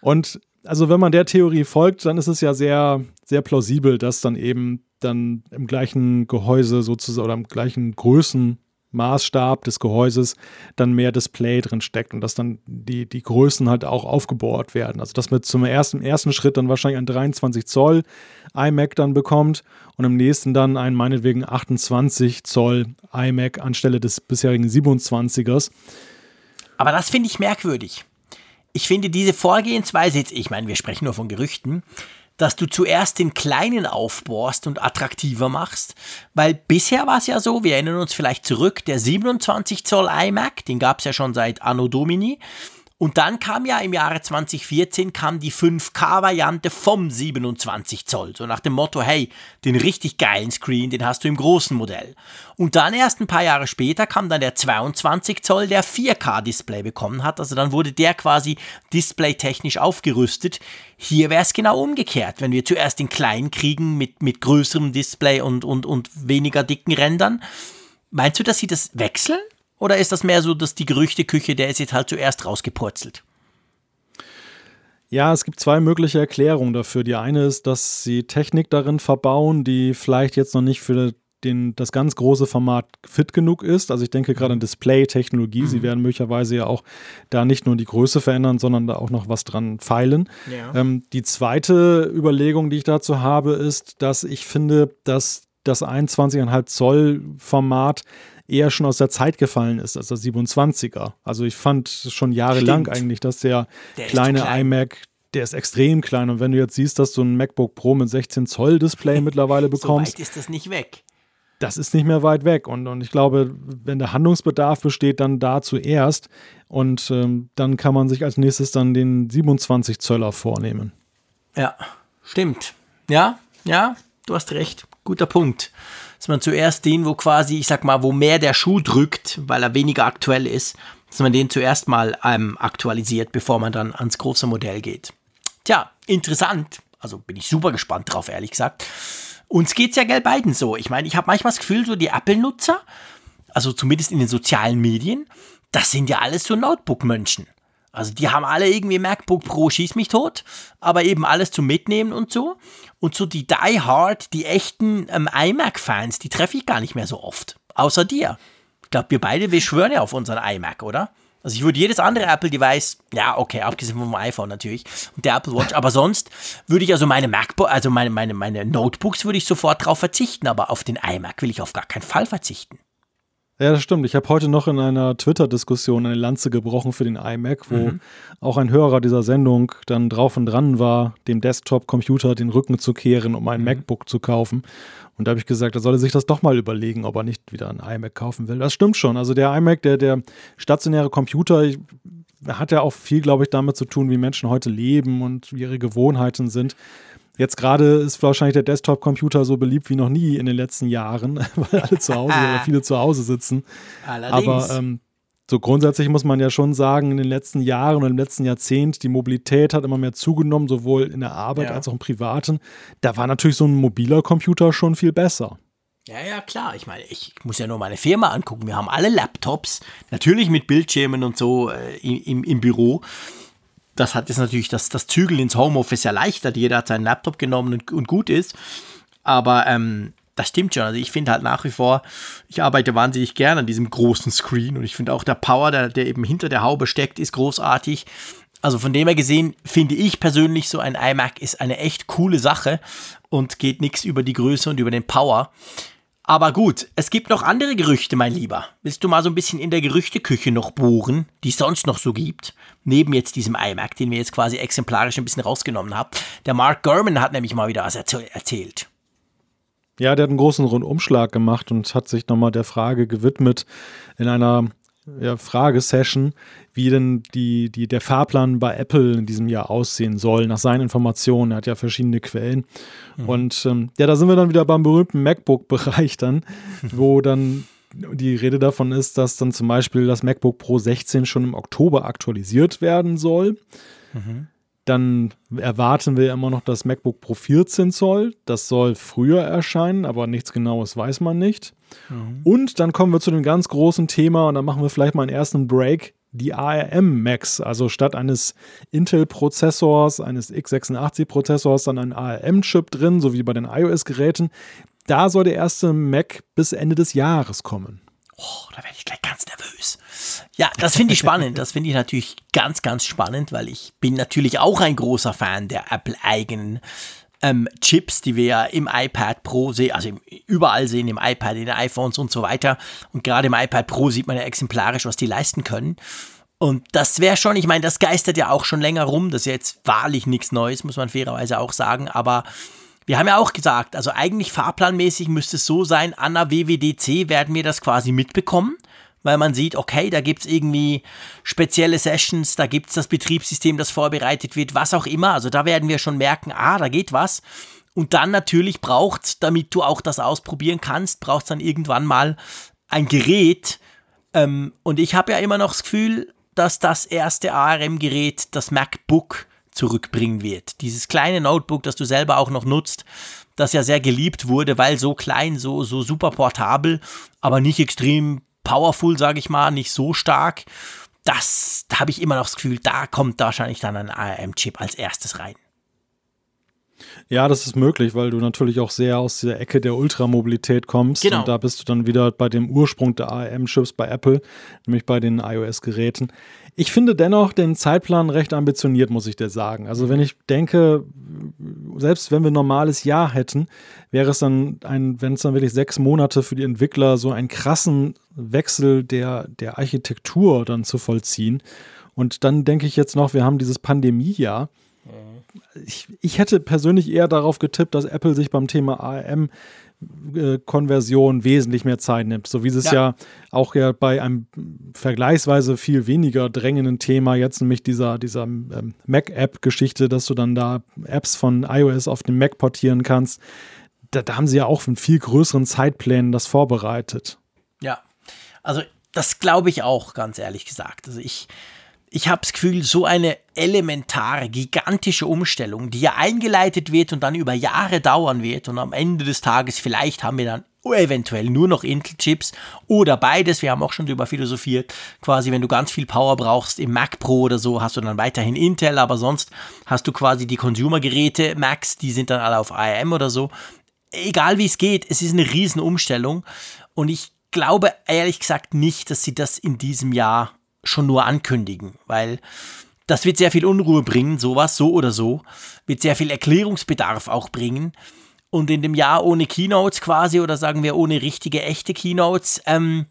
Und also wenn man der Theorie folgt, dann ist es ja sehr, sehr plausibel, dass dann eben dann im gleichen Gehäuse sozusagen oder im gleichen Größen Maßstab des Gehäuses dann mehr Display drin steckt und dass dann die, die Größen halt auch aufgebohrt werden. Also dass man zum ersten, ersten Schritt dann wahrscheinlich ein 23 Zoll iMac dann bekommt und im nächsten dann ein meinetwegen 28 Zoll iMac anstelle des bisherigen 27ers. Aber das finde ich merkwürdig. Ich finde diese Vorgehensweise, jetzt, ich meine, wir sprechen nur von Gerüchten, dass du zuerst den kleinen aufbohrst und attraktiver machst, weil bisher war es ja so, wir erinnern uns vielleicht zurück, der 27 Zoll iMac, den gab es ja schon seit Anno Domini, und dann kam ja im Jahre 2014 kam die 5K-Variante vom 27 Zoll. So nach dem Motto, hey, den richtig geilen Screen, den hast du im großen Modell. Und dann erst ein paar Jahre später kam dann der 22 Zoll, der 4K-Display bekommen hat. Also dann wurde der quasi displaytechnisch aufgerüstet. Hier wäre es genau umgekehrt. Wenn wir zuerst den kleinen kriegen mit, mit größerem Display und, und, und weniger dicken Rändern. Meinst du, dass sie das wechseln? Oder ist das mehr so, dass die Gerüchteküche, der ist jetzt halt zuerst rausgepurzelt? Ja, es gibt zwei mögliche Erklärungen dafür. Die eine ist, dass sie Technik darin verbauen, die vielleicht jetzt noch nicht für den, das ganz große Format fit genug ist. Also ich denke gerade an Display-Technologie. Mhm. Sie werden möglicherweise ja auch da nicht nur die Größe verändern, sondern da auch noch was dran feilen. Ja. Ähm, die zweite Überlegung, die ich dazu habe, ist, dass ich finde, dass das 21,5 Zoll Format eher schon aus der Zeit gefallen ist als der 27er. Also ich fand schon jahrelang Stimmt. eigentlich, dass der, der kleine klein. iMac, der ist extrem klein. Und wenn du jetzt siehst, dass du ein MacBook Pro mit 16 Zoll Display mittlerweile bekommst. so weit ist das nicht weg. Das ist nicht mehr weit weg. Und, und ich glaube, wenn der Handlungsbedarf besteht, dann da zuerst. Und ähm, dann kann man sich als nächstes dann den 27 Zöller vornehmen. Ja, stimmt. Ja, ja, du hast recht. Guter Punkt dass man zuerst den, wo quasi, ich sag mal, wo mehr der Schuh drückt, weil er weniger aktuell ist, dass man den zuerst mal ähm, aktualisiert, bevor man dann ans große Modell geht. Tja, interessant. Also bin ich super gespannt drauf, ehrlich gesagt. Uns geht's ja gell beiden so. Ich meine, ich habe manchmal das Gefühl, so die Apple-Nutzer, also zumindest in den sozialen Medien, das sind ja alles so Notebook-Mönchen. Also die haben alle irgendwie MacBook Pro schieß mich tot, aber eben alles zum Mitnehmen und so. Und so die Die Hard, die echten ähm, iMac-Fans, die treffe ich gar nicht mehr so oft. Außer dir. Ich glaube, wir beide, wir schwören ja auf unseren iMac, oder? Also ich würde jedes andere Apple-Device, ja, okay, abgesehen vom iPhone natürlich und der Apple Watch, aber sonst würde ich also meine MacBook, also meine, meine, meine Notebooks würde ich sofort drauf verzichten, aber auf den iMac will ich auf gar keinen Fall verzichten. Ja, das stimmt. Ich habe heute noch in einer Twitter-Diskussion eine Lanze gebrochen für den iMac, wo mhm. auch ein Hörer dieser Sendung dann drauf und dran war, dem Desktop-Computer den Rücken zu kehren, um ein mhm. MacBook zu kaufen. Und da habe ich gesagt, er solle sich das doch mal überlegen, ob er nicht wieder ein iMac kaufen will. Das stimmt schon. Also der iMac, der, der stationäre Computer, ich, hat ja auch viel, glaube ich, damit zu tun, wie Menschen heute leben und wie ihre Gewohnheiten sind. Jetzt gerade ist wahrscheinlich der Desktop-Computer so beliebt wie noch nie in den letzten Jahren, weil alle zu Hause oder viele zu Hause sitzen. Allerdings. Aber ähm, so grundsätzlich muss man ja schon sagen, in den letzten Jahren und im letzten Jahrzehnt, die Mobilität hat immer mehr zugenommen, sowohl in der Arbeit ja. als auch im Privaten. Da war natürlich so ein mobiler Computer schon viel besser. Ja, ja, klar. Ich meine, ich muss ja nur meine Firma angucken. Wir haben alle Laptops, natürlich mit Bildschirmen und so äh, im, im Büro. Das hat jetzt natürlich das, das Zügeln ins Homeoffice erleichtert. Jeder hat seinen Laptop genommen und, und gut ist. Aber ähm, das stimmt schon. Also ich finde halt nach wie vor, ich arbeite wahnsinnig gern an diesem großen Screen und ich finde auch der Power, der, der eben hinter der Haube steckt, ist großartig. Also von dem her gesehen, finde ich persönlich, so ein iMac ist eine echt coole Sache und geht nichts über die Größe und über den Power. Aber gut, es gibt noch andere Gerüchte, mein Lieber. Willst du mal so ein bisschen in der Gerüchteküche noch bohren, die es sonst noch so gibt? Neben jetzt diesem iMac, den wir jetzt quasi exemplarisch ein bisschen rausgenommen haben. Der Mark Gurman hat nämlich mal wieder was erzählt. Ja, der hat einen großen Rundumschlag gemacht und hat sich nochmal der Frage gewidmet in einer ja, Fragesession, wie denn die, die, der Fahrplan bei Apple in diesem Jahr aussehen soll, nach seinen Informationen. Er hat ja verschiedene Quellen. Mhm. Und ähm, ja, da sind wir dann wieder beim berühmten MacBook-Bereich dann, wo dann die Rede davon ist, dass dann zum Beispiel das MacBook Pro 16 schon im Oktober aktualisiert werden soll. Mhm. Dann erwarten wir immer noch das MacBook Pro 14 Zoll. Das soll früher erscheinen, aber nichts Genaues weiß man nicht. Mhm. Und dann kommen wir zu dem ganz großen Thema und dann machen wir vielleicht mal einen ersten Break. Die ARM Macs, also statt eines Intel-Prozessors, eines x86-Prozessors, dann ein ARM-Chip drin, so wie bei den iOS-Geräten. Da soll der erste Mac bis Ende des Jahres kommen. Oh, da werde ich gleich ganz nervös. Ja, das finde ich spannend. Das finde ich natürlich ganz, ganz spannend, weil ich bin natürlich auch ein großer Fan der Apple-eigenen ähm, Chips, die wir ja im iPad Pro sehen, also im, überall sehen, im iPad, in den iPhones und so weiter. Und gerade im iPad Pro sieht man ja exemplarisch, was die leisten können. Und das wäre schon, ich meine, das geistert ja auch schon länger rum. Das ist jetzt wahrlich nichts Neues, muss man fairerweise auch sagen. Aber wir haben ja auch gesagt, also eigentlich fahrplanmäßig müsste es so sein, an der WWDC werden wir das quasi mitbekommen, weil man sieht, okay, da gibt es irgendwie spezielle Sessions, da gibt es das Betriebssystem, das vorbereitet wird, was auch immer. Also da werden wir schon merken, ah, da geht was. Und dann natürlich braucht damit du auch das ausprobieren kannst, braucht es dann irgendwann mal ein Gerät. Ähm, und ich habe ja immer noch das Gefühl, dass das erste ARM-Gerät das MacBook zurückbringen wird. Dieses kleine Notebook, das du selber auch noch nutzt, das ja sehr geliebt wurde, weil so klein, so, so super portabel, aber nicht extrem powerful, sage ich mal, nicht so stark. Das, da habe ich immer noch das Gefühl, da kommt wahrscheinlich dann ein ARM-Chip als erstes rein. Ja, das ist möglich, weil du natürlich auch sehr aus der Ecke der Ultramobilität kommst. Genau. Und da bist du dann wieder bei dem Ursprung der ARM-Chips bei Apple, nämlich bei den iOS-Geräten. Ich finde dennoch den Zeitplan recht ambitioniert, muss ich dir sagen. Also wenn ich denke, selbst wenn wir ein normales Jahr hätten, wäre es dann ein, wenn es dann wirklich sechs Monate für die Entwickler so einen krassen Wechsel der, der Architektur dann zu vollziehen. Und dann denke ich jetzt noch, wir haben dieses Pandemiejahr. Ich, ich hätte persönlich eher darauf getippt, dass Apple sich beim Thema ARM Konversion wesentlich mehr Zeit nimmt. So wie es ja. ja auch ja bei einem vergleichsweise viel weniger drängenden Thema, jetzt nämlich dieser, dieser ähm, Mac-App-Geschichte, dass du dann da Apps von iOS auf den Mac portieren kannst. Da, da haben sie ja auch in viel größeren Zeitplänen das vorbereitet. Ja, also das glaube ich auch, ganz ehrlich gesagt. Also ich, ich habe das Gefühl, so eine elementare, gigantische Umstellung, die ja eingeleitet wird und dann über Jahre dauern wird und am Ende des Tages vielleicht haben wir dann eventuell nur noch Intel-Chips oder beides. Wir haben auch schon darüber philosophiert. Quasi, wenn du ganz viel Power brauchst im Mac Pro oder so, hast du dann weiterhin Intel, aber sonst hast du quasi die Consumer-Geräte Macs, die sind dann alle auf ARM oder so. Egal wie es geht, es ist eine Riesenumstellung und ich glaube ehrlich gesagt nicht, dass sie das in diesem Jahr schon nur ankündigen, weil das wird sehr viel Unruhe bringen, sowas, so oder so, wird sehr viel Erklärungsbedarf auch bringen. Und in dem Jahr ohne Keynotes quasi, oder sagen wir ohne richtige, echte Keynotes, ähm,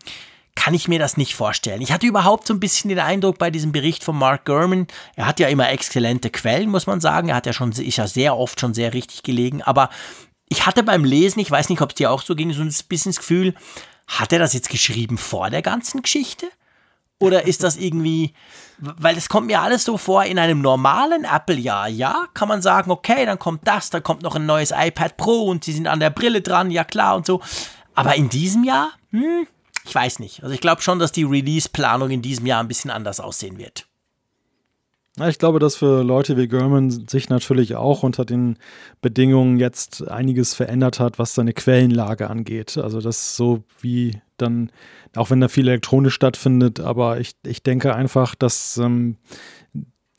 kann ich mir das nicht vorstellen. Ich hatte überhaupt so ein bisschen den Eindruck bei diesem Bericht von Mark Gurman, er hat ja immer exzellente Quellen, muss man sagen. Er hat ja schon, ist ja sehr oft schon sehr richtig gelegen. Aber ich hatte beim Lesen, ich weiß nicht, ob es dir auch so ging, so ein bisschen das Gefühl, hat er das jetzt geschrieben vor der ganzen Geschichte? Oder ist das irgendwie, weil es kommt mir alles so vor, in einem normalen Apple-Jahr, ja, kann man sagen, okay, dann kommt das, dann kommt noch ein neues iPad Pro und sie sind an der Brille dran, ja klar und so. Aber in diesem Jahr, hm, ich weiß nicht. Also ich glaube schon, dass die Release-Planung in diesem Jahr ein bisschen anders aussehen wird. Ja, ich glaube, dass für Leute wie German sich natürlich auch unter den Bedingungen jetzt einiges verändert hat, was seine Quellenlage angeht. Also das so wie dann, auch wenn da viel elektronisch stattfindet, aber ich, ich denke einfach, dass ähm,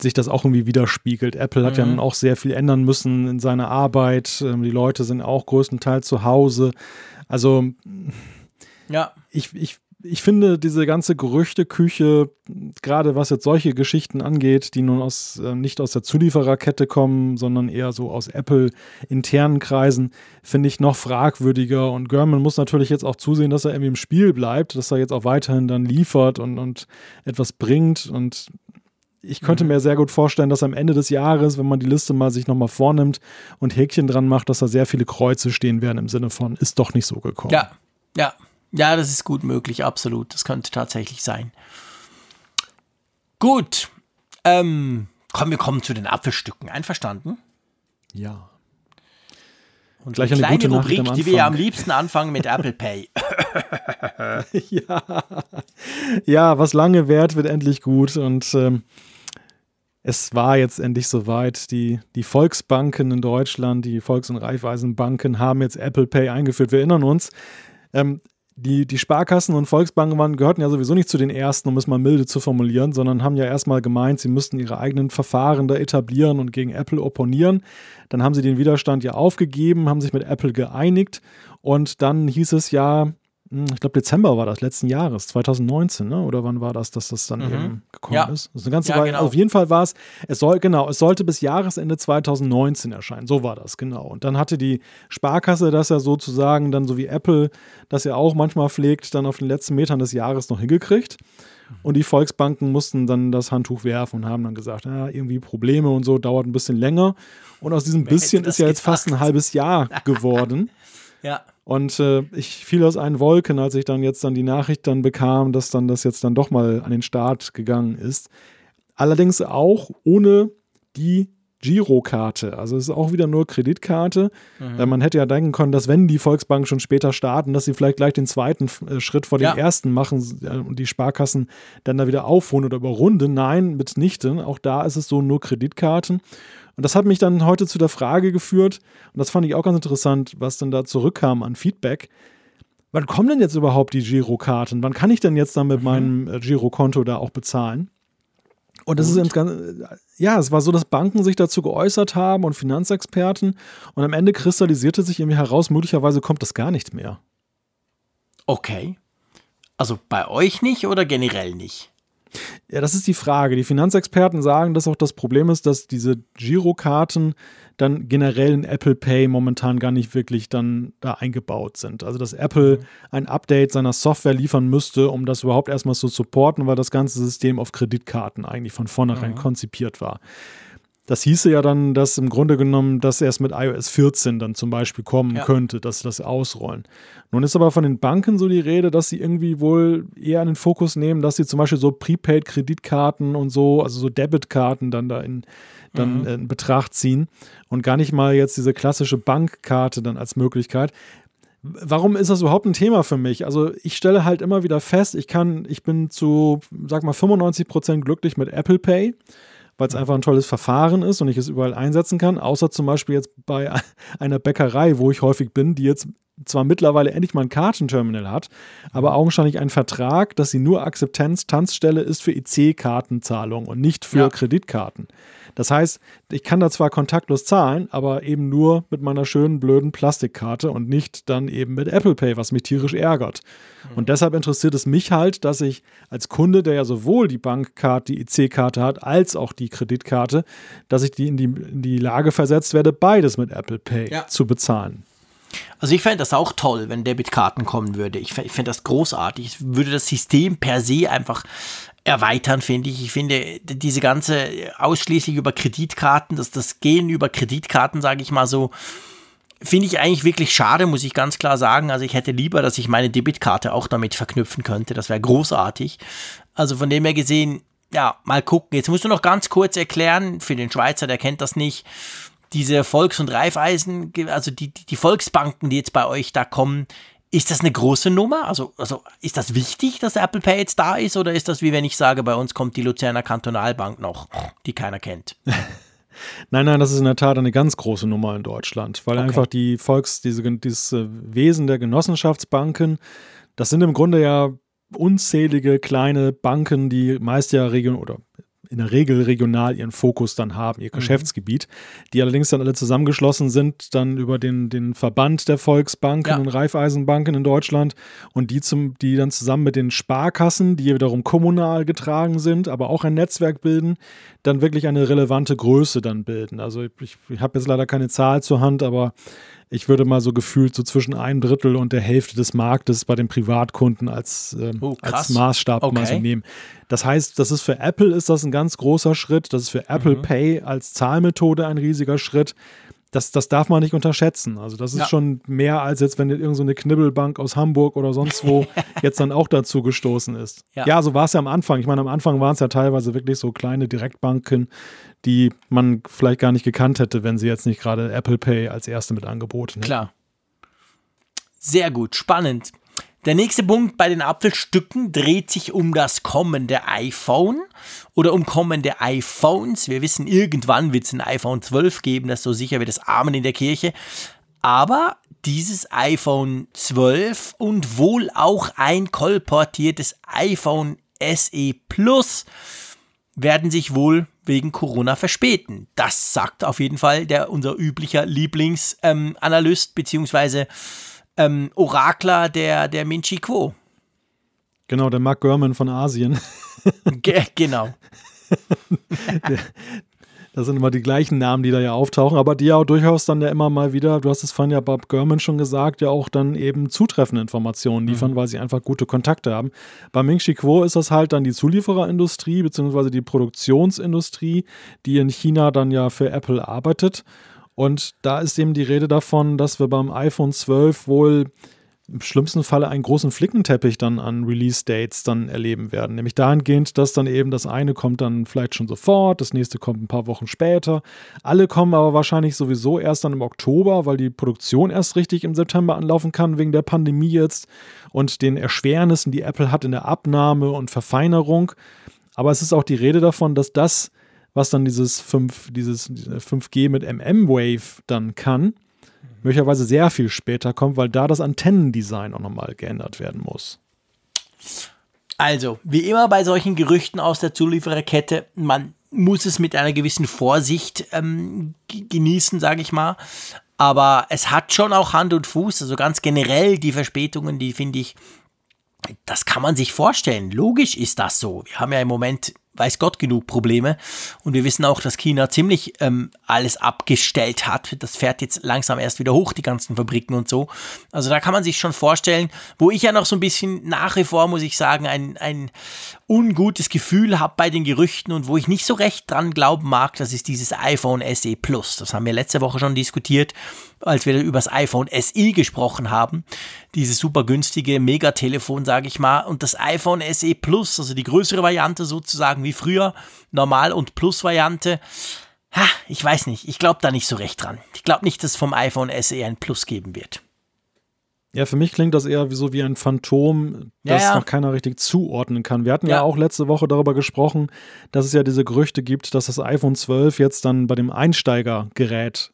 sich das auch irgendwie widerspiegelt. Apple hat mhm. ja nun auch sehr viel ändern müssen in seiner Arbeit. Ähm, die Leute sind auch größtenteils zu Hause. Also ja. ich, ich ich finde diese ganze Gerüchteküche, gerade was jetzt solche Geschichten angeht, die nun aus, äh, nicht aus der Zuliefererkette kommen, sondern eher so aus Apple internen Kreisen, finde ich noch fragwürdiger. Und German muss natürlich jetzt auch zusehen, dass er irgendwie im Spiel bleibt, dass er jetzt auch weiterhin dann liefert und, und etwas bringt. Und ich könnte mhm. mir sehr gut vorstellen, dass am Ende des Jahres, wenn man die Liste mal sich nochmal vornimmt und Häkchen dran macht, dass da sehr viele Kreuze stehen werden im Sinne von, ist doch nicht so gekommen. Ja, ja, ja, das ist gut möglich, absolut. Das könnte tatsächlich sein. Gut. Ähm, komm, wir kommen zu den Apfelstücken. Einverstanden? Ja. Und Gleich eine kleine Rubrik, die wir ja am liebsten anfangen mit Apple Pay. ja. ja, was lange währt, wird endlich gut. Und ähm, es war jetzt endlich soweit. Die, die Volksbanken in Deutschland, die Volks- und Raiffeisenbanken, haben jetzt Apple Pay eingeführt. Wir erinnern uns. Ähm, die, die Sparkassen und Volksbanken waren, gehörten ja sowieso nicht zu den ersten, um es mal milde zu formulieren, sondern haben ja erstmal gemeint, sie müssten ihre eigenen Verfahren da etablieren und gegen Apple opponieren. Dann haben sie den Widerstand ja aufgegeben, haben sich mit Apple geeinigt und dann hieß es ja, ich glaube Dezember war das letzten Jahres, 2019, ne? oder wann war das, dass das dann mhm. eben gekommen ja. ist? Das ist eine ganze ja, Weile. Genau. Auf jeden Fall war es, es soll, genau, es sollte bis Jahresende 2019 erscheinen. So war das, genau. Und dann hatte die Sparkasse das ja sozusagen dann so wie Apple das ja auch manchmal pflegt, dann auf den letzten Metern des Jahres noch hingekriegt. Und die Volksbanken mussten dann das Handtuch werfen und haben dann gesagt, ja, irgendwie Probleme und so, dauert ein bisschen länger. Und aus diesem Wer bisschen ist ja jetzt gedacht? fast ein halbes Jahr geworden. ja. Und äh, ich fiel aus allen Wolken, als ich dann jetzt dann die Nachricht dann bekam, dass dann das jetzt dann doch mal an den Start gegangen ist. Allerdings auch ohne die Girokarte. Also es ist auch wieder nur Kreditkarte. Mhm. Man hätte ja denken können, dass wenn die Volksbanken schon später starten, dass sie vielleicht gleich den zweiten äh, Schritt vor dem ja. ersten machen äh, und die Sparkassen dann da wieder aufholen oder überrunden. Nein, mitnichten. Auch da ist es so nur Kreditkarten. Und das hat mich dann heute zu der Frage geführt, und das fand ich auch ganz interessant, was dann da zurückkam an Feedback. Wann kommen denn jetzt überhaupt die Girokarten? Wann kann ich denn jetzt dann mit mhm. meinem äh, Girokonto da auch bezahlen? Und das und? ist ganz, ja, es war so, dass Banken sich dazu geäußert haben und Finanzexperten. Und am Ende kristallisierte sich irgendwie heraus, möglicherweise kommt das gar nicht mehr. Okay. Also bei euch nicht oder generell nicht? Ja, das ist die Frage. Die Finanzexperten sagen, dass auch das Problem ist, dass diese Girokarten dann generell in Apple Pay momentan gar nicht wirklich dann da eingebaut sind. Also dass Apple mhm. ein Update seiner Software liefern müsste, um das überhaupt erstmal zu supporten, weil das ganze System auf Kreditkarten eigentlich von vornherein mhm. konzipiert war. Das hieße ja dann, dass im Grunde genommen das erst mit iOS 14 dann zum Beispiel kommen ja. könnte, dass sie das ausrollen. Nun ist aber von den Banken so die Rede, dass sie irgendwie wohl eher in den Fokus nehmen, dass sie zum Beispiel so Prepaid-Kreditkarten und so, also so Debitkarten dann da in, dann mhm. in Betracht ziehen und gar nicht mal jetzt diese klassische Bankkarte dann als Möglichkeit. Warum ist das überhaupt ein Thema für mich? Also ich stelle halt immer wieder fest, ich kann, ich bin zu, sag mal, 95 Prozent glücklich mit Apple Pay weil es einfach ein tolles Verfahren ist und ich es überall einsetzen kann, außer zum Beispiel jetzt bei einer Bäckerei, wo ich häufig bin, die jetzt zwar mittlerweile endlich mal ein Kartenterminal hat, aber augenscheinlich einen Vertrag, dass sie nur Akzeptanz-Tanzstelle ist für IC-Kartenzahlung und nicht für ja. Kreditkarten. Das heißt, ich kann da zwar kontaktlos zahlen, aber eben nur mit meiner schönen, blöden Plastikkarte und nicht dann eben mit Apple Pay, was mich tierisch ärgert. Mhm. Und deshalb interessiert es mich halt, dass ich als Kunde, der ja sowohl die Bankkarte, die IC-Karte hat, als auch die Kreditkarte, dass ich die in die, in die Lage versetzt werde, beides mit Apple Pay ja. zu bezahlen. Also ich fände das auch toll, wenn Debitkarten kommen würde. Ich fände das großartig. Ich würde das System per se einfach erweitern, finde ich. Ich finde, diese ganze ausschließlich über Kreditkarten, das, das Gehen über Kreditkarten, sage ich mal so, finde ich eigentlich wirklich schade, muss ich ganz klar sagen. Also ich hätte lieber, dass ich meine Debitkarte auch damit verknüpfen könnte. Das wäre großartig. Also von dem her gesehen, ja, mal gucken. Jetzt musst du noch ganz kurz erklären, für den Schweizer, der kennt das nicht, diese Volks- und Raiffeisen, also die, die Volksbanken, die jetzt bei euch da kommen, ist das eine große Nummer? Also, also ist das wichtig, dass Apple Pay jetzt da ist? Oder ist das wie wenn ich sage, bei uns kommt die Luzerner Kantonalbank noch, die keiner kennt? Nein, nein, das ist in der Tat eine ganz große Nummer in Deutschland, weil okay. einfach die Volks, diese, dieses äh, Wesen der Genossenschaftsbanken, das sind im Grunde ja unzählige kleine Banken, die meist ja Region oder in der Regel regional ihren Fokus dann haben, ihr mhm. Geschäftsgebiet, die allerdings dann alle zusammengeschlossen sind, dann über den, den Verband der Volksbanken ja. und Raiffeisenbanken in Deutschland und die, zum, die dann zusammen mit den Sparkassen, die wiederum kommunal getragen sind, aber auch ein Netzwerk bilden, dann wirklich eine relevante Größe dann bilden. Also ich, ich habe jetzt leider keine Zahl zur Hand, aber ich würde mal so gefühlt so zwischen einem Drittel und der Hälfte des Marktes bei den Privatkunden als, ähm, oh, als Maßstab okay. mal so nehmen. Das heißt, das ist für Apple ist das ein ganz großer Schritt, das ist für Apple mhm. Pay als Zahlmethode ein riesiger Schritt das, das darf man nicht unterschätzen. Also das ist ja. schon mehr als jetzt, wenn irgendeine so Knibbelbank aus Hamburg oder sonst wo jetzt dann auch dazu gestoßen ist. Ja, ja so war es ja am Anfang. Ich meine, am Anfang waren es ja teilweise wirklich so kleine Direktbanken, die man vielleicht gar nicht gekannt hätte, wenn sie jetzt nicht gerade Apple Pay als erste mit angeboten hätten. Klar. Sehr gut, spannend. Der nächste Punkt bei den Apfelstücken dreht sich um das kommende iPhone oder um kommende iPhones. Wir wissen, irgendwann wird es ein iPhone 12 geben, das so sicher wie das Amen in der Kirche. Aber dieses iPhone 12 und wohl auch ein kolportiertes iPhone SE Plus werden sich wohl wegen Corona verspäten. Das sagt auf jeden Fall der unser üblicher Lieblingsanalyst ähm, beziehungsweise ähm, Orakler der, der Minchi Quo. Genau, der Mark Gurman von Asien. Ge genau. das sind immer die gleichen Namen, die da ja auftauchen, aber die ja auch durchaus dann ja immer mal wieder, du hast es vorhin ja Bob Gurman schon gesagt, ja auch dann eben zutreffende Informationen liefern, mhm. weil sie einfach gute Kontakte haben. Bei Ming Chi Kuo ist das halt dann die Zuliefererindustrie beziehungsweise die Produktionsindustrie, die in China dann ja für Apple arbeitet und da ist eben die Rede davon, dass wir beim iPhone 12 wohl im schlimmsten Falle einen großen Flickenteppich dann an Release-Dates dann erleben werden. Nämlich dahingehend, dass dann eben das eine kommt dann vielleicht schon sofort, das nächste kommt ein paar Wochen später. Alle kommen aber wahrscheinlich sowieso erst dann im Oktober, weil die Produktion erst richtig im September anlaufen kann, wegen der Pandemie jetzt und den Erschwernissen, die Apple hat in der Abnahme und Verfeinerung. Aber es ist auch die Rede davon, dass das was dann dieses 5, dieses 5G mit MM-Wave dann kann, möglicherweise sehr viel später kommt, weil da das Antennendesign auch nochmal geändert werden muss. Also, wie immer bei solchen Gerüchten aus der Zuliefererkette, man muss es mit einer gewissen Vorsicht ähm, genießen, sage ich mal. Aber es hat schon auch Hand und Fuß. Also ganz generell die Verspätungen, die finde ich, das kann man sich vorstellen. Logisch ist das so. Wir haben ja im Moment weiß Gott genug Probleme. Und wir wissen auch, dass China ziemlich ähm, alles abgestellt hat. Das fährt jetzt langsam erst wieder hoch, die ganzen Fabriken und so. Also da kann man sich schon vorstellen, wo ich ja noch so ein bisschen nach wie vor, muss ich sagen, ein, ein ungutes Gefühl habe bei den Gerüchten und wo ich nicht so recht dran glauben mag, das ist dieses iPhone SE Plus. Das haben wir letzte Woche schon diskutiert, als wir über das iPhone SE gesprochen haben. Dieses super günstige Megatelefon, sage ich mal. Und das iPhone SE Plus, also die größere Variante sozusagen wie früher, Normal- und Plus-Variante. Ha, ich weiß nicht, ich glaube da nicht so recht dran. Ich glaube nicht, dass es vom iPhone SE ein Plus geben wird. Ja, für mich klingt das eher wie so wie ein Phantom, das ja, ja. noch keiner richtig zuordnen kann. Wir hatten ja. ja. auch letzte Woche darüber gesprochen, dass es ja diese Gerüchte gibt, dass das iPhone 12 jetzt dann bei dem Einsteigergerät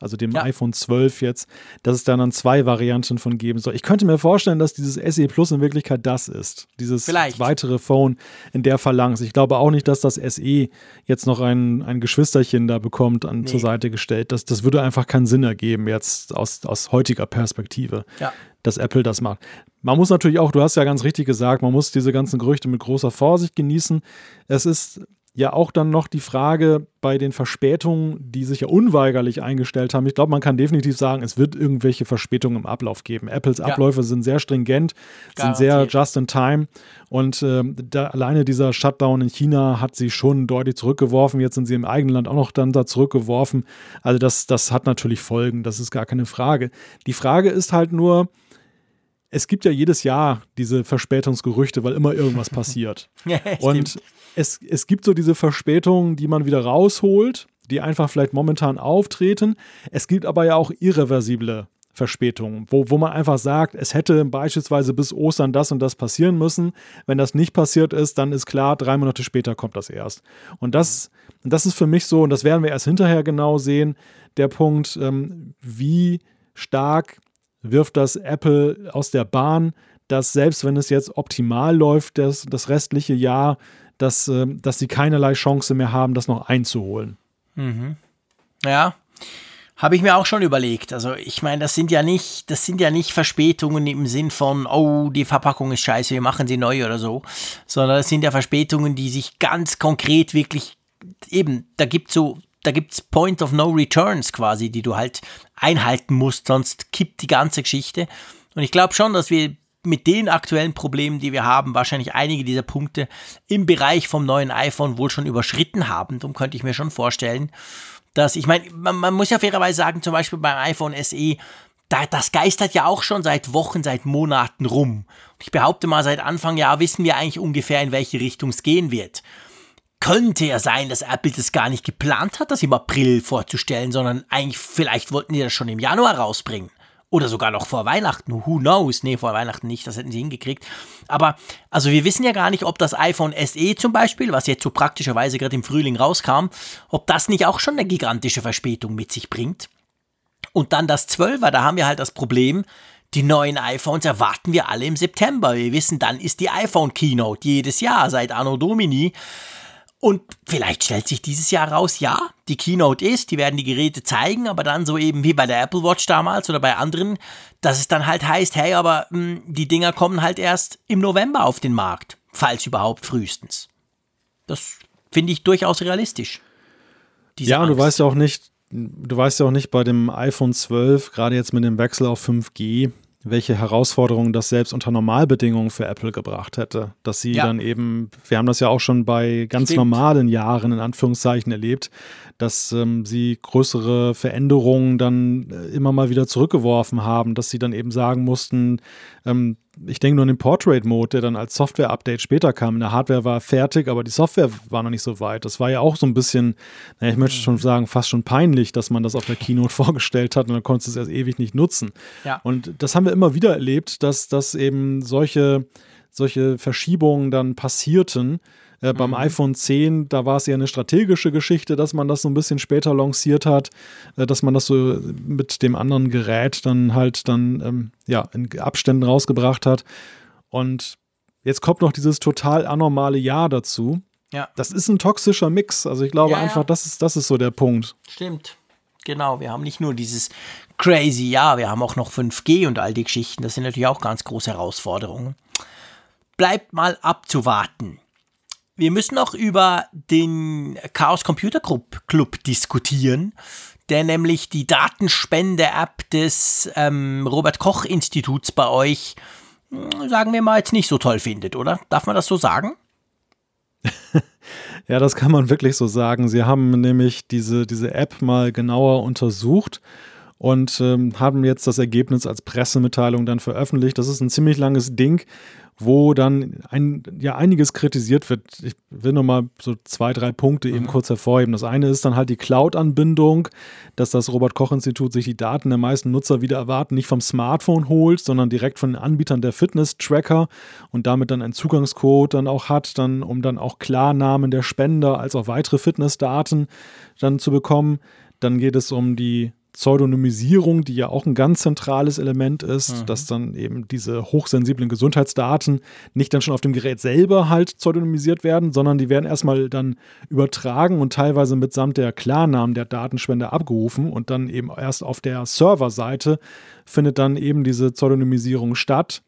also dem ja. iPhone 12 jetzt, dass es da dann zwei Varianten von geben soll. Ich könnte mir vorstellen, dass dieses SE Plus in Wirklichkeit das ist. Dieses Vielleicht. weitere Phone in der Phalanx. Ich glaube auch nicht, dass das SE jetzt noch ein, ein Geschwisterchen da bekommt, an, nee. zur Seite gestellt. Das, das würde einfach keinen Sinn ergeben, jetzt aus, aus heutiger Perspektive, ja. dass Apple das macht. Man muss natürlich auch, du hast ja ganz richtig gesagt, man muss diese ganzen Gerüchte mit großer Vorsicht genießen. Es ist ja auch dann noch die Frage bei den Verspätungen, die sich ja unweigerlich eingestellt haben. Ich glaube, man kann definitiv sagen, es wird irgendwelche Verspätungen im Ablauf geben. Apples Abläufe ja. sind sehr stringent, Garantiert. sind sehr just in time. Und äh, da, alleine dieser Shutdown in China hat sie schon deutlich zurückgeworfen. Jetzt sind sie im eigenen Land auch noch dann da zurückgeworfen. Also das, das hat natürlich Folgen, das ist gar keine Frage. Die Frage ist halt nur, es gibt ja jedes Jahr diese Verspätungsgerüchte, weil immer irgendwas passiert. ja, und es, es gibt so diese Verspätungen, die man wieder rausholt, die einfach vielleicht momentan auftreten. Es gibt aber ja auch irreversible Verspätungen, wo, wo man einfach sagt, es hätte beispielsweise bis Ostern das und das passieren müssen. Wenn das nicht passiert ist, dann ist klar, drei Monate später kommt das erst. Und das, das ist für mich so, und das werden wir erst hinterher genau sehen, der Punkt, ähm, wie stark wirft das Apple aus der Bahn, dass selbst wenn es jetzt optimal läuft, das, das restliche Jahr, dass, äh, dass sie keinerlei Chance mehr haben, das noch einzuholen. Mhm. Ja, habe ich mir auch schon überlegt. Also ich meine, das sind ja nicht, das sind ja nicht Verspätungen im Sinn von, oh, die Verpackung ist scheiße, wir machen sie neu oder so, sondern das sind ja Verspätungen, die sich ganz konkret wirklich eben, da gibt es so da gibt es Point of No Returns quasi, die du halt einhalten musst, sonst kippt die ganze Geschichte. Und ich glaube schon, dass wir mit den aktuellen Problemen, die wir haben, wahrscheinlich einige dieser Punkte im Bereich vom neuen iPhone wohl schon überschritten haben. Darum könnte ich mir schon vorstellen, dass, ich meine, man, man, muss ja fairerweise sagen, zum Beispiel beim iPhone SE, da, das geistert ja auch schon seit Wochen, seit Monaten rum. Ich behaupte mal, seit Anfang Jahr wissen wir eigentlich ungefähr, in welche Richtung es gehen wird könnte ja sein, dass Apple das gar nicht geplant hat, das im April vorzustellen, sondern eigentlich, vielleicht wollten die das schon im Januar rausbringen. Oder sogar noch vor Weihnachten. Who knows? Nee, vor Weihnachten nicht, das hätten sie hingekriegt. Aber, also wir wissen ja gar nicht, ob das iPhone SE zum Beispiel, was jetzt so praktischerweise gerade im Frühling rauskam, ob das nicht auch schon eine gigantische Verspätung mit sich bringt. Und dann das 12er, da haben wir halt das Problem, die neuen iPhones erwarten wir alle im September. Wir wissen, dann ist die iPhone Keynote jedes Jahr seit Anno Domini. Und vielleicht stellt sich dieses Jahr raus, ja, die Keynote ist, die werden die Geräte zeigen, aber dann so eben wie bei der Apple Watch damals oder bei anderen, dass es dann halt heißt, hey, aber mh, hm, die Dinger kommen halt erst im November auf den Markt, falls überhaupt frühestens. Das finde ich durchaus realistisch. Ja, Angst. du weißt ja auch nicht, du weißt ja auch nicht bei dem iPhone 12, gerade jetzt mit dem Wechsel auf 5G, welche Herausforderungen das selbst unter Normalbedingungen für Apple gebracht hätte. Dass sie ja. dann eben, wir haben das ja auch schon bei ganz Stimmt. normalen Jahren in Anführungszeichen erlebt, dass ähm, sie größere Veränderungen dann äh, immer mal wieder zurückgeworfen haben, dass sie dann eben sagen mussten, ähm, ich denke nur an den Portrait-Mode, der dann als Software-Update später kam. In der Hardware war fertig, aber die Software war noch nicht so weit. Das war ja auch so ein bisschen, naja, ich möchte schon sagen, fast schon peinlich, dass man das auf der Keynote vorgestellt hat und dann konntest du es erst ewig nicht nutzen. Ja. Und das haben wir immer wieder erlebt, dass, dass eben solche, solche Verschiebungen dann passierten äh, beim mhm. iPhone 10, da war es ja eine strategische Geschichte, dass man das so ein bisschen später lanciert hat, äh, dass man das so mit dem anderen Gerät dann halt dann ähm, ja in Abständen rausgebracht hat. Und jetzt kommt noch dieses total anormale Jahr dazu. Ja. Das ist ein toxischer Mix. Also ich glaube ja, einfach, ja. Das, ist, das ist so der Punkt. Stimmt. Genau, wir haben nicht nur dieses crazy Jahr, wir haben auch noch 5G und all die Geschichten. Das sind natürlich auch ganz große Herausforderungen. Bleibt mal abzuwarten. Wir müssen noch über den Chaos Computer Club, Club diskutieren, der nämlich die Datenspende-App des ähm, Robert Koch Instituts bei euch, hm, sagen wir mal, jetzt nicht so toll findet, oder? Darf man das so sagen? ja, das kann man wirklich so sagen. Sie haben nämlich diese, diese App mal genauer untersucht und ähm, haben jetzt das Ergebnis als Pressemitteilung dann veröffentlicht. Das ist ein ziemlich langes Ding wo dann ein, ja einiges kritisiert wird. Ich will nur mal so zwei, drei Punkte eben mhm. kurz hervorheben. Das eine ist dann halt die Cloud-Anbindung, dass das Robert-Koch-Institut sich die Daten der meisten Nutzer wieder erwarten, nicht vom Smartphone holt, sondern direkt von den Anbietern der Fitness-Tracker und damit dann einen Zugangscode dann auch hat, dann, um dann auch Klarnamen der Spender als auch weitere Fitnessdaten dann zu bekommen. Dann geht es um die Pseudonymisierung, die ja auch ein ganz zentrales Element ist, mhm. dass dann eben diese hochsensiblen Gesundheitsdaten nicht dann schon auf dem Gerät selber halt pseudonymisiert werden, sondern die werden erstmal dann übertragen und teilweise mitsamt der Klarnamen der Datenspender abgerufen und dann eben erst auf der Serverseite findet dann eben diese Pseudonymisierung statt.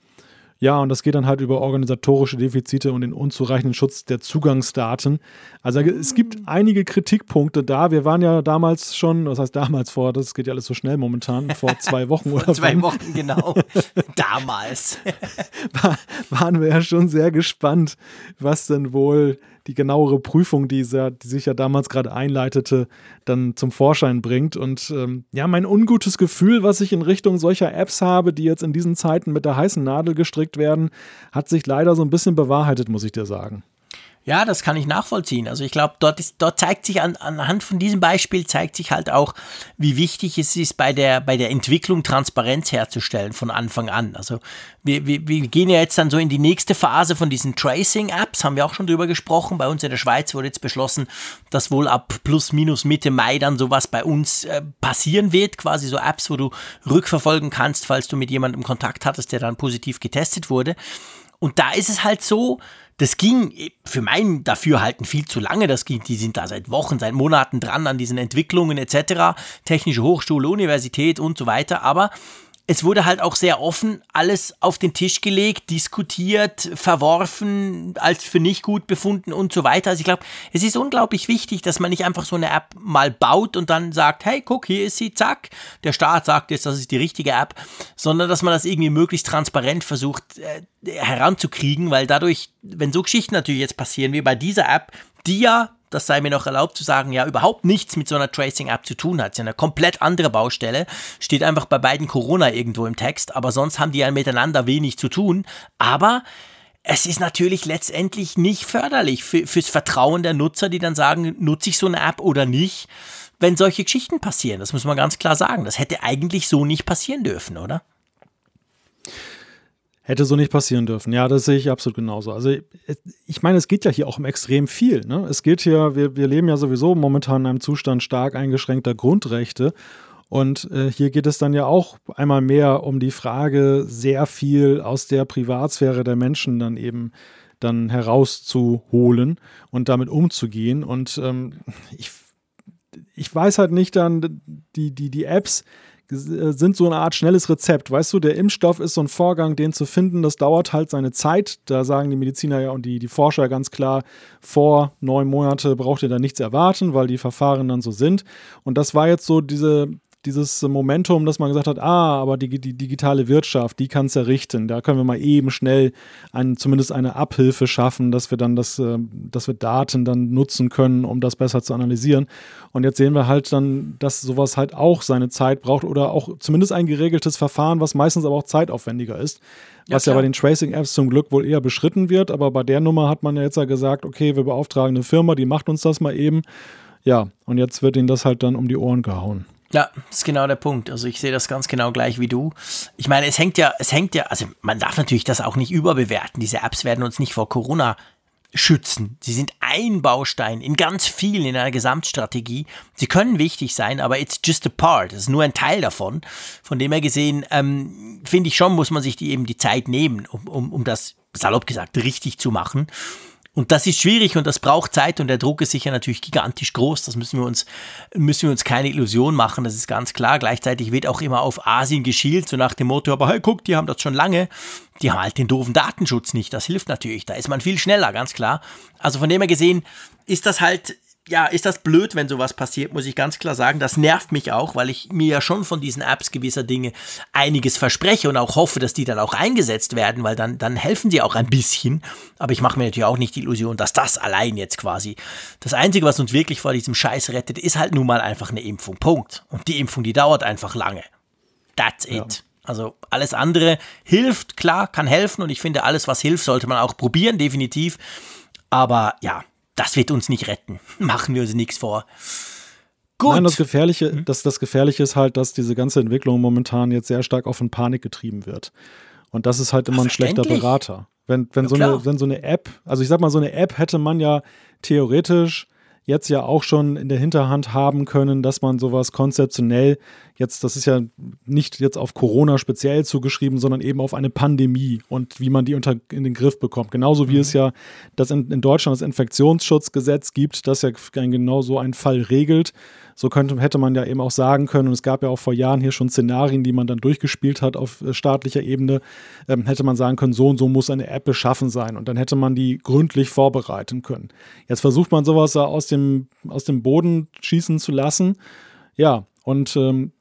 Ja, und das geht dann halt über organisatorische Defizite und den unzureichenden Schutz der Zugangsdaten. Also es gibt einige Kritikpunkte da. Wir waren ja damals schon, was heißt damals vor, das geht ja alles so schnell momentan, vor zwei Wochen oder Vor zwei wann. Wochen, genau. damals. War, waren wir ja schon sehr gespannt, was denn wohl die genauere Prüfung, die, sehr, die sich ja damals gerade einleitete, dann zum Vorschein bringt. Und ähm, ja, mein ungutes Gefühl, was ich in Richtung solcher Apps habe, die jetzt in diesen Zeiten mit der heißen Nadel gestrickt werden, hat sich leider so ein bisschen bewahrheitet, muss ich dir sagen. Ja, das kann ich nachvollziehen. Also ich glaube, dort, dort zeigt sich an, anhand von diesem Beispiel zeigt sich halt auch, wie wichtig es ist, bei der, bei der Entwicklung Transparenz herzustellen von Anfang an. Also wir, wir, wir gehen ja jetzt dann so in die nächste Phase von diesen Tracing-Apps, haben wir auch schon drüber gesprochen. Bei uns in der Schweiz wurde jetzt beschlossen, dass wohl ab plus minus Mitte Mai dann sowas bei uns äh, passieren wird. Quasi so Apps, wo du rückverfolgen kannst, falls du mit jemandem Kontakt hattest, der dann positiv getestet wurde. Und da ist es halt so, das ging für mein Dafürhalten viel zu lange. Das ging, die sind da seit Wochen, seit Monaten dran an diesen Entwicklungen etc. Technische Hochschule, Universität und so weiter. Aber es wurde halt auch sehr offen alles auf den Tisch gelegt, diskutiert, verworfen, als für nicht gut befunden und so weiter. Also ich glaube, es ist unglaublich wichtig, dass man nicht einfach so eine App mal baut und dann sagt, hey, guck, hier ist sie, zack. Der Staat sagt jetzt, das ist die richtige App, sondern dass man das irgendwie möglichst transparent versucht äh, heranzukriegen, weil dadurch, wenn so Geschichten natürlich jetzt passieren wie bei dieser App, die ja das sei mir noch erlaubt zu sagen, ja, überhaupt nichts mit so einer Tracing-App zu tun hat. Es ist eine komplett andere Baustelle. Steht einfach bei beiden Corona irgendwo im Text, aber sonst haben die ja miteinander wenig zu tun. Aber es ist natürlich letztendlich nicht förderlich für, fürs Vertrauen der Nutzer, die dann sagen, nutze ich so eine App oder nicht, wenn solche Geschichten passieren. Das muss man ganz klar sagen. Das hätte eigentlich so nicht passieren dürfen, oder? Hätte so nicht passieren dürfen. Ja, das sehe ich absolut genauso. Also ich meine, es geht ja hier auch um extrem viel. Ne? Es geht hier, wir, wir leben ja sowieso momentan in einem Zustand stark eingeschränkter Grundrechte. Und äh, hier geht es dann ja auch einmal mehr um die Frage, sehr viel aus der Privatsphäre der Menschen dann eben dann herauszuholen und damit umzugehen. Und ähm, ich, ich weiß halt nicht dann, die, die, die Apps, äh, sind so eine Art schnelles Rezept. Weißt du, der Impfstoff ist so ein Vorgang, den zu finden, das dauert halt seine Zeit. Da sagen die Mediziner ja und die, die Forscher ganz klar, vor neun Monate braucht ihr da nichts erwarten, weil die Verfahren dann so sind. Und das war jetzt so diese, dieses Momentum, dass man gesagt hat, ah, aber die, die digitale Wirtschaft, die kann es errichten. Da können wir mal eben schnell ein, zumindest eine Abhilfe schaffen, dass wir dann das, äh, dass wir Daten dann nutzen können, um das besser zu analysieren. Und jetzt sehen wir halt dann, dass sowas halt auch seine Zeit braucht oder auch zumindest ein geregeltes Verfahren, was meistens aber auch zeitaufwendiger ist. Was ja, ja bei den Tracing-Apps zum Glück wohl eher beschritten wird, aber bei der Nummer hat man ja jetzt ja gesagt, okay, wir beauftragen eine Firma, die macht uns das mal eben. Ja, und jetzt wird ihnen das halt dann um die Ohren gehauen. Ja, das ist genau der Punkt. Also ich sehe das ganz genau gleich wie du. Ich meine, es hängt ja, es hängt ja, also man darf natürlich das auch nicht überbewerten. Diese Apps werden uns nicht vor Corona schützen. Sie sind ein Baustein in ganz vielen in einer Gesamtstrategie. Sie können wichtig sein, aber it's just a part. Das ist nur ein Teil davon. Von dem her gesehen, ähm, finde ich schon, muss man sich die eben die Zeit nehmen, um, um, um das salopp gesagt richtig zu machen. Und das ist schwierig und das braucht Zeit und der Druck ist sicher natürlich gigantisch groß. Das müssen wir uns, müssen wir uns keine Illusion machen, das ist ganz klar. Gleichzeitig wird auch immer auf Asien geschielt, so nach dem Motto, aber hey, guck, die haben das schon lange. Die haben halt den doofen Datenschutz nicht. Das hilft natürlich. Da ist man viel schneller, ganz klar. Also von dem her gesehen ist das halt ja, ist das blöd, wenn sowas passiert, muss ich ganz klar sagen. Das nervt mich auch, weil ich mir ja schon von diesen Apps gewisser Dinge einiges verspreche und auch hoffe, dass die dann auch eingesetzt werden, weil dann, dann helfen sie auch ein bisschen. Aber ich mache mir natürlich auch nicht die Illusion, dass das allein jetzt quasi das Einzige, was uns wirklich vor diesem Scheiß rettet, ist halt nun mal einfach eine Impfung. Punkt. Und die Impfung, die dauert einfach lange. That's it. Ja. Also alles andere hilft, klar, kann helfen und ich finde, alles, was hilft, sollte man auch probieren, definitiv. Aber ja, das wird uns nicht retten. Machen wir uns nichts vor. Gut. Nein, das Gefährliche, mhm. das, das Gefährliche ist halt, dass diese ganze Entwicklung momentan jetzt sehr stark auf in Panik getrieben wird. Und das ist halt immer ein schlechter Berater. Wenn, wenn, ja, so eine, wenn so eine App, also ich sag mal, so eine App hätte man ja theoretisch jetzt ja auch schon in der Hinterhand haben können, dass man sowas konzeptionell jetzt, das ist ja nicht jetzt auf Corona speziell zugeschrieben, sondern eben auf eine Pandemie und wie man die unter in den Griff bekommt. Genauso wie mhm. es ja das in, in, Deutschland das Infektionsschutzgesetz gibt, das ja genau so einen Fall regelt, So könnte, hätte man ja eben auch sagen können, und es gab ja auch vor Jahren hier schon Szenarien, die man dann durchgespielt hat auf äh, staatlicher Ebene, ähm, hätte man sagen können, so und so muss eine App beschaffen sein und dann hätte man die gründlich vorbereiten können. Jetzt versucht man sowas aus dem, aus dem Boden schießen zu lassen. Ja, und ähm,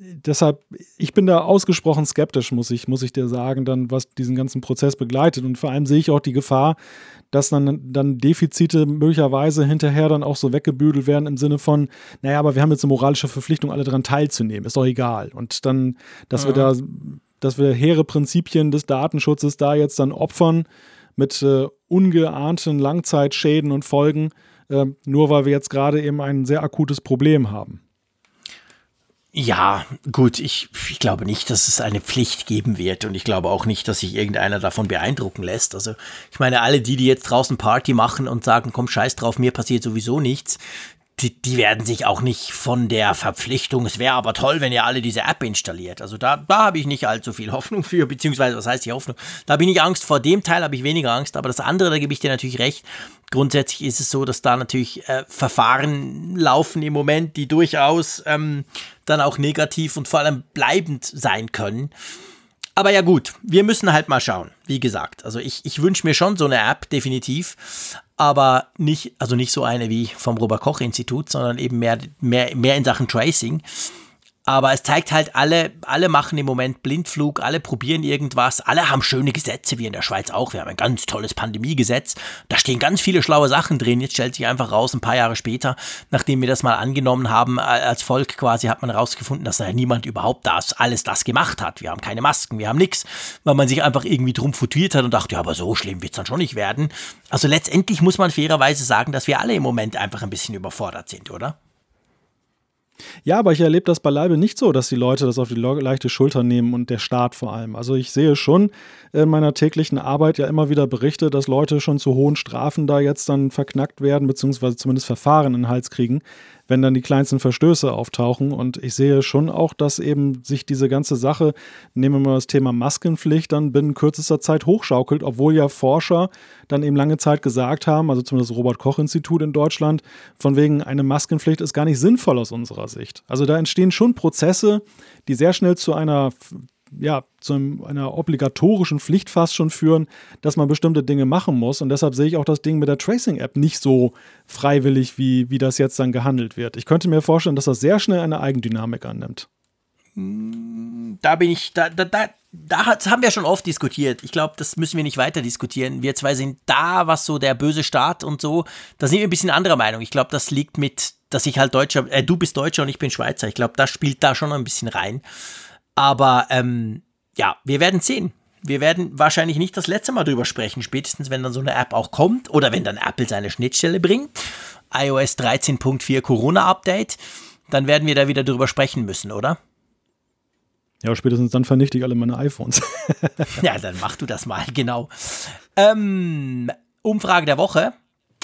deshalb, ich bin da ausgesprochen skeptisch, muss ich, muss ich dir sagen, dann, was diesen ganzen Prozess begleitet. Und vor allem sehe ich auch die Gefahr, dass dann, dann Defizite möglicherweise hinterher dann auch so weggebügelt werden im Sinne von, naja, aber wir haben jetzt eine moralische Verpflichtung, alle daran teilzunehmen, ist doch egal. Und dann, dass ja. wir da, dass wir hehre Prinzipien des Datenschutzes da jetzt dann opfern mit äh, ungeahnten Langzeitschäden und Folgen, äh, nur weil wir jetzt gerade eben ein sehr akutes Problem haben. Ja, gut, ich, ich glaube nicht, dass es eine Pflicht geben wird und ich glaube auch nicht, dass sich irgendeiner davon beeindrucken lässt. Also ich meine, alle die, die jetzt draußen Party machen und sagen, komm, scheiß drauf, mir passiert sowieso nichts, die, die werden sich auch nicht von der Verpflichtung, es wäre aber toll, wenn ihr alle diese App installiert. Also da, da habe ich nicht allzu viel Hoffnung für, beziehungsweise was heißt die Hoffnung? Da habe ich nicht Angst vor dem Teil, habe ich weniger Angst, aber das andere, da gebe ich dir natürlich recht. Grundsätzlich ist es so, dass da natürlich äh, Verfahren laufen im Moment, die durchaus ähm, dann auch negativ und vor allem bleibend sein können. Aber ja gut, wir müssen halt mal schauen, wie gesagt. Also ich, ich wünsche mir schon so eine App, definitiv aber nicht, also nicht so eine wie vom Robert Koch Institut, sondern eben mehr, mehr, mehr in Sachen Tracing. Aber es zeigt halt, alle, alle machen im Moment Blindflug, alle probieren irgendwas, alle haben schöne Gesetze, wie in der Schweiz auch. Wir haben ein ganz tolles Pandemiegesetz. Da stehen ganz viele schlaue Sachen drin. Jetzt stellt sich einfach raus, ein paar Jahre später, nachdem wir das mal angenommen haben, als Volk quasi, hat man herausgefunden, dass da niemand überhaupt das, alles das gemacht hat. Wir haben keine Masken, wir haben nichts, weil man sich einfach irgendwie drum futiert hat und dachte, ja, aber so schlimm wird es dann schon nicht werden. Also letztendlich muss man fairerweise sagen, dass wir alle im Moment einfach ein bisschen überfordert sind, oder? Ja, aber ich erlebe das beileibe nicht so, dass die Leute das auf die leichte Schulter nehmen und der Staat vor allem. Also ich sehe schon in meiner täglichen Arbeit ja immer wieder Berichte, dass Leute schon zu hohen Strafen da jetzt dann verknackt werden, beziehungsweise zumindest Verfahren in den Hals kriegen, wenn dann die kleinsten Verstöße auftauchen. Und ich sehe schon auch, dass eben sich diese ganze Sache, nehmen wir mal das Thema Maskenpflicht, dann binnen kürzester Zeit hochschaukelt, obwohl ja Forscher dann eben lange Zeit gesagt haben, also zumindest das Robert-Koch-Institut in Deutschland, von wegen eine Maskenpflicht ist gar nicht sinnvoll aus unserer Sicht. Also da entstehen schon Prozesse, die sehr schnell zu einer ja, zu einer obligatorischen Pflicht fast schon führen, dass man bestimmte Dinge machen muss. Und deshalb sehe ich auch das Ding mit der Tracing-App nicht so freiwillig, wie, wie das jetzt dann gehandelt wird. Ich könnte mir vorstellen, dass das sehr schnell eine Eigendynamik annimmt. Da bin ich, da, da, da, da haben wir schon oft diskutiert. Ich glaube, das müssen wir nicht weiter diskutieren. Wir zwei sind da, was so der böse Staat und so, da sind wir ein bisschen anderer Meinung. Ich glaube, das liegt mit, dass ich halt Deutscher, äh, du bist Deutscher und ich bin Schweizer. Ich glaube, das spielt da schon ein bisschen rein. Aber ähm, ja, wir werden sehen. Wir werden wahrscheinlich nicht das letzte Mal drüber sprechen, spätestens wenn dann so eine App auch kommt oder wenn dann Apple seine Schnittstelle bringt. iOS 13.4 Corona-Update. Dann werden wir da wieder drüber sprechen müssen, oder? Ja, spätestens dann vernichte ich alle meine iPhones. ja, dann mach du das mal, genau. Ähm, Umfrage der Woche.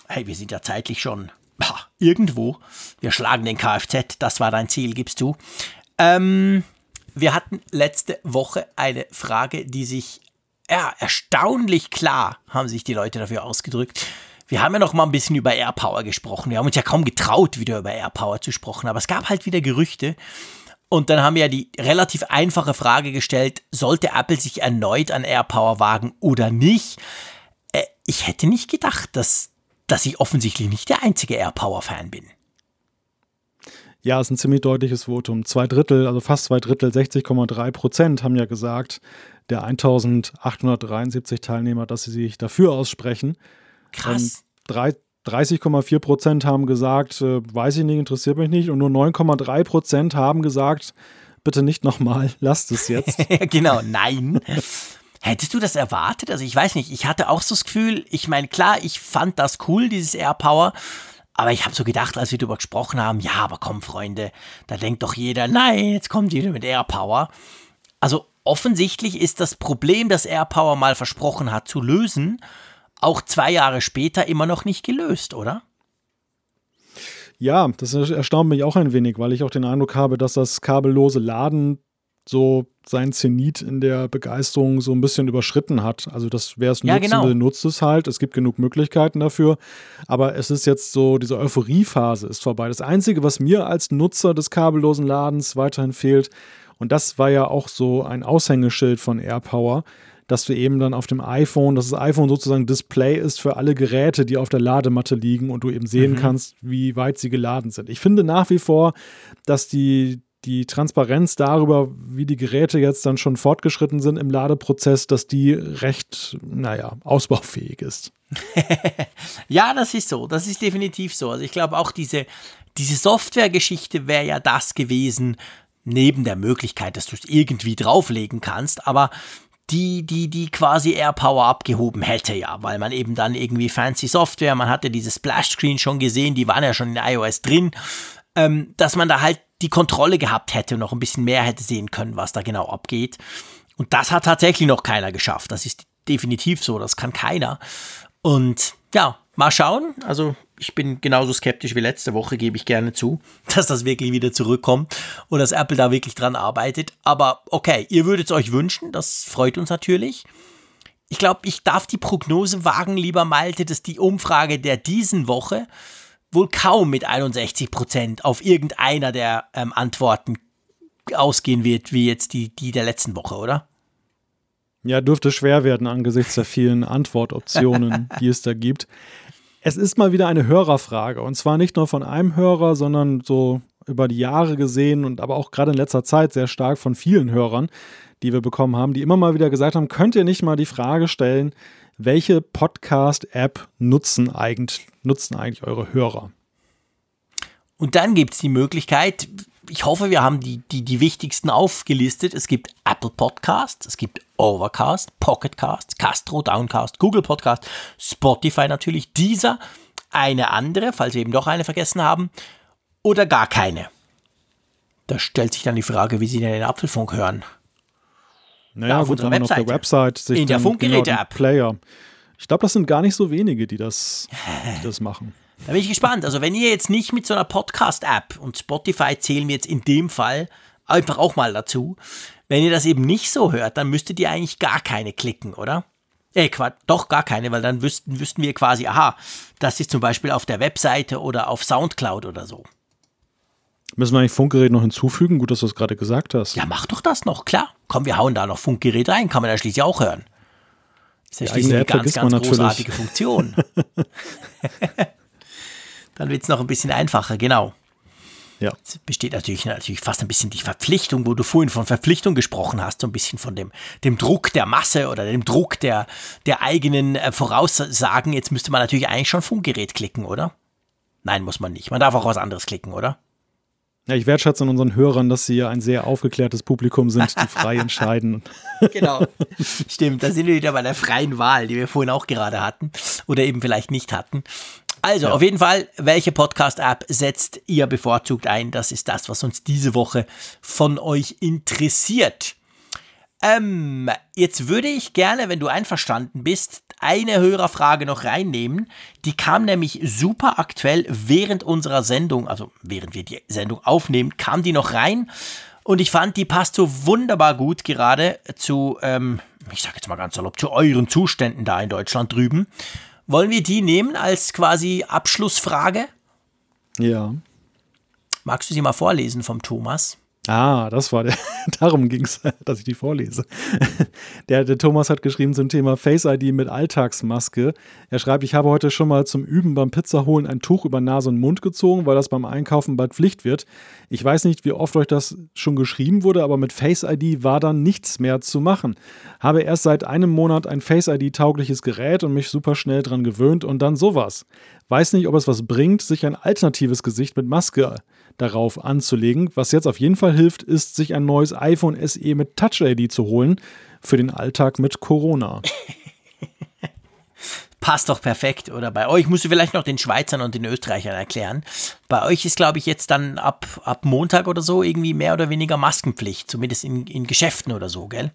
Hey, wir sind ja zeitlich schon bah, irgendwo. Wir schlagen den Kfz, das war dein Ziel, gibst du. Ähm, wir hatten letzte Woche eine Frage, die sich ja, erstaunlich klar haben sich die Leute dafür ausgedrückt. Wir haben ja noch mal ein bisschen über AirPower gesprochen. Wir haben uns ja kaum getraut, wieder über AirPower zu sprechen, aber es gab halt wieder Gerüchte. Und dann haben wir ja die relativ einfache Frage gestellt, sollte Apple sich erneut an AirPower wagen oder nicht? Äh, ich hätte nicht gedacht, dass, dass ich offensichtlich nicht der einzige AirPower-Fan bin. Ja, ist ein ziemlich deutliches Votum. Zwei Drittel, also fast zwei Drittel, 60,3 Prozent haben ja gesagt, der 1873 Teilnehmer, dass sie sich dafür aussprechen. Krass. 30,4 Prozent haben gesagt, äh, weiß ich nicht, interessiert mich nicht. Und nur 9,3 Prozent haben gesagt, bitte nicht nochmal, lasst es jetzt. genau, nein. Hättest du das erwartet? Also ich weiß nicht, ich hatte auch so das Gefühl, ich meine, klar, ich fand das cool, dieses AirPower, aber ich habe so gedacht, als wir darüber gesprochen haben, ja, aber komm, Freunde, da denkt doch jeder, nein, jetzt kommt jeder mit AirPower. Also offensichtlich ist das Problem, das AirPower mal versprochen hat zu lösen, auch zwei Jahre später immer noch nicht gelöst, oder? Ja, das erstaunt mich auch ein wenig, weil ich auch den Eindruck habe, dass das kabellose Laden so sein Zenit in der Begeisterung so ein bisschen überschritten hat. Also das, wer es Ja, nutzen genau. will, nutzt es halt. Es gibt genug Möglichkeiten dafür. Aber es ist jetzt so, diese Euphoriephase ist vorbei. Das Einzige, was mir als Nutzer des kabellosen Ladens weiterhin fehlt, und das war ja auch so ein Aushängeschild von AirPower, dass du eben dann auf dem iPhone, dass das iPhone sozusagen Display ist für alle Geräte, die auf der Ladematte liegen und du eben sehen kannst, wie weit sie geladen sind. Ich finde nach wie vor, dass die, die Transparenz darüber, wie die Geräte jetzt dann schon fortgeschritten sind im Ladeprozess, dass die recht, naja, ausbaufähig ist. Ja, das ist so. Das ist definitiv so. Also ich glaube auch diese, diese Software-Geschichte wäre ja das gewesen, neben der Möglichkeit, dass du es irgendwie drauflegen kannst, aber die, die, die quasi AirPower abgehoben hätte, ja, weil man eben dann irgendwie fancy Software, man hatte diese Splash-Screen schon gesehen, die waren ja schon in iOS drin, ähm, dass man da halt die Kontrolle gehabt hätte und noch ein bisschen mehr hätte sehen können, was da genau abgeht. Und das hat tatsächlich noch keiner geschafft. Das ist definitiv so, das kann keiner. Und ja, mal schauen. Also ich bin genauso skeptisch wie letzte Woche, gebe ich gerne zu, dass das wirklich wieder zurückkommt und dass Apple da wirklich dran arbeitet. Aber okay, ihr würdet es euch wünschen, das freut uns natürlich. Ich glaube, ich darf die Prognose wagen, lieber Malte, dass die Umfrage der diesen Woche wohl kaum mit 61 Prozent auf irgendeiner der ähm, Antworten ausgehen wird, wie jetzt die, die der letzten Woche, oder? Ja, dürfte schwer werden angesichts der vielen Antwortoptionen, die es da gibt. Es ist mal wieder eine Hörerfrage und zwar nicht nur von einem Hörer, sondern so über die Jahre gesehen und aber auch gerade in letzter Zeit sehr stark von vielen Hörern, die wir bekommen haben, die immer mal wieder gesagt haben, könnt ihr nicht mal die Frage stellen, welche Podcast-App nutzen eigentlich, nutzen eigentlich eure Hörer? Und dann gibt es die Möglichkeit, ich hoffe, wir haben die, die, die wichtigsten aufgelistet. Es gibt Apple Podcast, es gibt Overcast, Pocketcast, Castro, Downcast, Google Podcast, Spotify natürlich, dieser, eine andere, falls wir eben doch eine vergessen haben, oder gar keine. Da stellt sich dann die Frage, wie Sie denn den Apfelfunk hören. Naja, Ja, auf gut, unserer man auf der Webseite. Website sich In der genau, Funkgeräte-App. Player. Ich glaube, das sind gar nicht so wenige, die das, die das machen. Da bin ich gespannt. Also, wenn ihr jetzt nicht mit so einer Podcast-App und Spotify zählen wir jetzt in dem Fall einfach auch mal dazu, wenn ihr das eben nicht so hört, dann müsstet ihr eigentlich gar keine klicken, oder? Äh, doch gar keine, weil dann wüssten, wüssten wir quasi, aha, das ist zum Beispiel auf der Webseite oder auf Soundcloud oder so. Müssen wir eigentlich Funkgerät noch hinzufügen? Gut, dass du es gerade gesagt hast. Ja, mach doch das noch, klar. Komm, wir hauen da noch Funkgerät rein, kann man ja schließlich auch hören. Ist ja eine ganz, ganz natürlich. großartige Funktion. Dann wird es noch ein bisschen einfacher, genau. Ja. Es besteht natürlich, natürlich fast ein bisschen die Verpflichtung, wo du vorhin von Verpflichtung gesprochen hast, so ein bisschen von dem, dem Druck der Masse oder dem Druck der, der eigenen äh, Voraussagen. Jetzt müsste man natürlich eigentlich schon Funkgerät klicken, oder? Nein, muss man nicht. Man darf auch was anderes klicken, oder? Ja, ich wertschätze an unseren Hörern, dass sie ja ein sehr aufgeklärtes Publikum sind, die frei entscheiden. Genau. Stimmt, da sind wir wieder bei der freien Wahl, die wir vorhin auch gerade hatten oder eben vielleicht nicht hatten. Also, auf jeden Fall, welche Podcast-App setzt ihr bevorzugt ein? Das ist das, was uns diese Woche von euch interessiert. Ähm, jetzt würde ich gerne, wenn du einverstanden bist, eine Hörerfrage noch reinnehmen. Die kam nämlich super aktuell während unserer Sendung, also während wir die Sendung aufnehmen, kam die noch rein. Und ich fand, die passt so wunderbar gut gerade zu, ähm, ich sag jetzt mal ganz salopp, zu euren Zuständen da in Deutschland drüben. Wollen wir die nehmen als quasi Abschlussfrage? Ja. Magst du sie mal vorlesen vom Thomas? Ah, das war der. Darum ging es, dass ich die vorlese. Der, der Thomas hat geschrieben zum Thema Face ID mit Alltagsmaske. Er schreibt, ich habe heute schon mal zum Üben beim Pizzaholen ein Tuch über Nase und Mund gezogen, weil das beim Einkaufen bald Pflicht wird. Ich weiß nicht, wie oft euch das schon geschrieben wurde, aber mit Face ID war dann nichts mehr zu machen. Habe erst seit einem Monat ein Face ID-taugliches Gerät und mich super schnell dran gewöhnt und dann sowas. Weiß nicht, ob es was bringt, sich ein alternatives Gesicht mit Maske darauf anzulegen. Was jetzt auf jeden Fall hilft, ist, sich ein neues iPhone SE mit Touch ID zu holen für den Alltag mit Corona. Passt doch perfekt. Oder bei euch musst du vielleicht noch den Schweizern und den Österreichern erklären. Bei euch ist, glaube ich, jetzt dann ab, ab Montag oder so irgendwie mehr oder weniger Maskenpflicht, zumindest in, in Geschäften oder so, gell?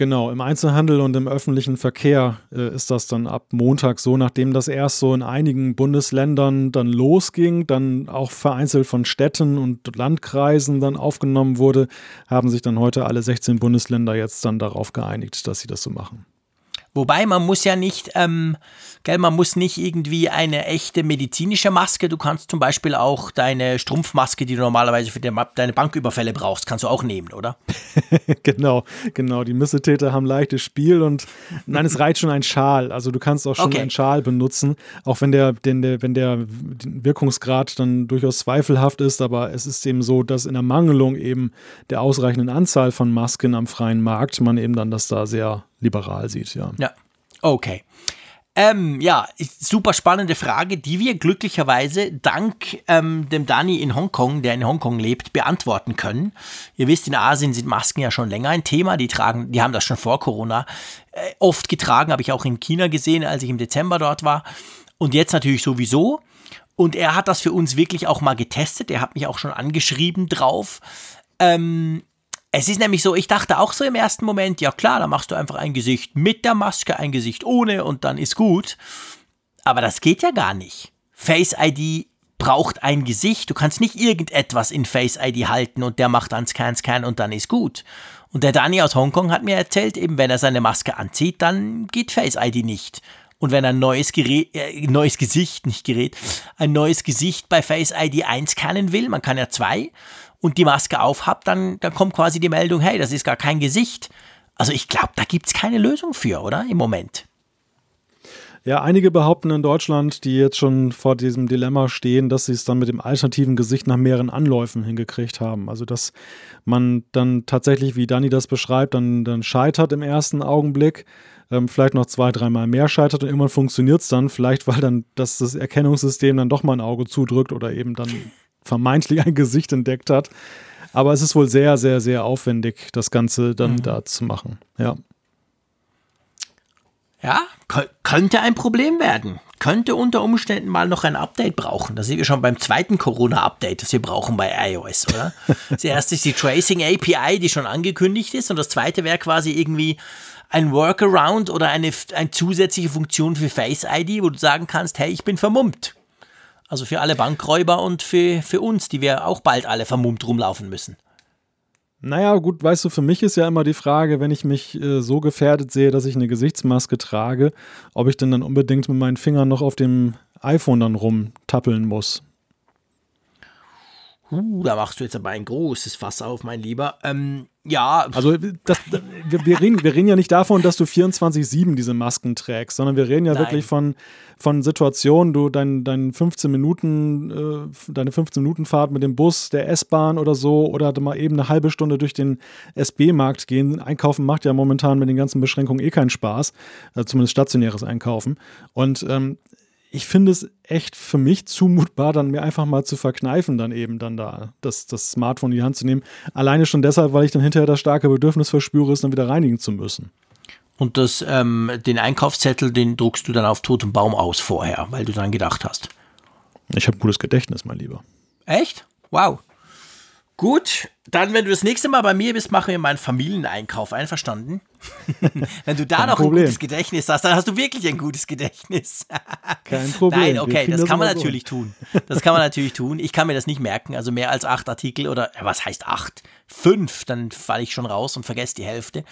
Genau, im Einzelhandel und im öffentlichen Verkehr äh, ist das dann ab Montag so, nachdem das erst so in einigen Bundesländern dann losging, dann auch vereinzelt von Städten und Landkreisen dann aufgenommen wurde, haben sich dann heute alle 16 Bundesländer jetzt dann darauf geeinigt, dass sie das so machen. Wobei man muss ja nicht, ähm, gell, man muss nicht irgendwie eine echte medizinische Maske. Du kannst zum Beispiel auch deine Strumpfmaske, die du normalerweise für deine Banküberfälle brauchst, kannst du auch nehmen, oder? genau, genau. Die Missetäter haben leichtes Spiel und nein, es reicht schon ein Schal. Also du kannst auch schon okay. einen Schal benutzen, auch wenn der, den, der, wenn der Wirkungsgrad dann durchaus zweifelhaft ist. Aber es ist eben so, dass in der Mangelung eben der ausreichenden Anzahl von Masken am freien Markt man eben dann das da sehr liberal sieht, ja. Ja, okay. Ähm, ja, super spannende Frage, die wir glücklicherweise dank ähm, dem Dani in Hongkong, der in Hongkong lebt, beantworten können. Ihr wisst, in Asien sind Masken ja schon länger ein Thema. Die tragen, die haben das schon vor Corona äh, oft getragen, habe ich auch in China gesehen, als ich im Dezember dort war. Und jetzt natürlich sowieso. Und er hat das für uns wirklich auch mal getestet. Er hat mich auch schon angeschrieben drauf. Ähm, es ist nämlich so, ich dachte auch so im ersten Moment, ja klar, da machst du einfach ein Gesicht mit der Maske, ein Gesicht ohne und dann ist gut. Aber das geht ja gar nicht. Face ID braucht ein Gesicht. Du kannst nicht irgendetwas in Face ID halten und der macht dann Scan, Scan und dann ist gut. Und der Dani aus Hongkong hat mir erzählt, eben wenn er seine Maske anzieht, dann geht Face ID nicht. Und wenn er ein neues Gerät, äh, neues Gesicht, nicht Gerät, ein neues Gesicht bei Face ID einscannen will, man kann ja zwei, und die Maske aufhabt, dann, dann kommt quasi die Meldung, hey, das ist gar kein Gesicht. Also ich glaube, da gibt es keine Lösung für, oder? Im Moment. Ja, einige behaupten in Deutschland, die jetzt schon vor diesem Dilemma stehen, dass sie es dann mit dem alternativen Gesicht nach mehreren Anläufen hingekriegt haben. Also, dass man dann tatsächlich, wie Dani das beschreibt, dann, dann scheitert im ersten Augenblick, ähm, vielleicht noch zwei, dreimal mehr scheitert und irgendwann funktioniert es dann, vielleicht weil dann das, das Erkennungssystem dann doch mal ein Auge zudrückt oder eben dann vermeintlich ein Gesicht entdeckt hat. Aber es ist wohl sehr, sehr, sehr aufwendig, das Ganze dann mhm. da zu machen. Ja. Ja, könnte ein Problem werden. Könnte unter Umständen mal noch ein Update brauchen. Da sind wir schon beim zweiten Corona-Update, das wir brauchen bei iOS, oder? das erste ist die Tracing API, die schon angekündigt ist. Und das zweite wäre quasi irgendwie ein Workaround oder eine, eine zusätzliche Funktion für Face ID, wo du sagen kannst, hey, ich bin vermummt. Also für alle Bankräuber und für, für uns, die wir auch bald alle vermummt rumlaufen müssen. Naja, gut, weißt du, für mich ist ja immer die Frage, wenn ich mich äh, so gefährdet sehe, dass ich eine Gesichtsmaske trage, ob ich denn dann unbedingt mit meinen Fingern noch auf dem iPhone dann rumtappeln muss. Uh, da machst du jetzt aber ein großes Fass auf, mein Lieber. Ähm, ja. Also das, wir, wir, reden, wir reden ja nicht davon, dass du 24-7 diese Masken trägst, sondern wir reden ja Nein. wirklich von, von Situationen, du dein, dein 15 Minuten, äh, deine 15 Minuten Fahrt mit dem Bus, der S-Bahn oder so, oder mal eben eine halbe Stunde durch den SB-Markt gehen. Einkaufen macht ja momentan mit den ganzen Beschränkungen eh keinen Spaß, äh, zumindest stationäres Einkaufen. Und ähm, ich finde es echt für mich zumutbar, dann mir einfach mal zu verkneifen, dann eben dann da das, das Smartphone in die Hand zu nehmen. Alleine schon deshalb, weil ich dann hinterher das starke Bedürfnis verspüre, es dann wieder reinigen zu müssen. Und das, ähm, den Einkaufszettel, den druckst du dann auf totem Baum aus vorher, weil du dann gedacht hast. Ich habe gutes Gedächtnis, mein Lieber. Echt? Wow. Gut, dann, wenn du das nächste Mal bei mir bist, machen wir mal einen Familieneinkauf. Einverstanden? wenn du da Kein noch Problem. ein gutes Gedächtnis hast, dann hast du wirklich ein gutes Gedächtnis. Kein Problem. Nein, okay, das kann man natürlich tun. Das kann man natürlich tun. Ich kann mir das nicht merken. Also mehr als acht Artikel oder was heißt acht? Fünf, dann falle ich schon raus und vergesse die Hälfte.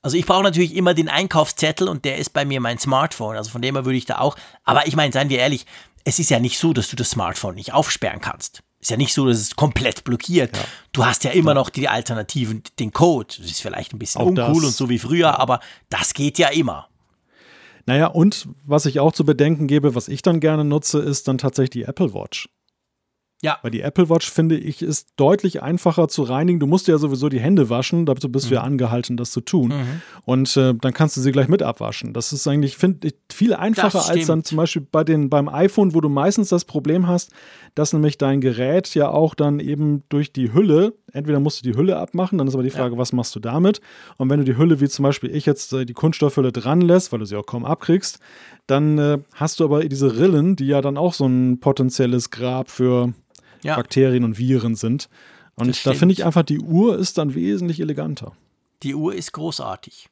Also ich brauche natürlich immer den Einkaufszettel und der ist bei mir mein Smartphone. Also von dem her würde ich da auch. Aber ich meine, seien wir ehrlich, es ist ja nicht so, dass du das Smartphone nicht aufsperren kannst. Ist ja nicht so, dass es komplett blockiert. Ja. Du hast ja immer ja. noch die Alternativen, den Code. Das ist vielleicht ein bisschen auch uncool und so wie früher, aber das geht ja immer. Naja, und was ich auch zu bedenken gebe, was ich dann gerne nutze, ist dann tatsächlich die Apple Watch. Ja. Weil die Apple Watch, finde ich, ist deutlich einfacher zu reinigen. Du musst ja sowieso die Hände waschen, dazu bist mhm. du ja mhm. angehalten, das zu tun. Mhm. Und äh, dann kannst du sie gleich mit abwaschen. Das ist eigentlich, finde ich, viel einfacher als dann zum Beispiel bei den, beim iPhone, wo du meistens das Problem hast, dass nämlich dein Gerät ja auch dann eben durch die Hülle, entweder musst du die Hülle abmachen, dann ist aber die Frage, ja. was machst du damit? Und wenn du die Hülle, wie zum Beispiel ich jetzt äh, die Kunststoffhülle dran lässt, weil du sie auch kaum abkriegst, dann äh, hast du aber diese Rillen, die ja dann auch so ein potenzielles Grab für ja. Bakterien und Viren sind. Und da finde ich einfach, die Uhr ist dann wesentlich eleganter. Die Uhr ist großartig.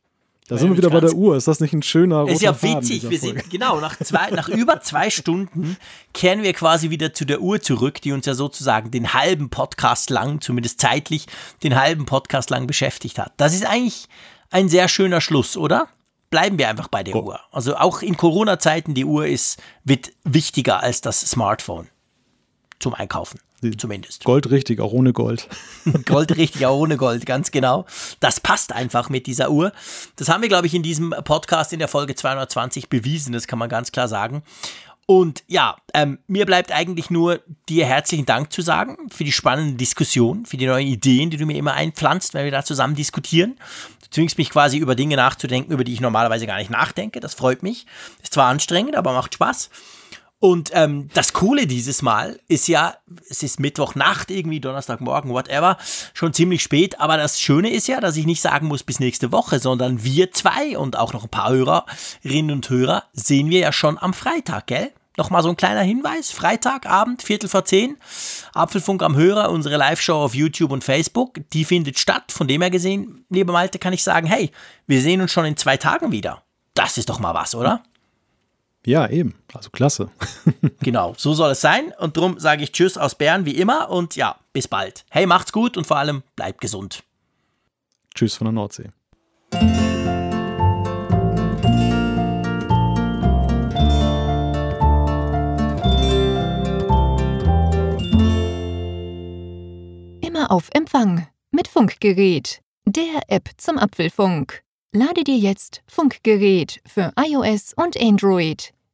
Da sind wir wieder bei der Uhr. Ist das nicht ein schöner roter Ist ja witzig. Wir sind, genau, nach, zwei, nach über zwei Stunden kehren wir quasi wieder zu der Uhr zurück, die uns ja sozusagen den halben Podcast lang, zumindest zeitlich, den halben Podcast lang beschäftigt hat. Das ist eigentlich ein sehr schöner Schluss, oder? Bleiben wir einfach bei der oh. Uhr. Also auch in Corona-Zeiten, die Uhr ist, wird wichtiger als das Smartphone zum Einkaufen. Zumindest. Gold richtig, auch ohne Gold. Gold richtig, auch ohne Gold, ganz genau. Das passt einfach mit dieser Uhr. Das haben wir, glaube ich, in diesem Podcast in der Folge 220 bewiesen, das kann man ganz klar sagen. Und ja, ähm, mir bleibt eigentlich nur dir herzlichen Dank zu sagen für die spannende Diskussion, für die neuen Ideen, die du mir immer einpflanzt, wenn wir da zusammen diskutieren. Du zwingst mich quasi über Dinge nachzudenken, über die ich normalerweise gar nicht nachdenke. Das freut mich. Ist zwar anstrengend, aber macht Spaß. Und ähm, das Coole dieses Mal ist ja, es ist Mittwochnacht, irgendwie Donnerstagmorgen, whatever, schon ziemlich spät. Aber das Schöne ist ja, dass ich nicht sagen muss bis nächste Woche, sondern wir zwei und auch noch ein paar Hörerinnen und Hörer sehen wir ja schon am Freitag, gell? Nochmal so ein kleiner Hinweis. Freitagabend, Viertel vor zehn. Apfelfunk am Hörer, unsere Live-Show auf YouTube und Facebook. Die findet statt. Von dem her gesehen, lieber Malte, kann ich sagen, hey, wir sehen uns schon in zwei Tagen wieder. Das ist doch mal was, oder? Ja, eben. Also klasse. genau, so soll es sein. Und darum sage ich Tschüss aus Bern wie immer und ja, bis bald. Hey, macht's gut und vor allem bleibt gesund. Tschüss von der Nordsee. Immer auf Empfang mit Funkgerät, der App zum Apfelfunk. Lade dir jetzt Funkgerät für iOS und Android